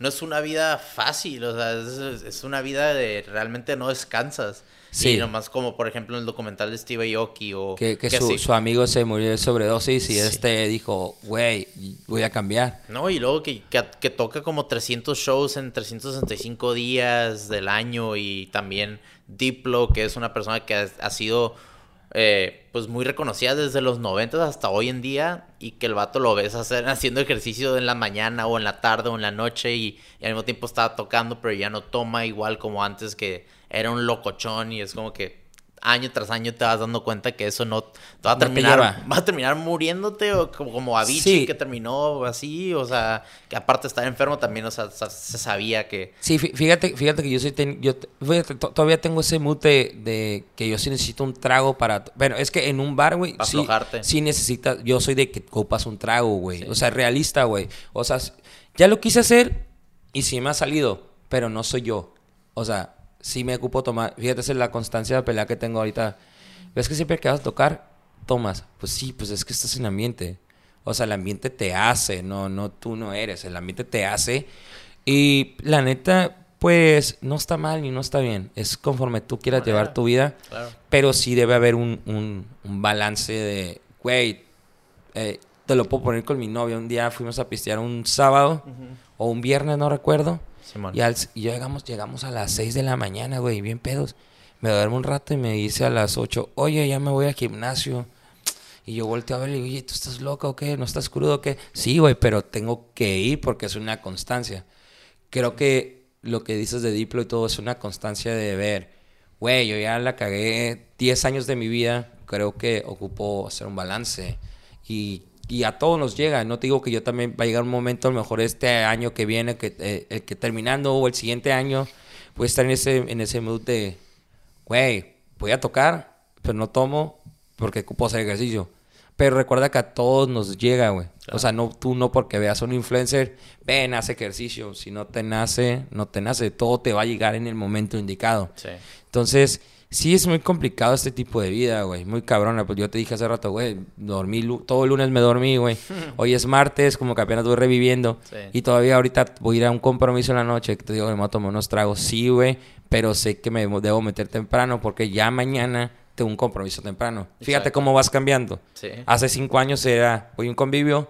no es una vida fácil, o sea, es, es una vida de realmente no descansas. Sí. Y nomás como, por ejemplo, en el documental de Steve Aoki o... Que, que su, amigo se murió de sobredosis y Sí. este dijo, güey, voy a cambiar. No, y luego que, que, que toca como 300 shows en 365 días del año y también Diplo, que es una persona que ha, ha sido eh, pues muy reconocida desde los 90 hasta hoy en día y que el vato lo ves hacer, haciendo ejercicio en la mañana o en la tarde o en la noche y, y al mismo tiempo está tocando pero ya no toma igual como antes que era un locochón y es como que año tras año te vas dando cuenta que eso no va a terminar vas a terminar muriéndote o como, como Avicii Sí. que terminó así, o sea, que aparte de estar enfermo también, o sea, se sabía que Sí, fí- fíjate, fíjate que yo soy ten- yo fíjate, todavía tengo ese mute de que yo sí necesito un trago para bueno, es que en un bar, güey, sí, aflojarte. sí necesitas, yo soy de que copas un trago, güey. O sea, realista, güey. O sea, ya lo quise hacer y sí me ha salido, pero no soy yo. O sea, sí me ocupo tomar, fíjate, esa es la constancia de pelea que tengo ahorita. ¿Ves que siempre que vas a tocar tomas? Pues sí, pues es que estás en ambiente. O sea, el ambiente te hace, no, no tú no eres, el ambiente te hace. Y la neta, pues no está mal ni no está bien. Es conforme tú quieras Manera. llevar tu vida. Claro. Pero sí debe haber un, un- un balance de, güey, eh, te lo puedo poner con mi novia. Un día fuimos a pistear un sábado o un viernes, no recuerdo. Y, al- y llegamos, llegamos a las 6 de la mañana, güey, bien pedos. Me duermo un rato y me dice a las 8, oye, ya me voy al gimnasio. Y yo volteo a verle y oye, ¿tú estás loca o qué? ¿No estás crudo o qué? Sí, güey, pero tengo que ir porque es una constancia. Creo que lo que dices de Diplo y todo es una constancia de ver, güey, yo ya la cagué 10 años de mi vida, creo que ocupo hacer un balance. Y, y a todos nos llega, no te digo que yo también va a llegar un momento, a lo mejor este año que viene, que, eh, el que terminando o el siguiente año, voy a estar en ese, en ese mood de, güey, voy a tocar, pero no tomo porque ocupo hacer ejercicio. Pero recuerda que a todos nos llega, güey. O sea, no, tú no porque veas a un influencer, ven, haz ejercicio. Si no te nace, no te nace. Todo te va a llegar en el momento indicado. Sí. Entonces, sí es muy complicado este tipo de vida, güey. Muy cabrona. Pues yo te dije hace rato, güey, dormí, todo el lunes me dormí, güey. Hoy es martes, como que apenas voy reviviendo. Sí. Y todavía ahorita voy a ir a un compromiso en la noche, te digo me voy a tomar unos tragos. Sí, güey, pero sé que me debo meter temprano porque ya mañana tengo un compromiso temprano. Fíjate cómo vas cambiando. Sí. Hace cinco años era, voy a un convivio,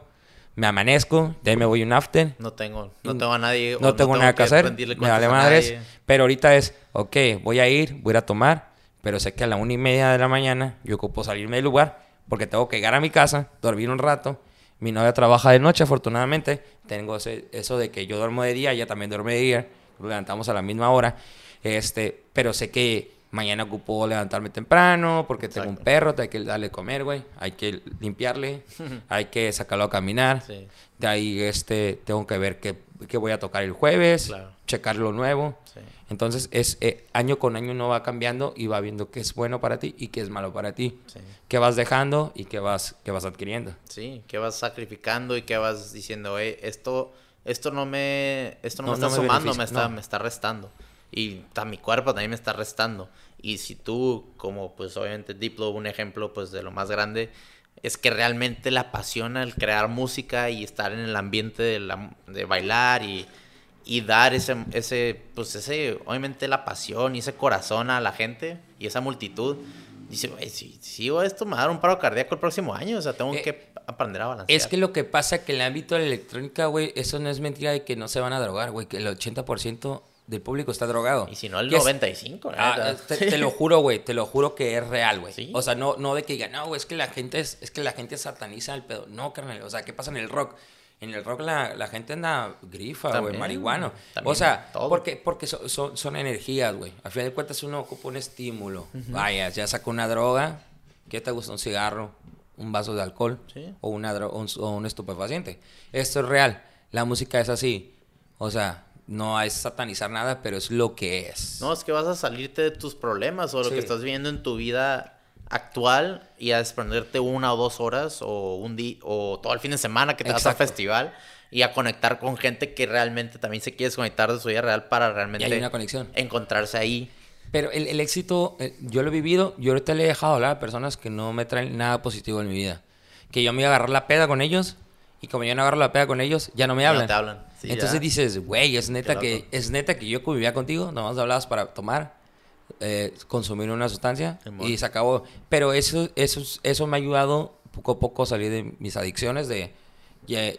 me amanezco, de ahí me voy a un after, No tengo, no tengo a nadie. no tengo nada que hacer, me vale madres. Pero ahorita es, ok, voy a ir, voy a tomar, pero sé que a la una y media de la mañana yo ocupo salirme del lugar porque tengo que llegar a mi casa, dormir un rato. Mi novia trabaja de noche, afortunadamente. Tengo ese- eso de que yo duermo de día, ella también duerme de día. Nos levantamos a la misma hora. Este, pero sé que mañana ocupo levantarme temprano porque tengo un perro, hay que darle comer, güey. Hay que limpiarle, hay que sacarlo a caminar. Sí. De ahí este, tengo que ver qué, qué voy a tocar el jueves, Claro. checar lo nuevo. Sí. Entonces, es eh, año con año uno va cambiando y va viendo qué es bueno para ti y qué es malo para ti. Sí. Qué vas dejando y qué vas, qué vas adquiriendo. Sí, que vas sacrificando y que vas diciendo, eh, esto, esto no me, esto no, No- me está no sumando, me está, no. me está restando. Y ta- mi cuerpo también me está restando. Y si tú, como pues obviamente Diplo, un ejemplo pues de lo más grande, es que realmente le apasiona el crear música y estar en el ambiente de, la- de bailar y, y dar ese, ese, pues ese, obviamente la pasión y ese corazón a la gente y esa multitud. Dice, güey, si, si sigo esto me va a dar un paro cardíaco el próximo año, o sea, tengo Eh, que aprender a balancear. Es que lo que pasa es que en el ámbito de la electrónica, güey, eso no es mentira de que no se van a drogar, güey, que el 80% del público está drogado. Y si no, el Que es- 95, Ah, te, te lo juro, güey, te lo juro que es real, güey. Sí. O sea, no, no de que digan, no, güey, es que la gente es, es que la gente sataniza el pedo. No, carnal, o sea, ¿qué pasa en el rock? En el rock la, la gente anda grifa, güey, marihuano. también, o sea, todo. porque, porque son, son, son energías, güey. Al final de cuentas uno ocupa un estímulo. Vaya, ya sacó una droga, ¿qué te gusta? Un cigarro, un vaso de alcohol Sí. o, una dro- un, o un estupefaciente. Esto es real. La música es así. O sea, no es satanizar nada, pero es lo que es. No, es que vas a salirte de tus problemas o lo que estás viviendo en tu vida actual y a desprenderte una o dos horas o un día o todo el fin de semana que te vas Exacto. al festival y a conectar con gente que realmente también se quiere desconectar de su vida real para Y realmente hay una conexión. encontrarse ahí. Pero el, el éxito, eh, yo lo he vivido, yo ahorita le he dejado hablar a personas que no me traen nada positivo en mi vida. Que yo me iba a agarrar la peda con ellos y como yo no agarro la peda con ellos, ya no me no hablan. te hablan. Sí, Entonces ya. dices, güey, es neta que es neta que yo convivía contigo, nomás hablabas para tomar, eh, consumir una sustancia y se acabó. Pero eso, eso, eso me ha ayudado poco a poco a salir de mis adicciones de... ya-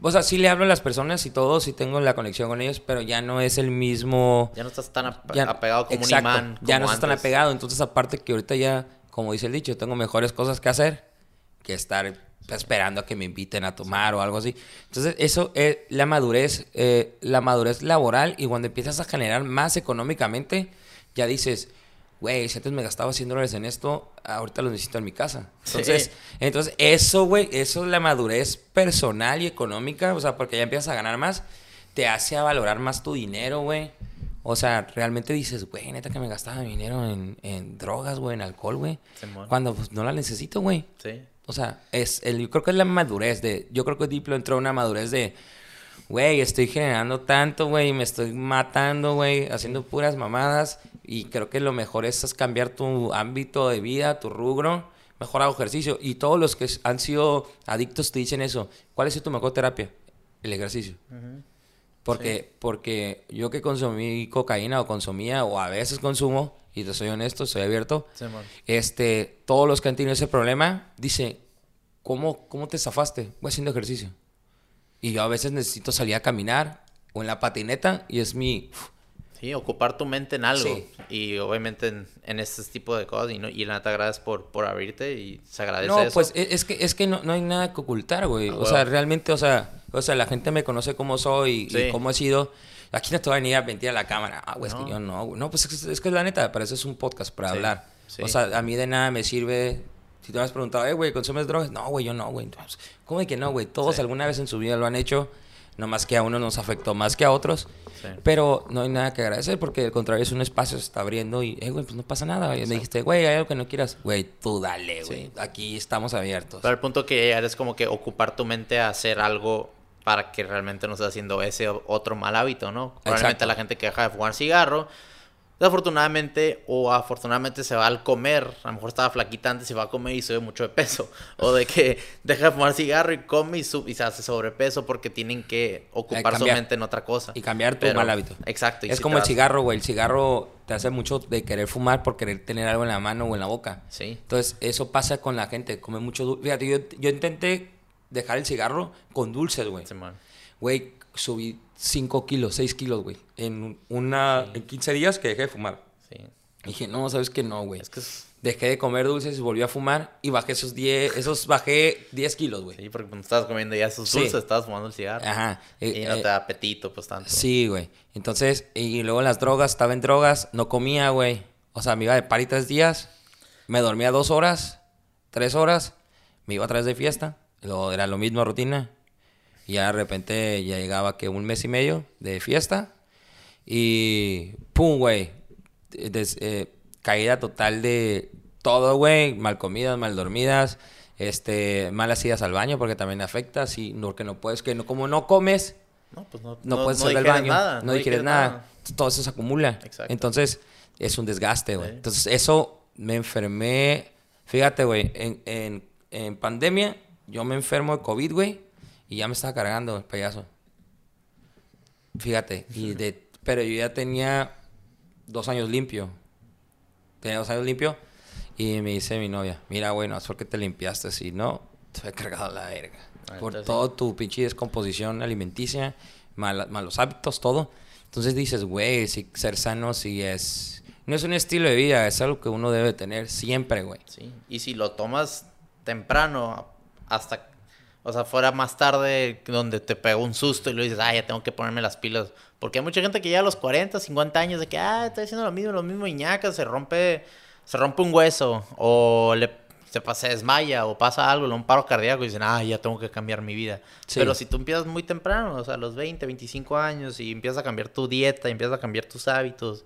o sea, sí le hablo a las personas y todo, sí tengo la conexión con ellos, pero ya no es el mismo... Ya no estás tan Ya- apegado como exacto, un imán. ya no estás tan apegado. Entonces, aparte que ahorita ya, como dice el dicho, tengo mejores cosas que hacer que estar esperando a que me inviten a tomar o algo así. Entonces, eso es la madurez, eh, la madurez laboral y cuando empiezas a generar más económicamente, ya dices, güey, si antes me gastaba 100 dólares en esto, ahorita lo necesito en mi casa. Entonces, Sí. entonces eso, güey, eso es la madurez personal y económica, o sea, porque ya empiezas a ganar más, te hace a valorar más tu dinero, güey. O sea, realmente dices, güey, neta que me gastaba mi dinero en, en drogas, güey, en alcohol, güey. Cuando pues, no la necesito, güey. Sí. O sea, es el, yo creo que es la madurez de. Yo creo que Diplo entró a una madurez de. Güey, estoy generando tanto, güey, me estoy matando, güey, haciendo puras mamadas. Y creo que lo mejor es, es cambiar tu ámbito de vida, tu rubro. Mejor hago ejercicio. Y todos los que han sido adictos te dicen eso. ¿Cuál sido tu mejor terapia? El ejercicio. Porque, porque yo que consumí cocaína o consumía o a veces consumo, y te soy honesto, soy abierto, Simón. este, todos los que han tenido ese problema, dice, ¿cómo, ¿cómo te zafaste? Voy haciendo ejercicio. Y yo a veces necesito salir a caminar o en la patineta y es mi... Sí, ocupar tu mente en algo. Sí. Y obviamente en, en este tipo de cosas. Y, no, y la neta, gracias por, por abrirte y se agradece No, eso. pues e- es que, es que no, no hay nada que ocultar, güey. Ah, o sea, realmente, o sea, o sea, la gente me conoce como soy y, Sí. cómo he sido. Aquí no te va a venir a mentir a la cámara. Ah, güey, es No. que yo no, güey. No, pues es, que- es que la neta, para eso es un podcast, para Sí, hablar. O sea, a mí de nada me sirve. Si te me has preguntado, eh, güey, ¿consumes drogas? No, güey, yo no, güey. ¿Cómo de que no, güey? Todos Sí. alguna vez en su vida lo han hecho. No más que a uno nos afectó más que a otros. Sí. Pero no hay nada que agradecer porque al contrario es un espacio, se está abriendo y, eh, güey, pues no pasa nada. Y me dijiste, güey, hay algo que no quieras. Güey, tú dale, güey. Sí. Aquí estamos abiertos. Pero el punto que llegar es como que ocupar tu mente a hacer algo para que realmente no estés haciendo ese otro mal hábito, ¿no? Probablemente Exacto. la gente que deja de fumar cigarro, desafortunadamente o afortunadamente se va al comer, a lo mejor estaba flaquita antes y va a comer y sube mucho de peso, o de que deja de fumar cigarro y come y, sub- y se hace sobrepeso porque tienen que ocupar su mente en otra cosa. Y cambiar tu Pero- mal hábito. Exacto. y Es si como el cigarro, güey. El cigarro te hace mucho de querer fumar por querer tener algo en la mano o en la boca. Sí. Entonces, eso pasa con la gente. Come mucho dulce. Fíjate, yo, yo intenté dejar el cigarro con dulces, güey. Güey, subí 5 kilos, 6 kilos, güey. En una... En 15 días que dejé de fumar. Sí. Dije, no, ¿sabes qué? No, güey. Es que es- Dejé de comer dulces y volví a fumar y bajé esos 10... Esos bajé 10 kilos, güey. Sí, porque cuando estabas comiendo ya esos Sí. dulces, estabas fumando el cigarro. Ajá. Y Eh, no eh, te da apetito, pues tanto. Sí, güey. Entonces, y luego las drogas, estaba en drogas, no comía, güey. O sea, me iba de party tres días, me dormía dos horas, tres horas, me iba atrás de fiesta, luego era lo mismo rutina. Y ya de repente ya llegaba que un mes y medio de fiesta y pum, güey. Eh, caída total de todo, güey. Mal comidas, mal dormidas, este, malas idas al baño porque también afecta, sí, porque no puedes, que no, como no comes, No, pues no, no, puedes salir del baño, nada, no digieres nada. Todo eso se acumula. Exacto. Entonces, es un desgaste, güey. Sí. Entonces, eso me enfermé. Fíjate, güey, en, en, en pandemia, yo me enfermo de COVID, güey, y ya me estaba cargando el payaso. Fíjate, y de, pero yo ya tenía dos años limpio. Tenía dos años limpio, y me dice mi novia: Mira, güey, no es porque te limpiaste, si no, te he cargado a la verga. Ah, Por todo tu pinche descomposición alimenticia, mala- malos hábitos, todo. Entonces dices, güey, si ser sano sí es... No es un estilo de vida, es algo que uno debe tener siempre, güey. Sí, y si lo tomas temprano, hasta, o sea, fuera más tarde, donde te pegó un susto y lo dices, ah, ya tengo que ponerme las pilas. Porque hay mucha gente que ya a los 40, 50 años, de que, ah, estoy haciendo lo mismo, lo mismo, ñaca, se rompe, se rompe un hueso, o le, se, se desmaya, o pasa algo, le un paro cardíaco, y dicen, ah, ya tengo que cambiar mi vida. Sí. Pero si tú empiezas muy temprano, o sea, a los 20, 25 años, y empiezas a cambiar tu dieta, y empiezas a cambiar tus hábitos,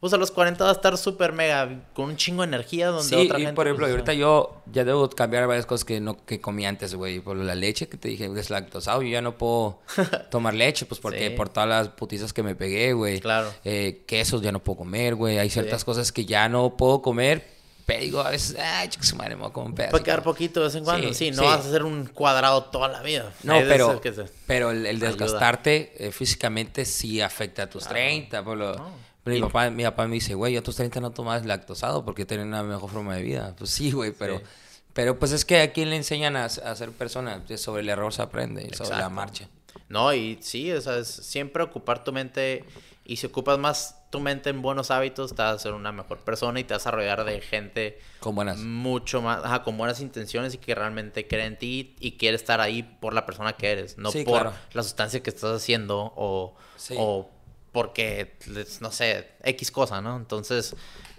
pues a los 40 vas a estar súper mega, con un chingo de energía, donde Sí, otra y gente... por ejemplo, pues, ahorita yo ya debo cambiar varias cosas que no que comí antes, güey. Por la leche que te dije es lactosado, yo ya no puedo tomar leche, pues porque Sí. por todas las putizas que me pegué, güey. Claro. Eh, quesos ya no puedo comer, güey. Hay ciertas Sí. cosas que ya no puedo comer. Pero digo, a veces, ay, su madre, me voy a comer un pedazo. Puede quedar poquito de vez en cuando. Sí, Sí, no vas a hacer un cuadrado toda la vida. No, Hay pero, que se- pero el, desgastarte eh, físicamente sí afecta a tus 30. Por lo, No. Pero mi, papá, mi papá me dice, güey, yo a tus 30 no tomas lactosado porque tienes una mejor forma de vida. Pues sí, güey, pero, Sí. pero pues es que a quién le enseñan a, a ser persona. Sobre el error se aprende, y sobre la Exacto. marcha. No, y sí, o sea, es siempre ocupar tu mente. Y si ocupas más tu mente en buenos hábitos, te vas a ser una mejor persona y te vas a rodear de gente Con buenas. mucho más, ajá, con buenas intenciones y que realmente cree en ti y quiere estar ahí por la persona que eres, no Sí, por claro. la sustancia que estás haciendo o, Sí. o porque, les- no sé, X cosa, ¿no? Entonces,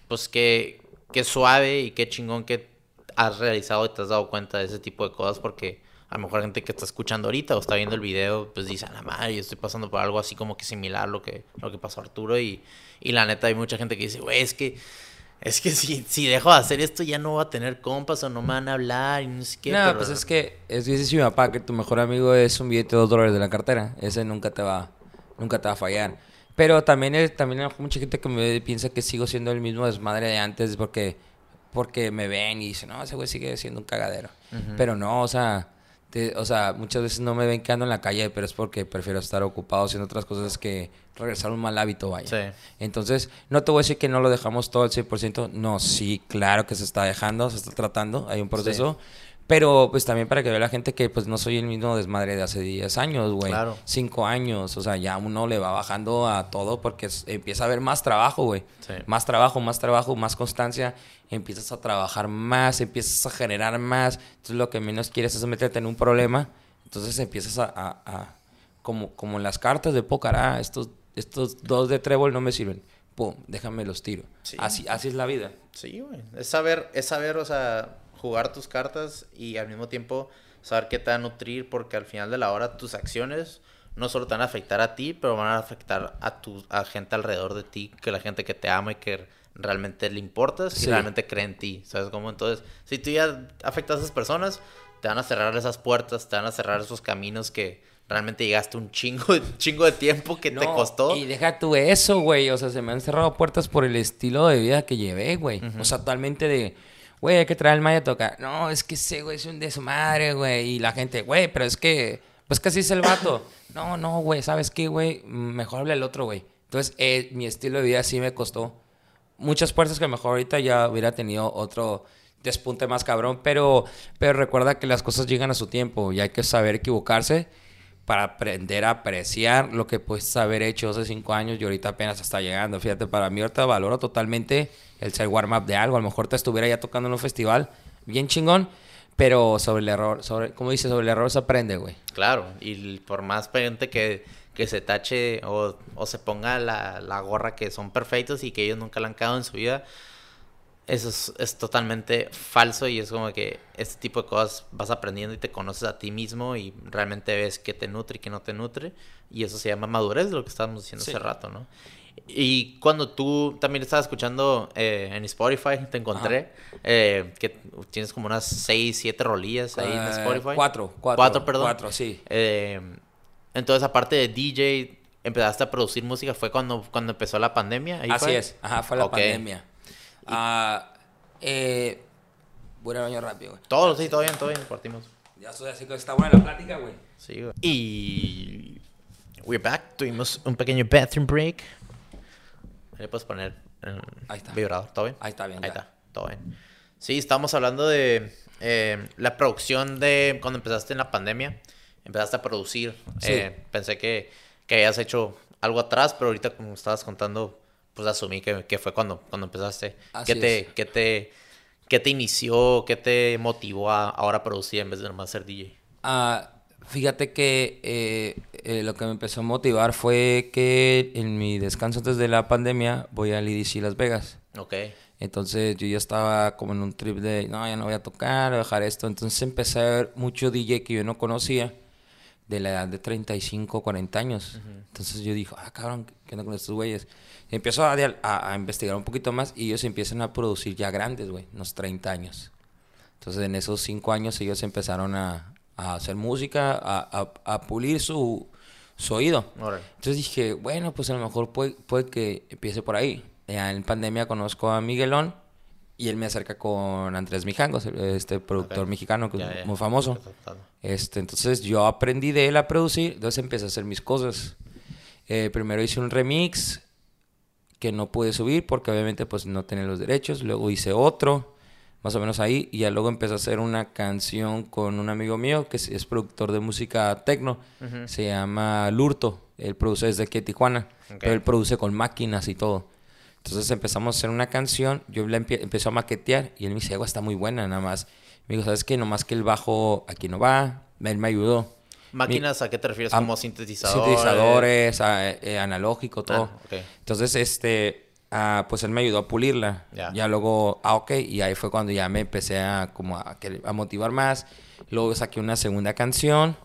pues qué, qué suave y qué chingón que has realizado y te has dado cuenta de ese tipo de cosas porque a lo mejor gente que está escuchando ahorita o está viendo el video, pues dice, a la madre, yo estoy pasando por algo así como que similar a lo que, lo que pasó a Arturo y, y la neta hay mucha gente que dice, güey, es que... Es que si, si dejo de hacer esto ya no voy a tener compas o no me van a hablar y no sé qué. no, pero- pues es que es dice mi papá que tu mejor amigo es un billete de dos dólares de la cartera. Ese nunca te va, nunca te va a fallar. Pero también, es, también hay mucha gente que me piensa que sigo siendo el mismo desmadre de antes porque, porque me ven y dicen, no, ese güey sigue siendo un cagadero. Pero no, o sea, te- o sea, muchas veces no me ven que ando en la calle, pero es porque prefiero estar ocupado haciendo otras cosas que regresar a un mal hábito, vaya. Sí. Entonces, no te voy a decir que no lo dejamos todo al 100%. No, sí, claro que se está dejando, se está tratando, hay un proceso. Pero pues también para que vea la gente que pues no soy el mismo desmadre de hace 10 años, güey. Claro. 5 años, o sea, ya uno le va bajando a todo porque es- empieza a haber más trabajo, güey. Sí. Más trabajo, más trabajo, más constancia. Empiezas a trabajar más, empiezas a generar más. Entonces lo que menos quieres es meterte en un problema. Entonces empiezas a... a- a- como, como en las cartas de ah, estos, estos dos de trébol no me sirven. Pum, déjame los tiro. Sí. Así, así es la vida. Sí, güey. Es saber, es saber, o sea, jugar tus cartas y al mismo tiempo saber qué te va a nutrir, porque al final de la hora tus acciones no solo te van a afectar a ti, pero van a afectar a tu a gente alrededor de ti, que la gente que te ama y que realmente le importas y Sí. realmente cree en ti, ¿sabes cómo? Entonces, si tú ya afectas a esas personas, te van a cerrar esas puertas, te van a cerrar esos caminos que realmente llegaste un chingo, un chingo de tiempo que te costó. Y deja tú eso, güey. O sea, se me han cerrado puertas por el estilo de vida que llevé, güey. O sea, totalmente de, güey, hay que traer el maya a tocar. No, es que ese güey es un desmadre, güey. Y la gente, güey, pero es que, pues que así es el vato. no, no, güey, ¿sabes qué, güey? Mejor habla el otro, güey. Entonces, eh, mi estilo de vida sí me costó muchas puertas que mejor ahorita ya hubiera tenido otro despunte más cabrón, pero, pero recuerda que las cosas llegan a su tiempo y hay que saber equivocarse para aprender a apreciar lo que puedes haber hecho hace cinco años y ahorita apenas está llegando. Fíjate, para mí ahorita valoro totalmente el ser warm-up de algo. A lo mejor te estuviera ya tocando en un festival bien chingón, pero sobre el error, sobre, como dices, sobre el error se aprende, güey. Claro, y por más gente que, que se tache o, o se ponga la, la gorra que son perfectos y que ellos nunca la han cagado en su vida, eso es, es totalmente falso y es como que este tipo de cosas vas aprendiendo y te conoces a ti mismo y realmente ves qué te nutre y qué no te nutre y eso se llama madurez, lo que estábamos diciendo Sí. hace rato, ¿no? Y cuando tú también estabas escuchando eh, en Spotify, te encontré eh, que tienes como unas 6, 7 rolillas ahí en Eh, Spotify. Cuatro, cuatro. Cuatro, perdón. Cuatro, sí. Eh, entonces, aparte de DJ, empezaste a producir música. ¿Fue cuando, cuando empezó la pandemia? ¿Ahí Así fue? es, ajá, fue la Ok. pandemia. Ah, eh, voy a baño rápido, güey. Todo, sí, todo bien, todo bien, partimos. Ya soy así que está buena la plática, güey. Sí, güey. Y. We're back. Tuvimos un pequeño bathroom break. Le puedes poner Ahí está. vibrador, ¿todo bien? Ahí está bien, Ahí ya. está, todo bien. Sí, estamos hablando de eh, la producción de cuando empezaste en la pandemia. Empezaste a producir. Sí. Eh, pensé que, que habías hecho algo atrás, pero ahorita como estabas contando, pues asumí que, que fue cuando, cuando empezaste. Así ¿Qué te, es. qué te, qué te inició? ¿Qué te motivó a ahora producir en vez de nomás ser DJ? Ah, fíjate que eh, eh, lo que me empezó a motivar fue que en mi descanso antes de la pandemia voy al EDC Las Vegas. Ok. Entonces yo ya estaba como en un trip de, no, ya no voy a tocar, voy a dejar esto. Entonces empecé a ver mucho DJ que yo no conocía de la edad de 35, 40 años. Entonces yo dije, ah, cabrón, ¿qué onda con estos güeyes? Empiezo a, a- a investigar un poquito más y ellos empiezan a producir ya grandes, güey, unos 30 años. Entonces en esos 5 años ellos empezaron a, a hacer música, a, pulir su, su oído. Entonces dije, bueno, pues a lo mejor puede, puede que empiece por ahí. En pandemia conozco a Miguelón y él me acerca con Andrés Mijangos, este productor mexicano que es muy famoso. Este, entonces yo aprendí de él a producir, entonces empecé a hacer mis cosas. Eh, primero hice un remix que no pude subir porque obviamente pues no tenía los derechos. Luego hice otro, más o menos ahí. Y ya luego empecé a hacer una canción con un amigo mío que es, es productor de música tecno. Se llama Lurto. Él produce desde aquí de Tijuana. Pero él produce con máquinas y todo. Entonces empezamos a hacer una canción. Yo la empie- empecé a maquetear y él me dice, "Ego, está muy buena nada más. Me dijo, ¿sabes qué? Nomás que el bajo aquí no va. Él me ayudó. ¿Máquinas a qué te refieres? Am- ¿Como sintetizadores? Sintetizadores, a- eh, analógico, todo. Ah, ok. Entonces, este, ah, pues él me ayudó a pulirla. Ya. Ya luego, ah, ok, y ahí fue cuando ya me empecé a, como a, a motivar más. Luego saqué una segunda canción.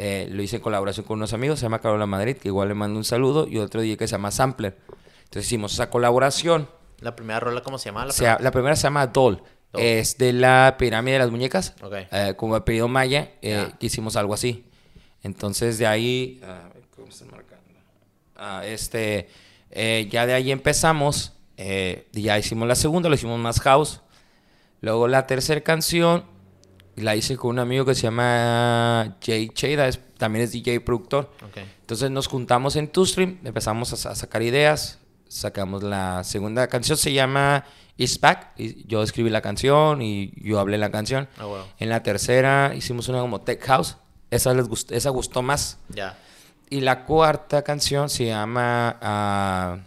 eh, lo hice en colaboración con unos amigos, se llama Carola Madrid, que igual le mando un saludo, y otro día que se llama Sampler. Entonces hicimos esa colaboración. ¿La primera rola cómo se llama? La O sea, la primera se llama Doll. Doll. Es de la pirámide de las muñecas. Ok. Eh, como el periodo maya, eh, Ya. que hicimos algo así. Entonces de ahí. ah, ¿Cómo está marcando? Ah, este. eh, ya de ahí empezamos. eh, ya hicimos la segunda, lo hicimos más house. Luego la tercera canción la hice con un amigo que se llama Jay Cheda, es- también es DJ productor. Ok. Entonces nos juntamos en Two Stream, empezamos a, sa- a sacar ideas, sacamos la segunda canción, se llama It's Back. Y yo escribí la canción y yo hablé la canción. Wow. En la tercera hicimos una como Tech House. Esa, les gustó, esa gustó más. Ya. Y la cuarta canción se llama ah,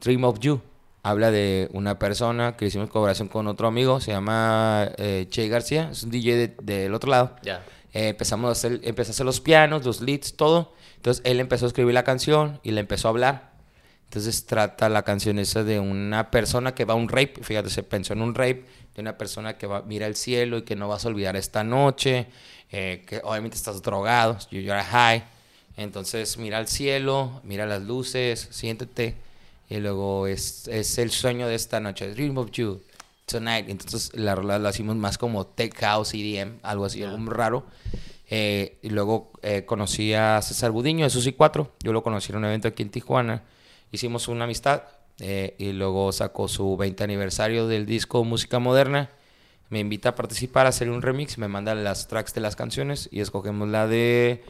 Dream of You. Habla de una persona que hicimos colaboración con otro amigo, se llama eh, Che García, es un DJ de- del otro lado. Ya. Eh, empezamos a hacer, empecé a hacer los pianos, los leads, todo. Entonces él empezó a escribir la canción y le empezó a hablar. Entonces trata la canción esa de una persona que va a un rape, fíjate, se pensó en un rape, de una persona que va, mira el cielo y que no vas a olvidar esta noche, eh, que obviamente estás drogado, you- you're high. Entonces mira el cielo, mira las luces, siéntete. Y luego es, es el sueño de esta noche, Dream of You, Tonight. Entonces la rola la hicimos más como Tech House, EDM, algo así, algo muy raro. Eh, y luego eh, conocí a César Budiño de Susi 4. Yo lo conocí en un evento aquí en Tijuana. Hicimos una amistad. eh, y luego sacó su 20 aniversario del disco Música Moderna. Me invita a participar, a hacer un remix. Me manda las tracks de las canciones. Y escogemos la de.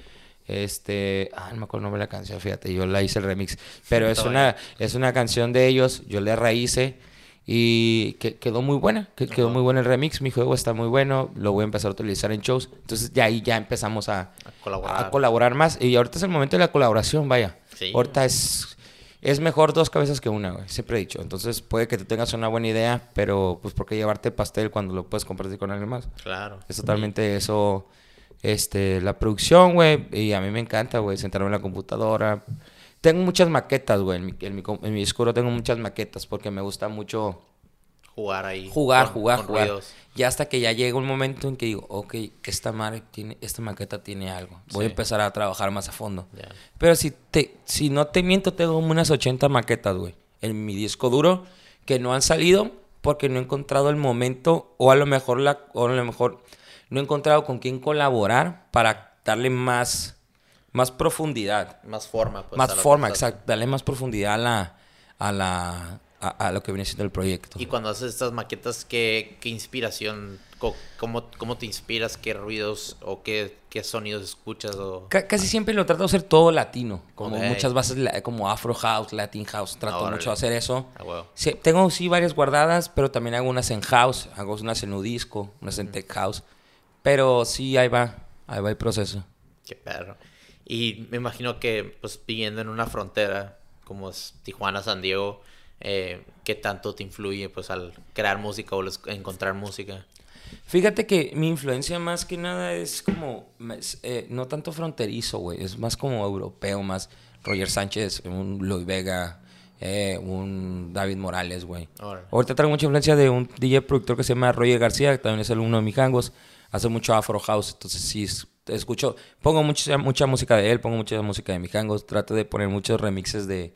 Este. Ah, no me acuerdo el nombre de la canción, fíjate. Yo la hice el remix. Pero es una, es una canción de ellos. Yo le raíce. Y que, quedó muy buena, que, quedó muy bueno el remix, mi juego está muy bueno, lo voy a empezar a utilizar en shows. Entonces ya ahí ya empezamos a, A colaborar. a colaborar más. Y ahorita es el momento de la colaboración, vaya. Sí. Ahorita es, es mejor dos cabezas que una, güey. Siempre he dicho. Entonces puede que tú tengas una buena idea, pero pues ¿por qué llevarte pastel cuando lo puedes compartir con alguien más? Claro. Es totalmente eso, este, la producción, güey. Y a mí me encanta, güey, sentarme en la computadora. Tengo muchas maquetas, güey. En mi, en mi, en tengo muchas maquetas porque me gusta mucho Jugar ahí. jugar, con- jugar, con jugar. ruidos. Ya hasta que ya llega un momento en que digo, ok, esta madre tiene, esta maqueta tiene algo. Voy a empezar a trabajar más a fondo. Pero si te, si no te miento, tengo unas 80 maquetas, güey, en mi disco duro que no han salido porque no he encontrado el momento o a lo mejor la, o a lo mejor no he encontrado con quién colaborar para darle más, más profundidad, Más forma. Pues, más forma, exacto, darle más profundidad a la, a la, a, a lo que viene siendo el proyecto. Y cuando haces estas maquetas, ¿qué, qué inspiración? ¿Cómo, ¿Cómo te inspiras? ¿Qué ruidos o qué, qué sonidos escuchas? O... Ca- casi siempre lo trato de hacer todo latino, como Ok. muchas bases como Afro House, Latin House, trato Órale. mucho de hacer eso. Ah, huevo. Sí, tengo sí varias guardadas, pero también hago unas en house, hago unas en udisco, unas en tech house. Pero sí, ahí va, ahí va el proceso. Qué perro. Y me imagino que, pues, viviendo en una frontera como es Tijuana, San Diego, eh, ¿qué tanto te influye, pues, al crear música o los- encontrar música? Fíjate que mi influencia más que nada es como, es, eh, no tanto fronterizo, güey, es más como europeo, más Roger Sánchez, un Luis Vega, eh, un David Morales, güey. Ahorita traigo mucha influencia de un DJ productor que se llama Roger García, que también es el uno de mis hangos, hace mucho Afro House, entonces sí, es- escucho, pongo mucha, mucha música de él, pongo mucha música de mis hangos, trato de poner muchos remixes de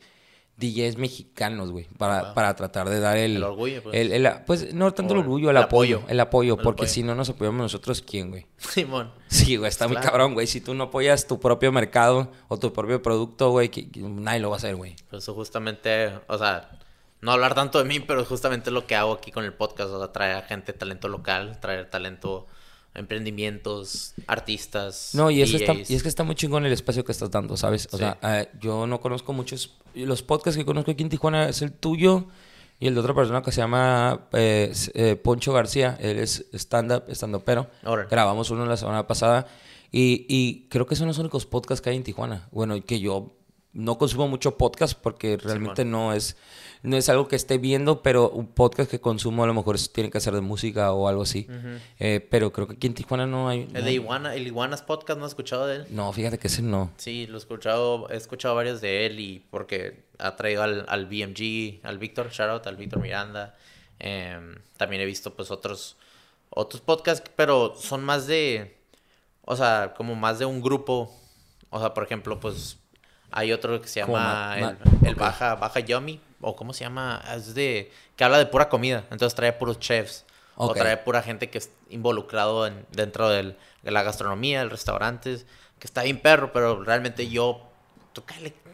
DJs mexicanos, güey, para, Wow. para tratar de dar el... El orgullo, pues. el- el- pues no tanto el orgullo, el, el apoyo, apoyo. el apoyo, El porque apoyo. si no nos apoyamos nosotros, ¿quién, güey? Simón. Sí, güey, está muy cabrón, güey. Si tú no apoyas tu propio mercado o tu propio producto, güey, que, que nadie lo va a hacer, güey. Eso justamente, o sea, no hablar tanto de mí, pero justamente lo que hago aquí con el podcast, o sea, traer a gente, talento local, traer talento, emprendimientos, artistas. No, y, eso está, y es que está muy chingón el espacio que estás dando, ¿sabes? O Sí. sea, eh, yo no conozco muchos. Los podcasts que conozco aquí en Tijuana es el tuyo y el de otra persona que se llama eh, eh, Poncho García. Él es stand-up, stand pero Órale. Grabamos uno la semana pasada y, y creo que son los únicos podcasts que hay en Tijuana. Bueno, que yo no consumo mucho podcast porque realmente no es no es algo que esté viendo, pero un podcast que consumo a lo mejor tiene que ser de música o algo así. Eh, pero creo que aquí en Tijuana no hay. El de Iguana, el Iguanas Podcast, ¿no has escuchado de él? no, fíjate que ese no. Sí, lo he escuchado, he escuchado varios de él y porque ha traído al, al BMG, al Víctor, shout out, al Víctor Miranda. Em, también he visto pues otros, otros podcasts, pero son más de, o sea, como más de un grupo. O sea, por ejemplo, pues hay otro que se llama ma- el, el. Baja, Baja Yummy, o cómo se llama, es de, que habla de pura comida, entonces trae puros chefs. O trae pura gente que es involucrado en, dentro del- de la gastronomía, del restaurantes, que está bien perro, pero realmente yo, tú,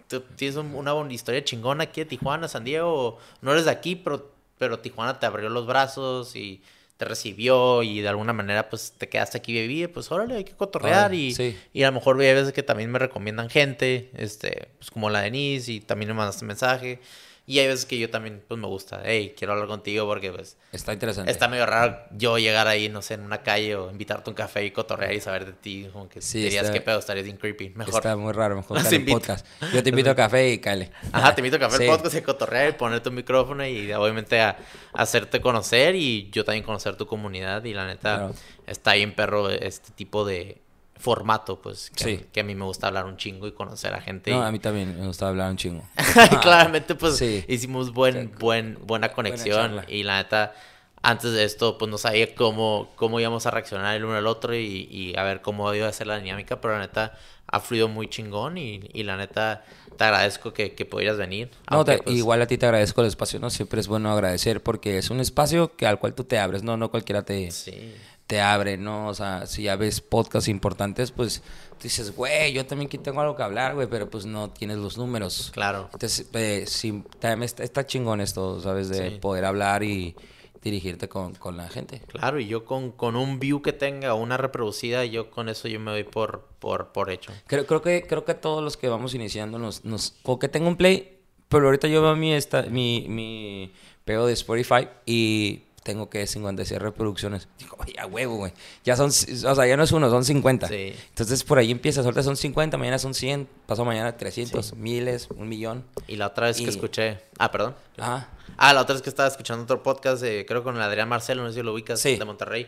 tú tienes un- una bonita historia chingona aquí de Tijuana, San Diego, no eres de aquí, pero, pero Tijuana te abrió los brazos y te recibió y de alguna manera pues te quedaste aquí vivir, pues órale, hay que cotorrear y, sí. y a lo mejor hay veces que también me recomiendan gente, este, pues como la Denise y también me mandaste mensaje. Y hay veces que yo también, pues me gusta, hey, quiero hablar contigo porque, pues. Está interesante. Está medio raro yo llegar ahí, no sé, en una calle o invitarte a un café y cotorrear y saber de ti. Como que Sí, dirías, qué pedo, estarías bien creepy. Mejor. Está muy raro, mejor invito. podcast. Yo te invito a café y cale. Ajá, te invito a café Sí. el podcast y cotorrear y ponerte un micrófono y obviamente a, a hacerte conocer y yo también conocer tu comunidad. Y la neta, Claro. está bien perro este tipo de formato, pues. Que, Sí. que a mí me gusta hablar un chingo y conocer a gente. No, y- a mí también me gusta hablar un chingo. Claramente, pues Sí. hicimos buen, buen, buena conexión. y la neta, antes de esto, pues no sabía cómo, cómo íbamos a reaccionar el uno al otro y, y a ver cómo iba a ser la dinámica. Pero la neta, ha fluido muy chingón. Y, y la neta, te agradezco que, que pudieras venir. No, aunque, te- pues, igual a ti te agradezco el espacio, ¿no? Siempre es bueno agradecer porque es un espacio que al cual tú te abres, ¿no? No cualquiera te, Sí. Te abre, ¿no? O sea, si ya ves podcasts importantes, pues dices, güey, yo también aquí tengo algo que hablar, güey, pero pues no tienes los números. Claro. Entonces, eh, sí, también está, está chingón esto, ¿sabes? De Sí. poder hablar y dirigirte con, con la gente. Claro, y yo con, con un view que tenga, una reproducida, yo con eso yo me doy por, por, por hecho. Creo, creo que creo que todos los que vamos iniciando nos, nos como que tengo un play, pero ahorita yo veo mi esta, mi, mi pego de Spotify y tengo que 56 reproducciones. Digo, oye, a huevo, güey. Ya son, o sea, ya no es uno, son 50. Sí. Entonces por ahí empiezas, ahorita son 50, mañana son 100, pasó mañana 300, miles, un millón. Y la otra vez Y- que escuché... Ah, perdón. Ajá. Ah, la otra vez que estaba escuchando otro podcast, eh, creo con el Adrián Marcelo, no sé si lo ubicas, Sí. de Monterrey.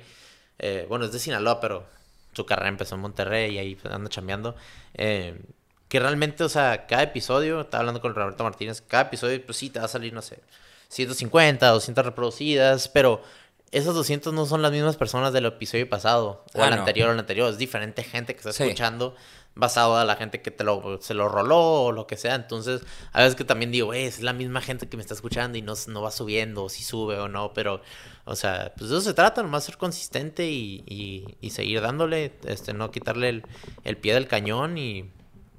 Eh, bueno, es de Sinaloa, pero su carrera empezó en Monterrey y ahí pues, anda chambeando. Eh, que realmente, o sea, cada episodio, estaba hablando con Roberto Martínez, cada episodio, pues sí, te va a salir, no sé, 150, 200 reproducidas, pero esas 200 no son las mismas personas del episodio pasado, o Ah, el no. anterior o el anterior, es diferente gente que está Sí. escuchando basado a la gente que te lo, se lo roló o lo que sea. Entonces, a veces que también digo, "Güey, es la misma gente que me está escuchando y no, no va subiendo, o si sube o no, pero, o sea, pues de eso se trata, nomás ser consistente y, y, y seguir dándole, este, no quitarle el, el pie del cañón y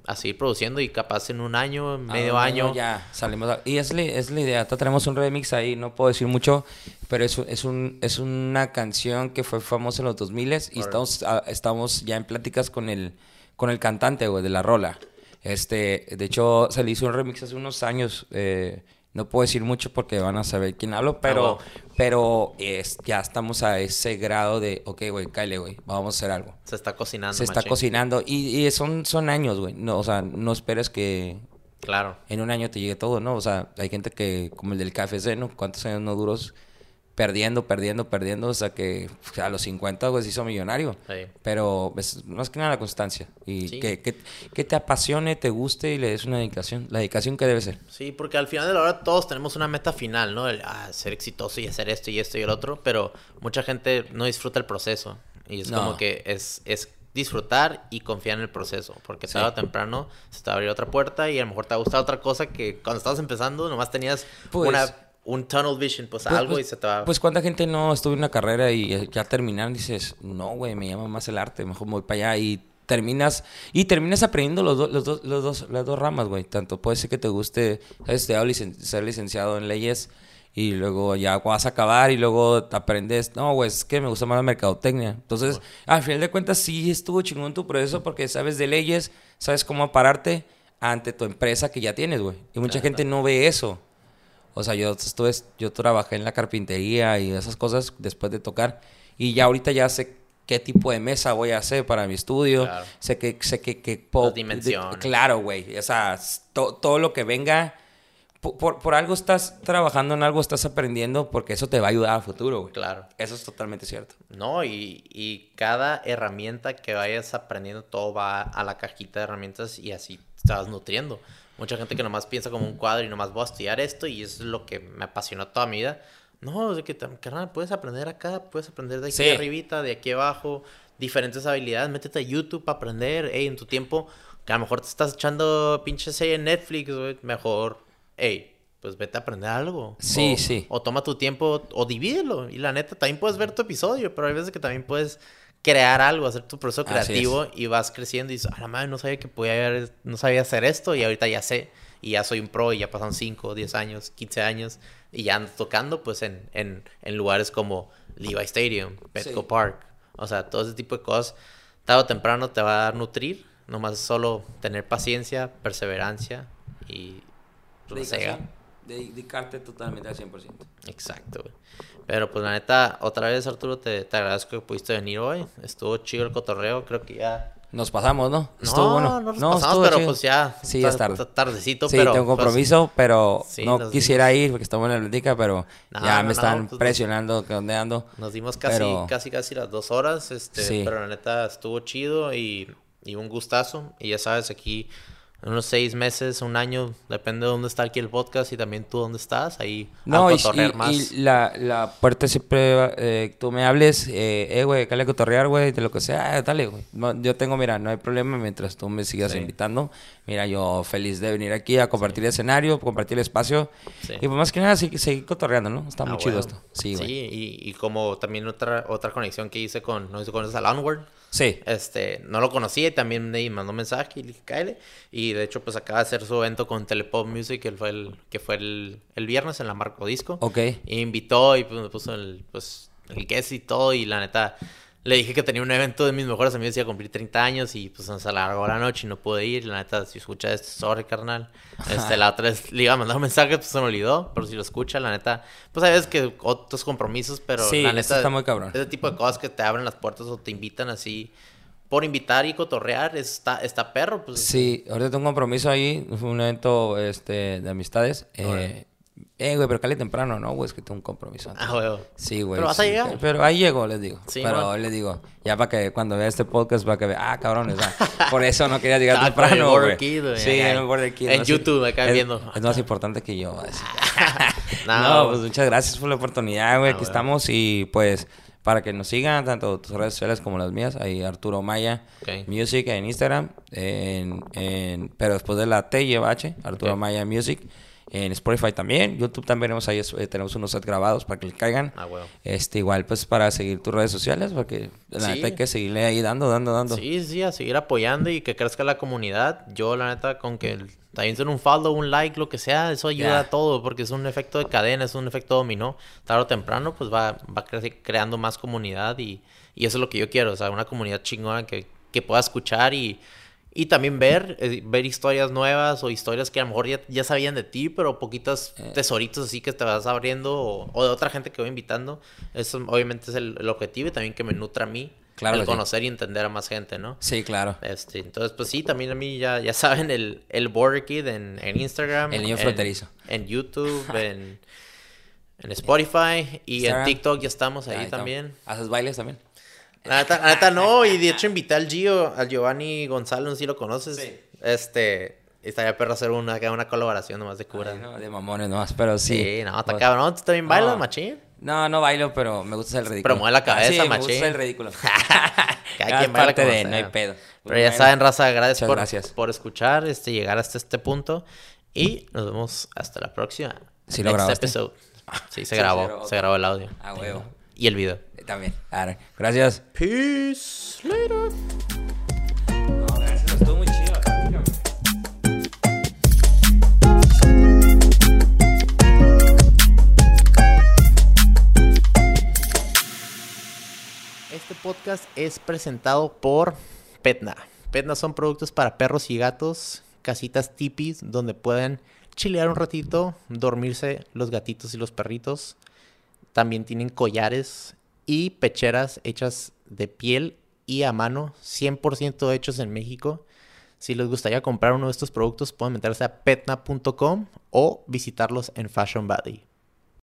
a seguir produciendo y capaz en un año, medio Ah, año. Ya, salimos. a- Y es, la- es la idea. Tenemos un remix ahí, no puedo decir mucho, pero es, un- es, un, es una canción que fue famosa en los 2000 y estamos, ah, estamos ya en pláticas con el, con el cantante, güey, de la rola. Este, de hecho, se le hizo un remix hace unos años. eh, no puedo decir mucho porque van a saber quién hablo, pero, Ah, wow. pero es, ya estamos a ese grado de, ok, güey, cállate, güey, vamos a hacer algo. Se está cocinando. Se está cocinando y, y son, son años, güey. No, o sea, no esperes que, Claro. en un año te llegue todo, ¿no? O sea, hay gente que, como el del KFC, ¿no? ¿Cuántos años no duros perdiendo, perdiendo, perdiendo? O sea, que pues, a los 50, pues, se hizo millonario. Sí. Pero es más que nada la constancia. Y Sí. que, que, que te apasione, te guste y le des una dedicación. La dedicación que debe ser. Sí, porque al final de la hora todos tenemos una meta final, ¿no? El, ah, ser exitoso y hacer esto y esto y el otro, pero mucha gente no disfruta el proceso. Y es No. como que es, es disfrutar y confiar en el proceso, porque Sí. tarde o temprano se te va a abrir otra puerta y a lo mejor te va a gustar otra cosa que cuando estabas empezando nomás tenías Pues- una, un tunnel vision, pues, Pues- algo pues- y se te va... Pues cuánta gente no estuvo en una carrera y eh, ya terminaron dices, no, güey, me llama más el arte, mejor me voy para allá y terminas y terminas aprendiendo los, do- los, dos los dos las dos ramas, güey. Tanto puede ser que te guste, sabes, estudiado licen- ser licenciado en leyes y luego ya vas a acabar y luego te aprendes, no, güey, es que me gusta más la mercadotecnia. Entonces, al final de cuentas sí estuvo chingón tu proceso porque sabes de leyes, sabes cómo pararte ante tu empresa que ya tienes, güey. Y mucha Claro. gente no ve eso. O sea, yo estuve, yo trabajé en la carpintería y esas cosas después de tocar. Y ya ahorita ya sé qué tipo de mesa voy a hacer para mi estudio. Claro. Sé que, sé que, que Las dimensiones. de- claro, güey. O sea, to- todo lo que venga. po- Por, por algo estás trabajando en algo, estás aprendiendo, porque eso te va a ayudar a futuro, güey. Claro. Eso es totalmente cierto. No, y, y cada herramienta que vayas aprendiendo, todo va a la cajita de herramientas y así te vas nutriendo. Mucha gente que nomás piensa como un cuadro y nomás voy a estudiar esto y eso es lo que me apasionó toda mi vida. No, de que, carnal, puedes aprender acá, puedes aprender de aquí Sí. arribita, de aquí abajo, diferentes habilidades. Métete a YouTube para aprender, hey, en tu tiempo, que a lo mejor te estás echando pinche serie en Netflix, güey, mejor, hey, pues vete a aprender algo. Sí, O- sí. o toma tu tiempo o divídelo. Y la neta, también puedes ver tu episodio, pero hay veces que también puedes crear algo, hacer tu proceso creativo y vas creciendo y dices, a la madre, no sabía que podía haber- no sabía hacer esto y ahorita ya sé. Y ya soy un pro y ya pasan 5, 10 años, 15 años y ya ando tocando pues en, en, en lugares como Levi Stadium, Petco Sí. Park. O sea, todo ese tipo de cosas, tarde o temprano te va a nutrir. Nomás solo tener paciencia, perseverancia y pues, Dedicación. Dedicarte totalmente al 100%. Exacto, güey. Pero pues la neta, otra vez Arturo, te, te agradezco que pudiste venir hoy. Estuvo chido el cotorreo, creo que ya... Nos pasamos, ¿no? no, bueno. no, nos pasamos, pero pues ya... Sí, ya es tarde. Tardecito, sí, pero... tengo pues, compromiso, pero sí, no quisiera ir porque estamos en la plática, pero No, ya no, me no, están pues, presionando que dónde ando. Nos dimos casi, Pero- casi, casi las dos horas, este, Sí. pero la neta estuvo chido y, y un gustazo. Y ya sabes, aquí en unos seis meses, un año, depende de dónde está aquí el podcast y también tú dónde estás, ahí No, a y, cotorrear y- más. y la, la puerta siempre, eh, tú me hables, eh, eh, güey, cale a cotorrear, güey, de lo que sea, ah, dale, güey. No, yo tengo, mira, no hay problema mientras tú me sigas Sí. invitando. Mira, yo feliz de venir aquí a compartir el escenario, compartir el espacio. Sí. Y pues más que nada, sí, seguir cotorreando, ¿no? Está Ah, muy chido huevo. esto. Sí, güey. y, y como también otra, otra conexión que hice con, no sé si conoces al Onward. Sí. Este, no lo conocía y también me mandó mensaje y le dije, cáele. Y de hecho, pues acaba de hacer su evento con Telepop Music, que fue el, que fue el, el viernes en la Marco Disco. Ok. Y invitó y pues, me puso el, pues, el guest y todo. Y la neta, le dije que tenía un evento de mis mejores amigos, iba a cumplir 30 años. Y pues nos alargó la noche y no pude ir. La neta, si escucha esto, sorry, carnal. Este, la otra vez le iba a mandar un mensaje, pues se me olvidó. Pero si lo escucha, la neta, pues hay veces que otros compromisos, pero Sí, la neta. está muy cabrón. Ese tipo de cosas que te abren las puertas o te invitan así por invitar y cotorrear, está, está perro. Pues, Sí, ahorita tengo un compromiso ahí, fue un evento este, de amistades. Eh, eh, güey, pero cale temprano, ¿no? Güey, es que tengo un compromiso. antes. Ah, huevo. Sí, güey. ¿Pero vas a llegar? Pero ahí llego, les digo. Sí, pero man. les digo, ya para que cuando vea este podcast, para que vea, ah, cabrones, ah, por eso no quería llegar temprano, güey. Güey, Sí, en el Border Kid. En ¿no? YouTube, acá es, viendo. Es más importante que yo. No, no, pues muchas gracias por la oportunidad, güey. Ah, Aquí güey. estamos y pues para que nos sigan, tanto tus redes sociales como las mías, ahí Arturo Maya. Music en Instagram, en, en- pero después de la T lleva H, Arturo. Maya Music. En Spotify también, YouTube también tenemos ahí, eh, tenemos unos sets grabados para que le caigan. Ah, huevo. Este, igual pues para seguir tus redes sociales, porque la Sí. neta hay que seguirle ahí dando, dando, dando. Sí, sí, a seguir apoyando y que crezca la comunidad. Yo, la neta, con que también son un follow, un like, lo que sea, eso ayuda a todo, porque es un efecto de cadena, es un efecto dominó. Tarde o temprano, pues va, va cre- creando más comunidad y, y eso es lo que yo quiero, o sea, una comunidad chingona que, que pueda escuchar y, y también ver, eh, ver historias nuevas o historias que a lo mejor ya, ya sabían de ti, pero poquitos Eh. tesoritos así que te vas abriendo o, o de otra gente que voy invitando. Eso obviamente es el, el objetivo y también que me nutra a mí. Claro el sí. conocer y entender a más gente, ¿no? Sí, claro. Este, entonces, pues sí, también a mí ya, ya saben el, el Border Kid en, en Instagram. El niño en- fronterizo. En YouTube, en, en Spotify y Instagram. en TikTok ya estamos ahí, Ahí estamos. también. ¿Haces bailes también? La neta, la neta no, y de hecho invité al Gio, al Giovanni Gonzalo, no sé si lo conoces. Sí. Este, estaría perro hacer una, una colaboración nomás de cura. Ay, no, de mamones nomás, pero sí. sí. no, está Pues- cabrón. ¿Tú también bailas, No. machín? No, no bailo, pero me gusta el ridículo. Pero mueve la cabeza, Ah, sí, me machín. gusta el ridículo. Cada quien baila parte como de, sea. no hay pedo. Pero ya Bueno, saben, raza, gracias por, gracias. por escuchar, este, llegar hasta este punto. Y nos vemos hasta la próxima. ¿Sí lo grabaste? episode. Sí, se Sí, grabó. se grabó. Se grabó el audio. A huevo. Y el video. También. Gracias. Peace. Later. No, gracias. Estuvo muy chido. Este podcast es presentado por Petna. Petna son productos para perros y gatos, casitas tipis donde pueden chilear un ratito, dormirse los gatitos y los perritos. También tienen collares y pecheras hechas de piel y a mano, 100% hechos en México. Si les gustaría comprar uno de estos productos, pueden meterse a petna.com o visitarlos en Fashion Valley.